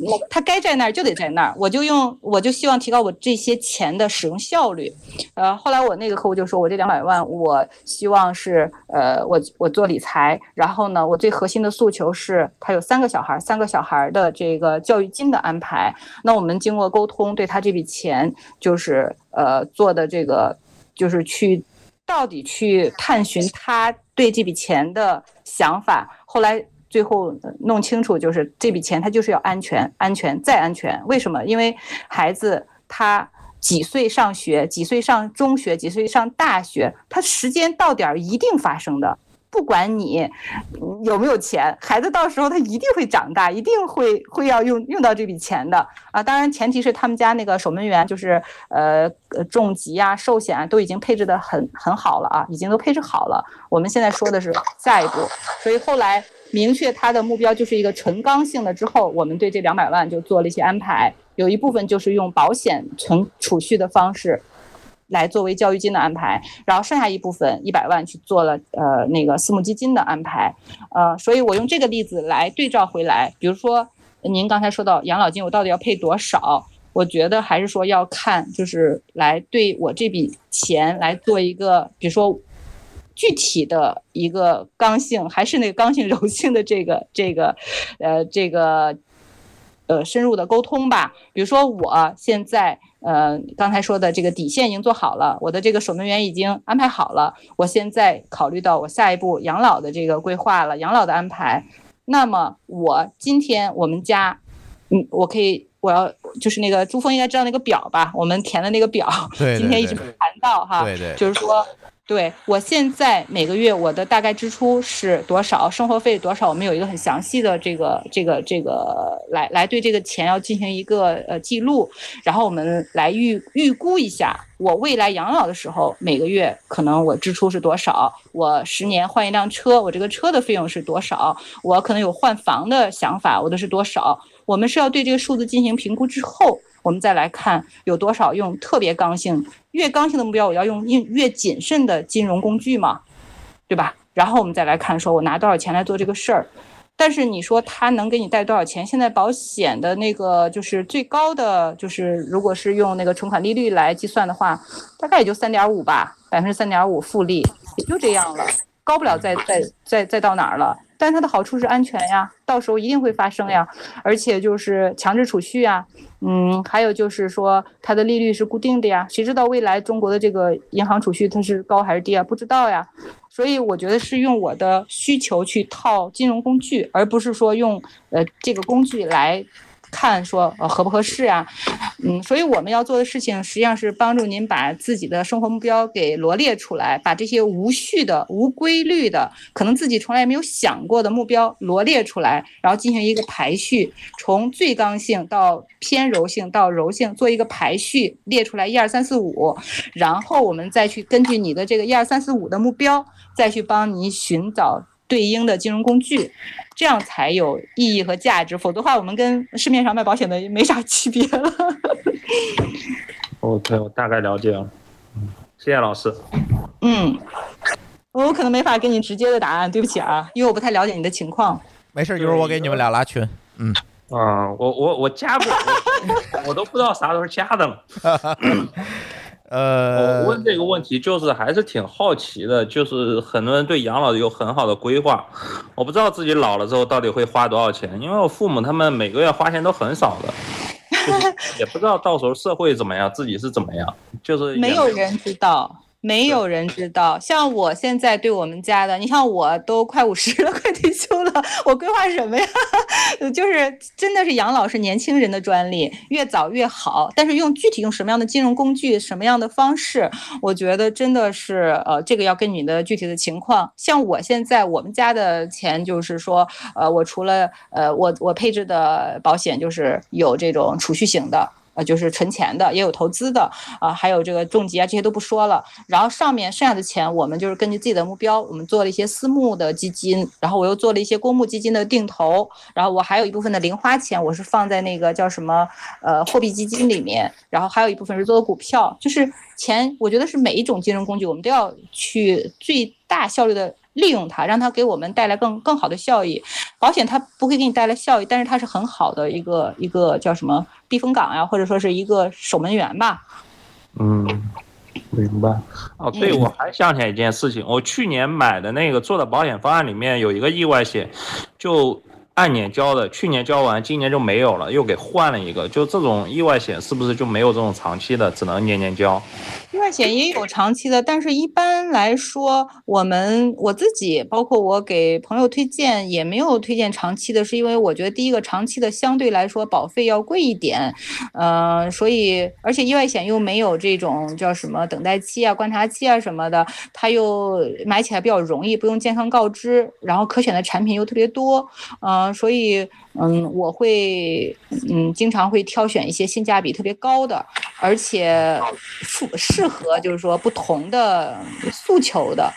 我他该在那儿就得在那儿，我就用我就希望提高我这些钱的使用效率。呃，后来我那个客户就说，我这两百万，我希望是呃我我做理财，然后呢，我最核心的诉求是他有三个小孩，三个小孩的这个教育金的安排。那我们经过沟通，对他这笔钱就是呃做的这个就是去。到底去探寻他对这笔钱的想法，后来最后弄清楚，就是这笔钱他就是要安全，安全再安全。为什么？因为孩子他几岁上学，几岁上中学，几岁上大学，他时间到点儿一定发生的。不管你有没有钱，孩子到时候他一定会长大，一定会会要用用到这笔钱的啊！当然，前提是他们家那个守门员就是呃重疾啊、寿险啊都已经配置的很很好了啊，已经都配置好了。我们现在说的是下一步，所以后来明确他的目标就是一个纯刚性的之后，我们对这两百万就做了一些安排，有一部分就是用保险存储蓄的方式。来作为教育金的安排，然后剩下一部分一百万去做了呃那个私募基金的安排，呃，所以我用这个例子来对照回来，比如说您刚才说到养老金，我到底要配多少？我觉得还是说要看，就是来对我这笔钱来做一个，比如说具体的一个刚性，还是那个刚性柔性的这个这个呃这个呃深入的沟通吧。比如说我现在。呃，刚才说的这个底线已经做好了，我的这个守门员已经安排好了。我现在考虑到我下一步养老的这个规划了，养老的安排。那么我今天我们家，嗯，我可以，我要就是那个朱峰应该知道那个表吧？我们填的那个表，今天一直没谈到哈，对对，就是说。对我现在每个月我的大概支出是多少，生活费多少，我们有一个很详细的这个这个这个来来对这个钱要进行一个呃记录，然后我们来预预估一下我未来养老的时候每个月可能我支出是多少，我十年换一辆车，我这个车的费用是多少，我可能有换房的想法，我的是多少，我们是要对这个数字进行评估之后。我们再来看有多少用特别刚性，越刚性的目标，我要用越越谨慎的金融工具嘛，对吧？然后我们再来看，说我拿多少钱来做这个事儿。但是你说它能给你贷多少钱？现在保险的那个就是最高的，就是如果是用那个存款利率来计算的话，大概也就三点五吧，百分之三点五复利，也就这样了，高不了再再再再到哪儿了。但它的好处是安全呀，到时候一定会发生呀，而且就是强制储蓄呀。嗯，还有就是说，它的利率是固定的呀，谁知道未来中国的这个银行储蓄它是高还是低啊？不知道呀，所以我觉得是用我的需求去套金融工具，而不是说用呃这个工具来。看说呃合不合适呀，嗯，所以我们要做的事情实际上是帮助您把自己的生活目标给罗列出来，把这些无序的、无规律的，可能自己从来没有想过的目标罗列出来，然后进行一个排序，从最刚性到偏柔性到柔性做一个排序，列出来一二三四五，然后我们再去根据你的这个一二三四五的目标，再去帮你寻找。对应的金融工具，这样才有意义和价值。否则的话，我们跟市面上卖保险的没啥区别了。OK，我大概了解了。谢谢老师。嗯，我可能没法给你直接的答案，对不起啊，因为我不太了解你的情况。没事，一会儿我给你们俩拉群。嗯，啊，我我我加过，我都不知道啥时候加的了。呃，我问这个问题就是还是挺好奇的，就是很多人对养老有很好的规划，我不知道自己老了之后到底会花多少钱，因为我父母他们每个月花钱都很少的，也不知道到时候社会怎么样，自己是怎么样，就是没有人知道。没有人知道。像我现在对我们家的，你像我都快五十了，快退休了，我规划什么呀？就是真的是养老是年轻人的专利，越早越好。但是用具体用什么样的金融工具，什么样的方式，我觉得真的是呃，这个要跟你的具体的情况。像我现在我们家的钱，就是说呃，我除了呃我我配置的保险就是有这种储蓄型的。呃，就是存钱的，也有投资的，啊，还有这个重疾啊，这些都不说了。然后上面剩下的钱，我们就是根据自己的目标，我们做了一些私募的基金，然后我又做了一些公募基金的定投，然后我还有一部分的零花钱，我是放在那个叫什么呃货币基金里面，然后还有一部分是做的股票，就是钱，我觉得是每一种金融工具，我们都要去最大效率的。利用它，让它给我们带来更更好的效益。保险它不会给你带来效益，但是它是很好的一个一个叫什么避风港呀，或者说是一个守门员吧。嗯，明白。哦，对，我还想起来一件事情，我去年买的那个做的保险方案里面有一个意外险，就按年交的，去年交完，今年就没有了，又给换了一个。就这种意外险是不是就没有这种长期的，只能年年交？意外险也有长期的，但是一般来说，我们我自己包括我给朋友推荐也没有推荐长期的，是因为我觉得第一个长期的相对来说保费要贵一点，嗯，所以而且意外险又没有这种叫什么等待期啊、观察期啊什么的，它又买起来比较容易，不用健康告知，然后可选的产品又特别多，嗯，所以。嗯，我会嗯经常会挑选一些性价比特别高的，而且适适合就是说不同的诉求的。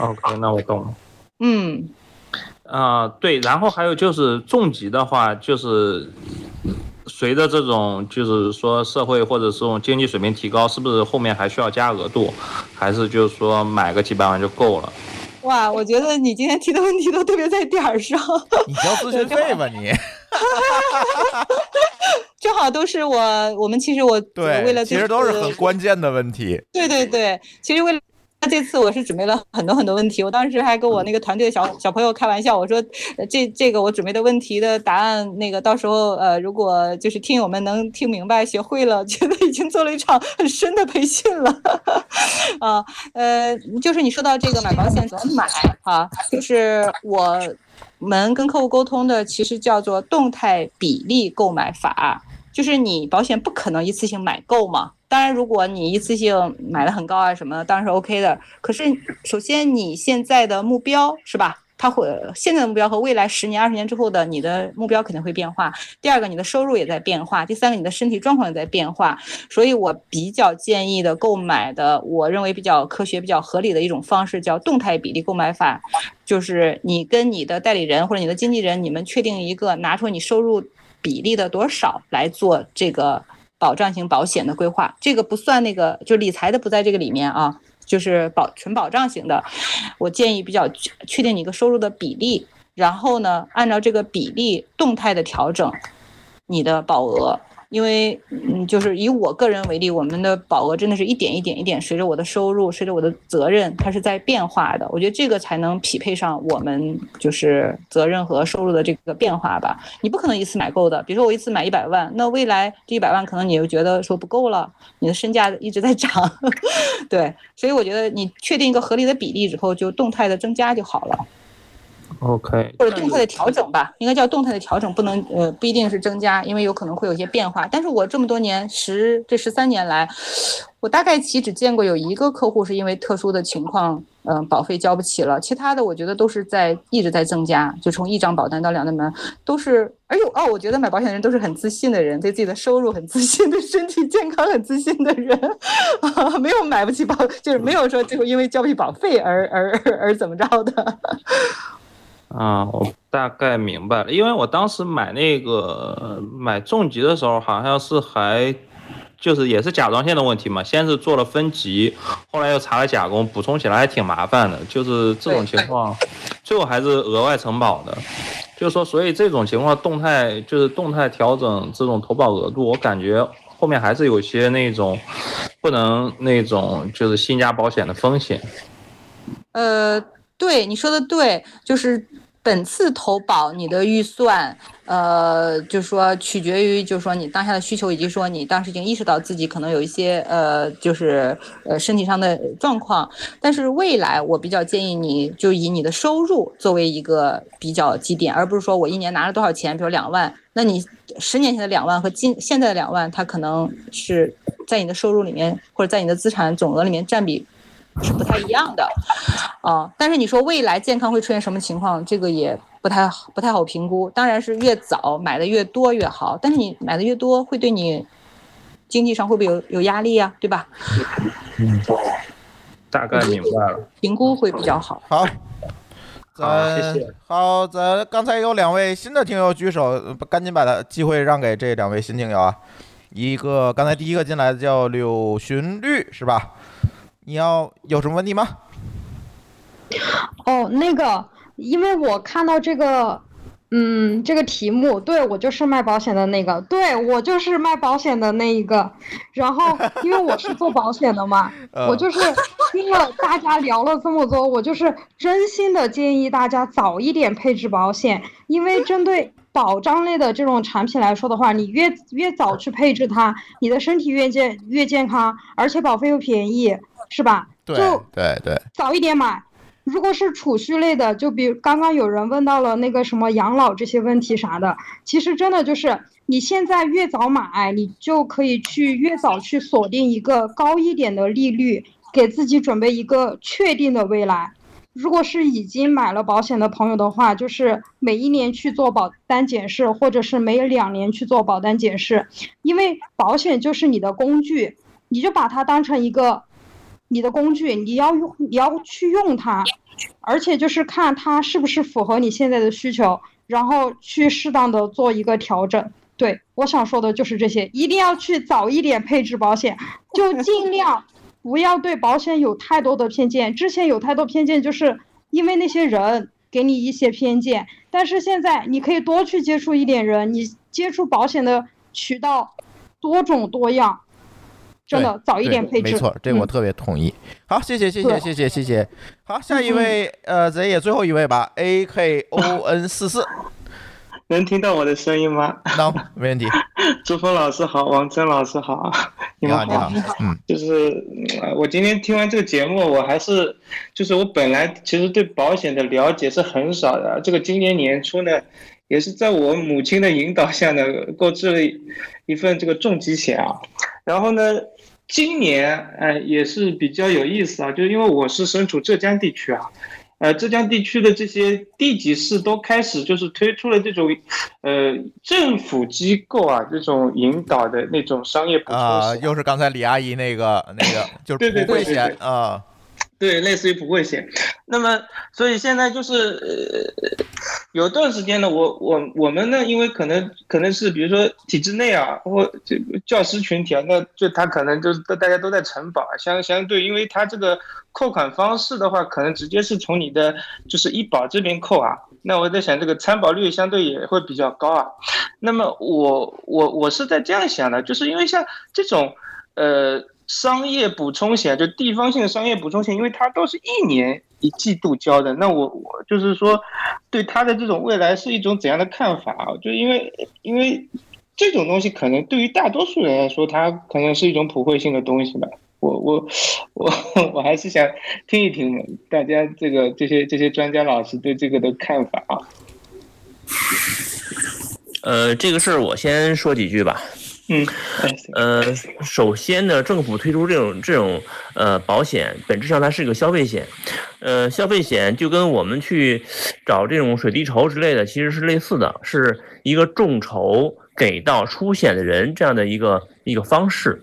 OK，那我懂了。嗯，啊、对，然后还有就是重疾的话，就是随着这种就是说社会或者是这种经济水平提高，是不是后面还需要加额度，还是就是说买个几百万就够了？哇，我觉得你今天提的问题都特别在点儿上。你交咨询费吧你。正好都是我，我们其实我对，为了其实都是很关键的问题。对对对，其实为了这次我是准备了很多很多问题，我当时还跟我那个团队的小小朋友开玩笑，我说呃这这个我准备的问题的答案，那个到时候呃如果就是听友们能听明白学会了，觉得已经做了一场很深的培训了。啊呃，就是你说到这个买保险怎么买啊，就是我们跟客户沟通的其实叫做动态比例购买法。就是你保险不可能一次性买够嘛，当然如果你一次性买的很高啊什么的，当然是 OK 的。可是首先你现在的目标是吧？它会现在的目标和未来十年、二十年之后的你的目标肯定会变化。第二个，你的收入也在变化；第三个，你的身体状况也在变化。所以我比较建议的购买的，我认为比较科学、比较合理的一种方式叫动态比例购买法，就是你跟你的代理人或者你的经纪人，你们确定一个拿出你收入。比例的多少来做这个保障型保险的规划，这个不算那个，就理财的不在这个里面啊，就是保纯保障型的。我建议比较确定你一个收入的比例，然后呢，按照这个比例动态的调整你的保额。因为，嗯，就是以我个人为例，我们的保额真的是一点一点一点，随着我的收入，随着我的责任，它是在变化的。我觉得这个才能匹配上我们就是责任和收入的这个变化吧。你不可能一次买够的，比如说我一次买一百万，那未来这一百万可能你又觉得说不够了，你的身价一直在涨，对，所以我觉得你确定一个合理的比例之后，就动态的增加就好了。OK，或者动态的调整吧，应该叫动态的调整，不能呃不一定是增加，因为有可能会有一些变化。但是我这么多年十这十三年来，我大概其只见过有一个客户是因为特殊的情况，嗯、保费交不起了，其他的我觉得都是在一直在增加，就从一张保单到两张保单都是。哎呦哦，我觉得买保险的人都是很自信的人，对自己的收入很自信，对身体健康很自信的人，没有买不起保，就是没有说最后因为交不起保费而而而怎么着的。啊，我大概明白了，因为我当时买那个买重疾的时候，好像是还就是也是甲状腺的问题嘛，先是做了分级，后来又查了甲功，补充起来还挺麻烦的，就是这种情况，最后还是额外承保的。就是说，所以这种情况动态就是动态调整这种投保额度，我感觉后面还是有些那种不能那种就是新加保险的风险。呃。对你说的对，就是本次投保你的预算，呃，就是说取决于，就是说你当下的需求，以及说你当时已经意识到自己可能有一些呃，就是呃身体上的状况。但是未来我比较建议你就以你的收入作为一个比较基点，而不是说我一年拿了多少钱，比如两万，那你十年前的两万和今现在的两万，它可能是在你的收入里面或者在你的资产总额里面占比。是不太一样的，啊，但是你说未来健康会出现什么情况，这个也不太不太好评估。当然是越早买的越多越好，但是你买的越多，会对你经济上会不会有有压力呀？对吧？嗯，大概明白了。评估会比较好。好，好，谢谢。好，咱刚才有两位新的听友举手，赶紧把他机会让给这两位新听友啊。一个刚才第一个进来的叫柳寻绿，是吧？你要有什么问题吗？哦，那个，因为我看到这个，嗯，这个题目，对我就是卖保险的那个，对我就是卖保险的那一个。然后，因为我是做保险的嘛，我就是听了大家聊了这么多，我就是真心的建议大家早一点配置保险，因为针对保障类的这种产品来说的话，你越越早去配置它，你的身体越健越健康，而且保费又便宜。是吧？对对对，早一点买。如果是储蓄类的，就比刚刚有人问到了那个什么养老这些问题啥的，其实真的就是你现在越早买，你就可以去越早去锁定一个高一点的利率，给自己准备一个确定的未来。如果是已经买了保险的朋友的话，就是每一年去做保单检视，或者是每两年去做保单检视，因为保险就是你的工具，你就把它当成一个。你的工具，你要用，你要去用它，而且就是看它是不是符合你现在的需求，然后去适当的做一个调整。对我想说的就是这些，一定要去早一点配置保险，就尽量不要对保险有太多的偏见。之前有太多偏见，就是因为那些人给你一些偏见，但是现在你可以多去接触一点人，你接触保险的渠道多种多样。真的早一点配置，没错，这我特别同意。好，谢谢，谢谢，谢谢，谢谢。好，下一位，呃，咱也最后一位吧。A K O N 四四，能听到我的声音吗？能，没问题。朱峰老师好，王真老师好，你好，你好，嗯，就是我今天听完这个节目，我还是，就是我本来其实对保险的了解是很少的，这个今年年初呢。也是在我母亲的引导下呢，购置了一份这个重疾险啊。然后呢，今年呃也是比较有意思啊，就是因为我是身处浙江地区啊，呃浙江地区的这些地级市都开始就是推出了这种呃政府机构啊这种引导的那种商业补充险啊，又是刚才李阿姨那个那个就是普惠险啊。对，类似于普惠险。那么，所以现在就是呃，有段时间呢，我我我们呢，因为可能可能是比如说体制内啊，或这个教师群体啊，那就他可能就是大家都在承保啊，相相对，因为他这个扣款方式的话，可能直接是从你的就是医保这边扣啊。那我在想，这个参保率相对也会比较高啊。那么我我我是在这样想的，就是因为像这种呃。商业补充险就地方性的商业补充险，因为它都是一年一季度交的。那我我就是说，对它的这种未来是一种怎样的看法啊？就因为因为这种东西可能对于大多数人来说，它可能是一种普惠性的东西吧。我我我 我还是想听一听大家这个这些这些专家老师对这个的看法啊。呃，这个事儿我先说几句吧。嗯，呃，首先呢，政府推出这种这种呃保险，本质上它是一个消费险，呃，消费险就跟我们去找这种水滴筹之类的，其实是类似的，是一个众筹给到出险的人这样的一个一个方式，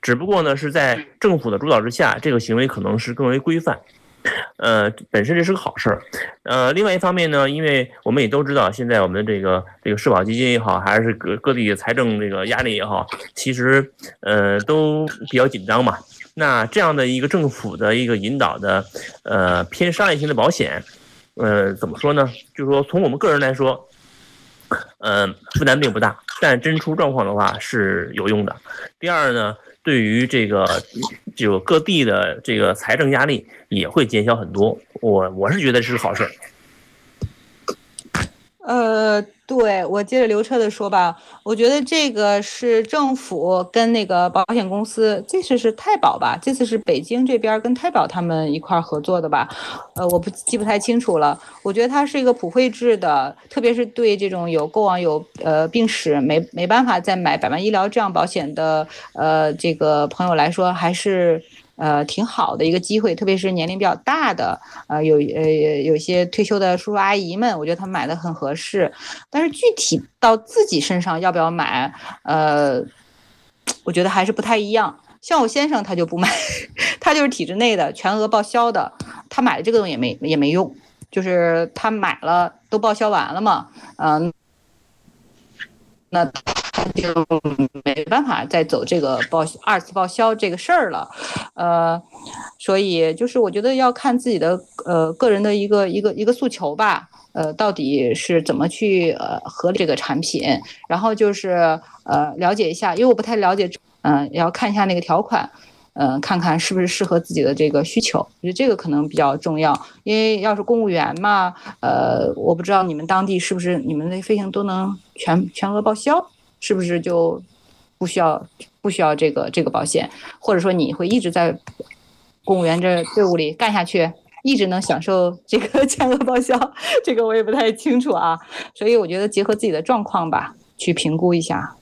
只不过呢是在政府的主导之下，这个行为可能是更为规范。呃，本身这是个好事儿，呃，另外一方面呢，因为我们也都知道，现在我们这个这个社保基金也好，还是各各地财政这个压力也好，其实呃都比较紧张嘛。那这样的一个政府的一个引导的呃偏商业性的保险，呃，怎么说呢？就是说从我们个人来说，嗯，负担并不大，但真出状况的话是有用的。第二呢。对于这个，就各地的这个财政压力也会减小很多。我我是觉得是好事。呃，对我接着刘彻的说吧，我觉得这个是政府跟那个保险公司，这次是太保吧，这次是北京这边跟太保他们一块合作的吧，呃，我不记不太清楚了。我觉得它是一个普惠制的，特别是对这种有过往有呃病史没没办法再买百万医疗这样保险的呃这个朋友来说，还是。呃，挺好的一个机会，特别是年龄比较大的，呃，有呃有些退休的叔叔阿姨们，我觉得他们买的很合适。但是具体到自己身上要不要买，呃，我觉得还是不太一样。像我先生他就不买，他就是体制内的全额报销的，他买的这个东西也没也没用，就是他买了都报销完了嘛，嗯、那就没办法再走这个报二次报销这个事儿了，呃，所以就是我觉得要看自己的呃个人的一个一个一个诉求吧，呃，到底是怎么去呃合理这个产品，然后就是呃了解一下，因为我不太了解，嗯、也要看一下那个条款。嗯，看看是不是适合自己的这个需求，我觉得这个可能比较重要。因为要是公务员嘛，呃，我不知道你们当地是不是你们的飞行都能全全额报销，是不是就不需要不需要这个这个保险，或者说你会一直在公务员这队伍里干下去，一直能享受这个 全额报销，这个我也不太清楚啊。所以我觉得结合自己的状况吧，去评估一下。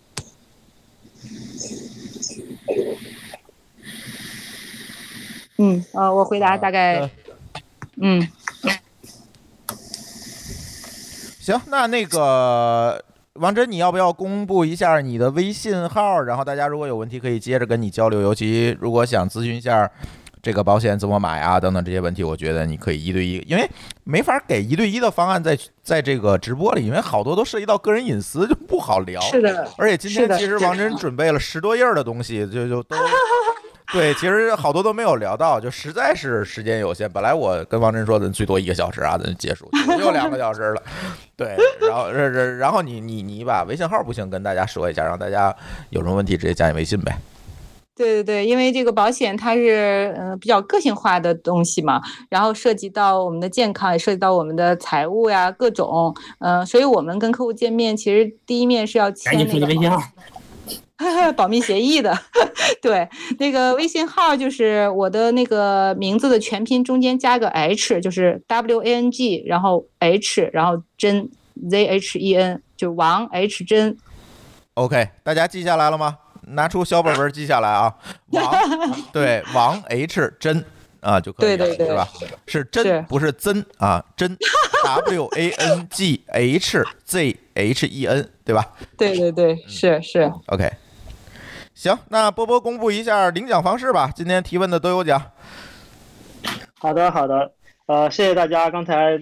嗯，呃，我回答大概，嗯，行，那那个王真，你要不要公布一下你的微信号？然后大家如果有问题可以接着跟你交流，尤其如果想咨询一下这个保险怎么买啊等等这些问题，我觉得你可以一对一，因为没法给一对一的方案在在这个直播里，因为好多都涉及到个人隐私，就不好聊。是的而且今天其实王真准备了十多页儿的东西，就就都。对，其实好多都没有聊到，就实在是时间有限。本来我跟王真说的最多一个小时啊，咱就结束，又两个小时了。对，然后然然然后你你你把微信号不行跟大家说一下，让大家有什么问题直接加你微信呗。对对对，因为这个保险它是嗯、呃比较个性化的东西嘛，然后涉及到我们的健康，也涉及到我们的财务呀各种，嗯、所以我们跟客户见面，其实第一面是要签赶紧那个说你微信号。保密协议的，对，那个微信号就是我的那个名字的全拼中间加个 H，就是 W A N G，然后 H，然后真 Z H E N，就王 H 真。OK，大家记下来了吗？拿出小本本记下来啊。王对王 H 真啊就可以了，对对对是吧？是真是不是真啊？真 W A N G H Z H E N 对吧对对对，是是。？OK，行，那波波公布一下领奖方式吧。今天提问的都有奖。好的，好的，呃，谢谢大家刚才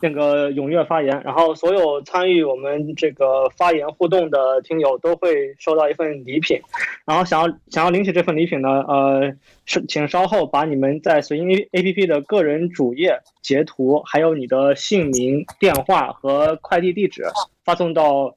那个踊跃发言，然后所有参与我们这个发言互动的听友都会收到一份礼品，然后想要想要领取这份礼品呢，呃，是请稍后把你们在随音 A P P 的个人主页截图，还有你的姓名、电话和快递地址发送到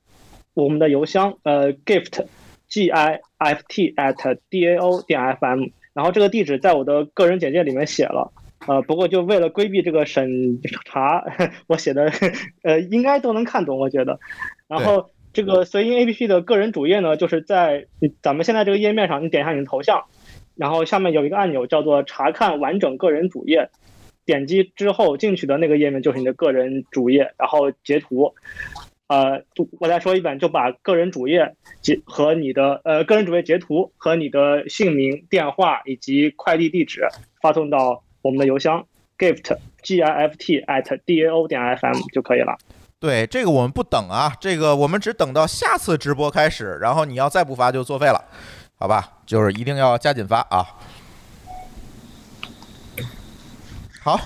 我们的邮箱，呃，gift g i f t at d a o 点 f m，然后这个地址在我的个人简介里面写了。呃，不过就为了规避这个审查，我写的呃应该都能看懂，我觉得。然后这个随音 APP 的个人主页呢，就是在咱们现在这个页面上，你点一下你的头像，然后下面有一个按钮叫做查看完整个人主页，点击之后进去的那个页面就是你的个人主页，然后截图。呃，我再说一遍，就把个人主页截和你的呃个人主页截图和你的姓名、电话以及快递地址发送到我们的邮箱 gift g i f t at d a o 点 f m 就可以了。对，这个我们不等啊，这个我们只等到下次直播开始，然后你要再不发就作废了，好吧？就是一定要加紧发啊。好，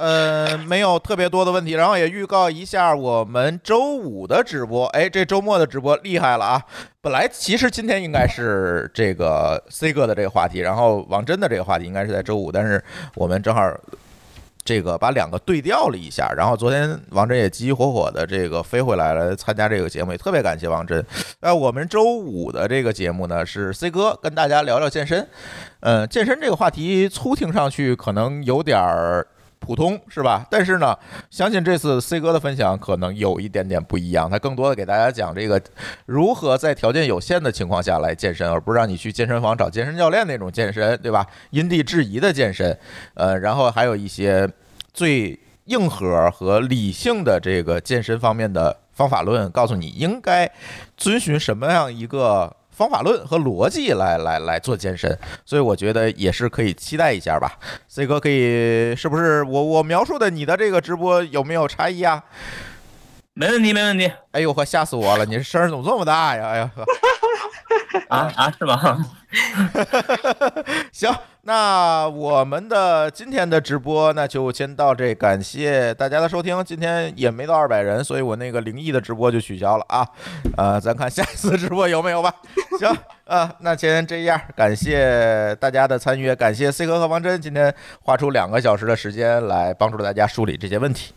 呃，没有特别多的问题，然后也预告一下我们周五的直播。哎，这周末的直播厉害了啊！本来其实今天应该是这个 C 哥的这个话题，然后王真的这个话题应该是在周五，但是我们正好这个把两个对调了一下，然后昨天王真也急急火火的这个飞回来了参加这个节目，也特别感谢王真。呃，我们周五的这个节目呢是 C 哥跟大家聊聊健身，呃，健身这个话题粗听上去可能有点儿。普通是吧？但是呢，相信这次 C 哥的分享可能有一点点不一样，他更多的给大家讲这个如何在条件有限的情况下来健身，而不是让你去健身房找健身教练那种健身，对吧？因地制宜的健身，呃，然后还有一些最硬核和理性的这个健身方面的方法论，告诉你应该遵循什么样一个。方法论和逻辑来来来做健身，所以我觉得也是可以期待一下吧。C 哥可以是不是我我描述的你的这个直播有没有差异啊？没问题，没问题。哎呦呵，吓死我了！你这声儿怎么这么大呀？哎呀呵。啊啊，是吗？行，那我们的今天的直播那就先到这，感谢大家的收听。今天也没到二百人，所以我那个灵异的直播就取消了啊。呃，咱看下一次直播有没有吧。行，啊，那先这样，感谢大家的参与，感谢 C 哥和王真今天花出两个小时的时间来帮助大家梳理这些问题。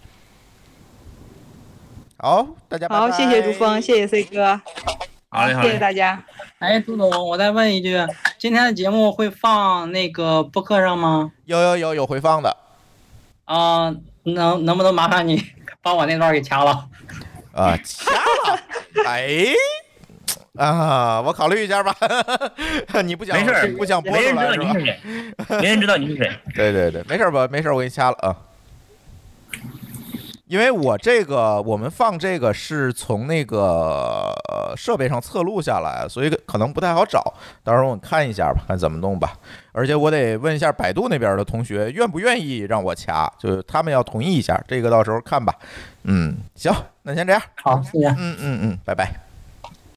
好，大家好，谢谢朱峰，谢谢 C 哥。好嘞，好谢谢大家。哎，杜总，我再问一句，今天的节目会放那个播客上吗？有有有有回放的。啊、能能不能麻烦你 把我那段给掐了？啊，掐了。哎，啊，我考虑一下吧。你不想没事不想播没人出来是吧知道你是？谁，没人知道你是谁。对对对，没事吧？没事，我给你掐了啊。因为我这个我们放这个是从那个呃设备上侧录下来，所以可能不太好找。到时候我看一下吧，看怎么弄吧。而且我得问一下百度那边的同学愿不愿意让我掐，就是他们要同意一下，这个到时候看吧。嗯，行，那先这样。好，谢谢。嗯嗯嗯，拜拜。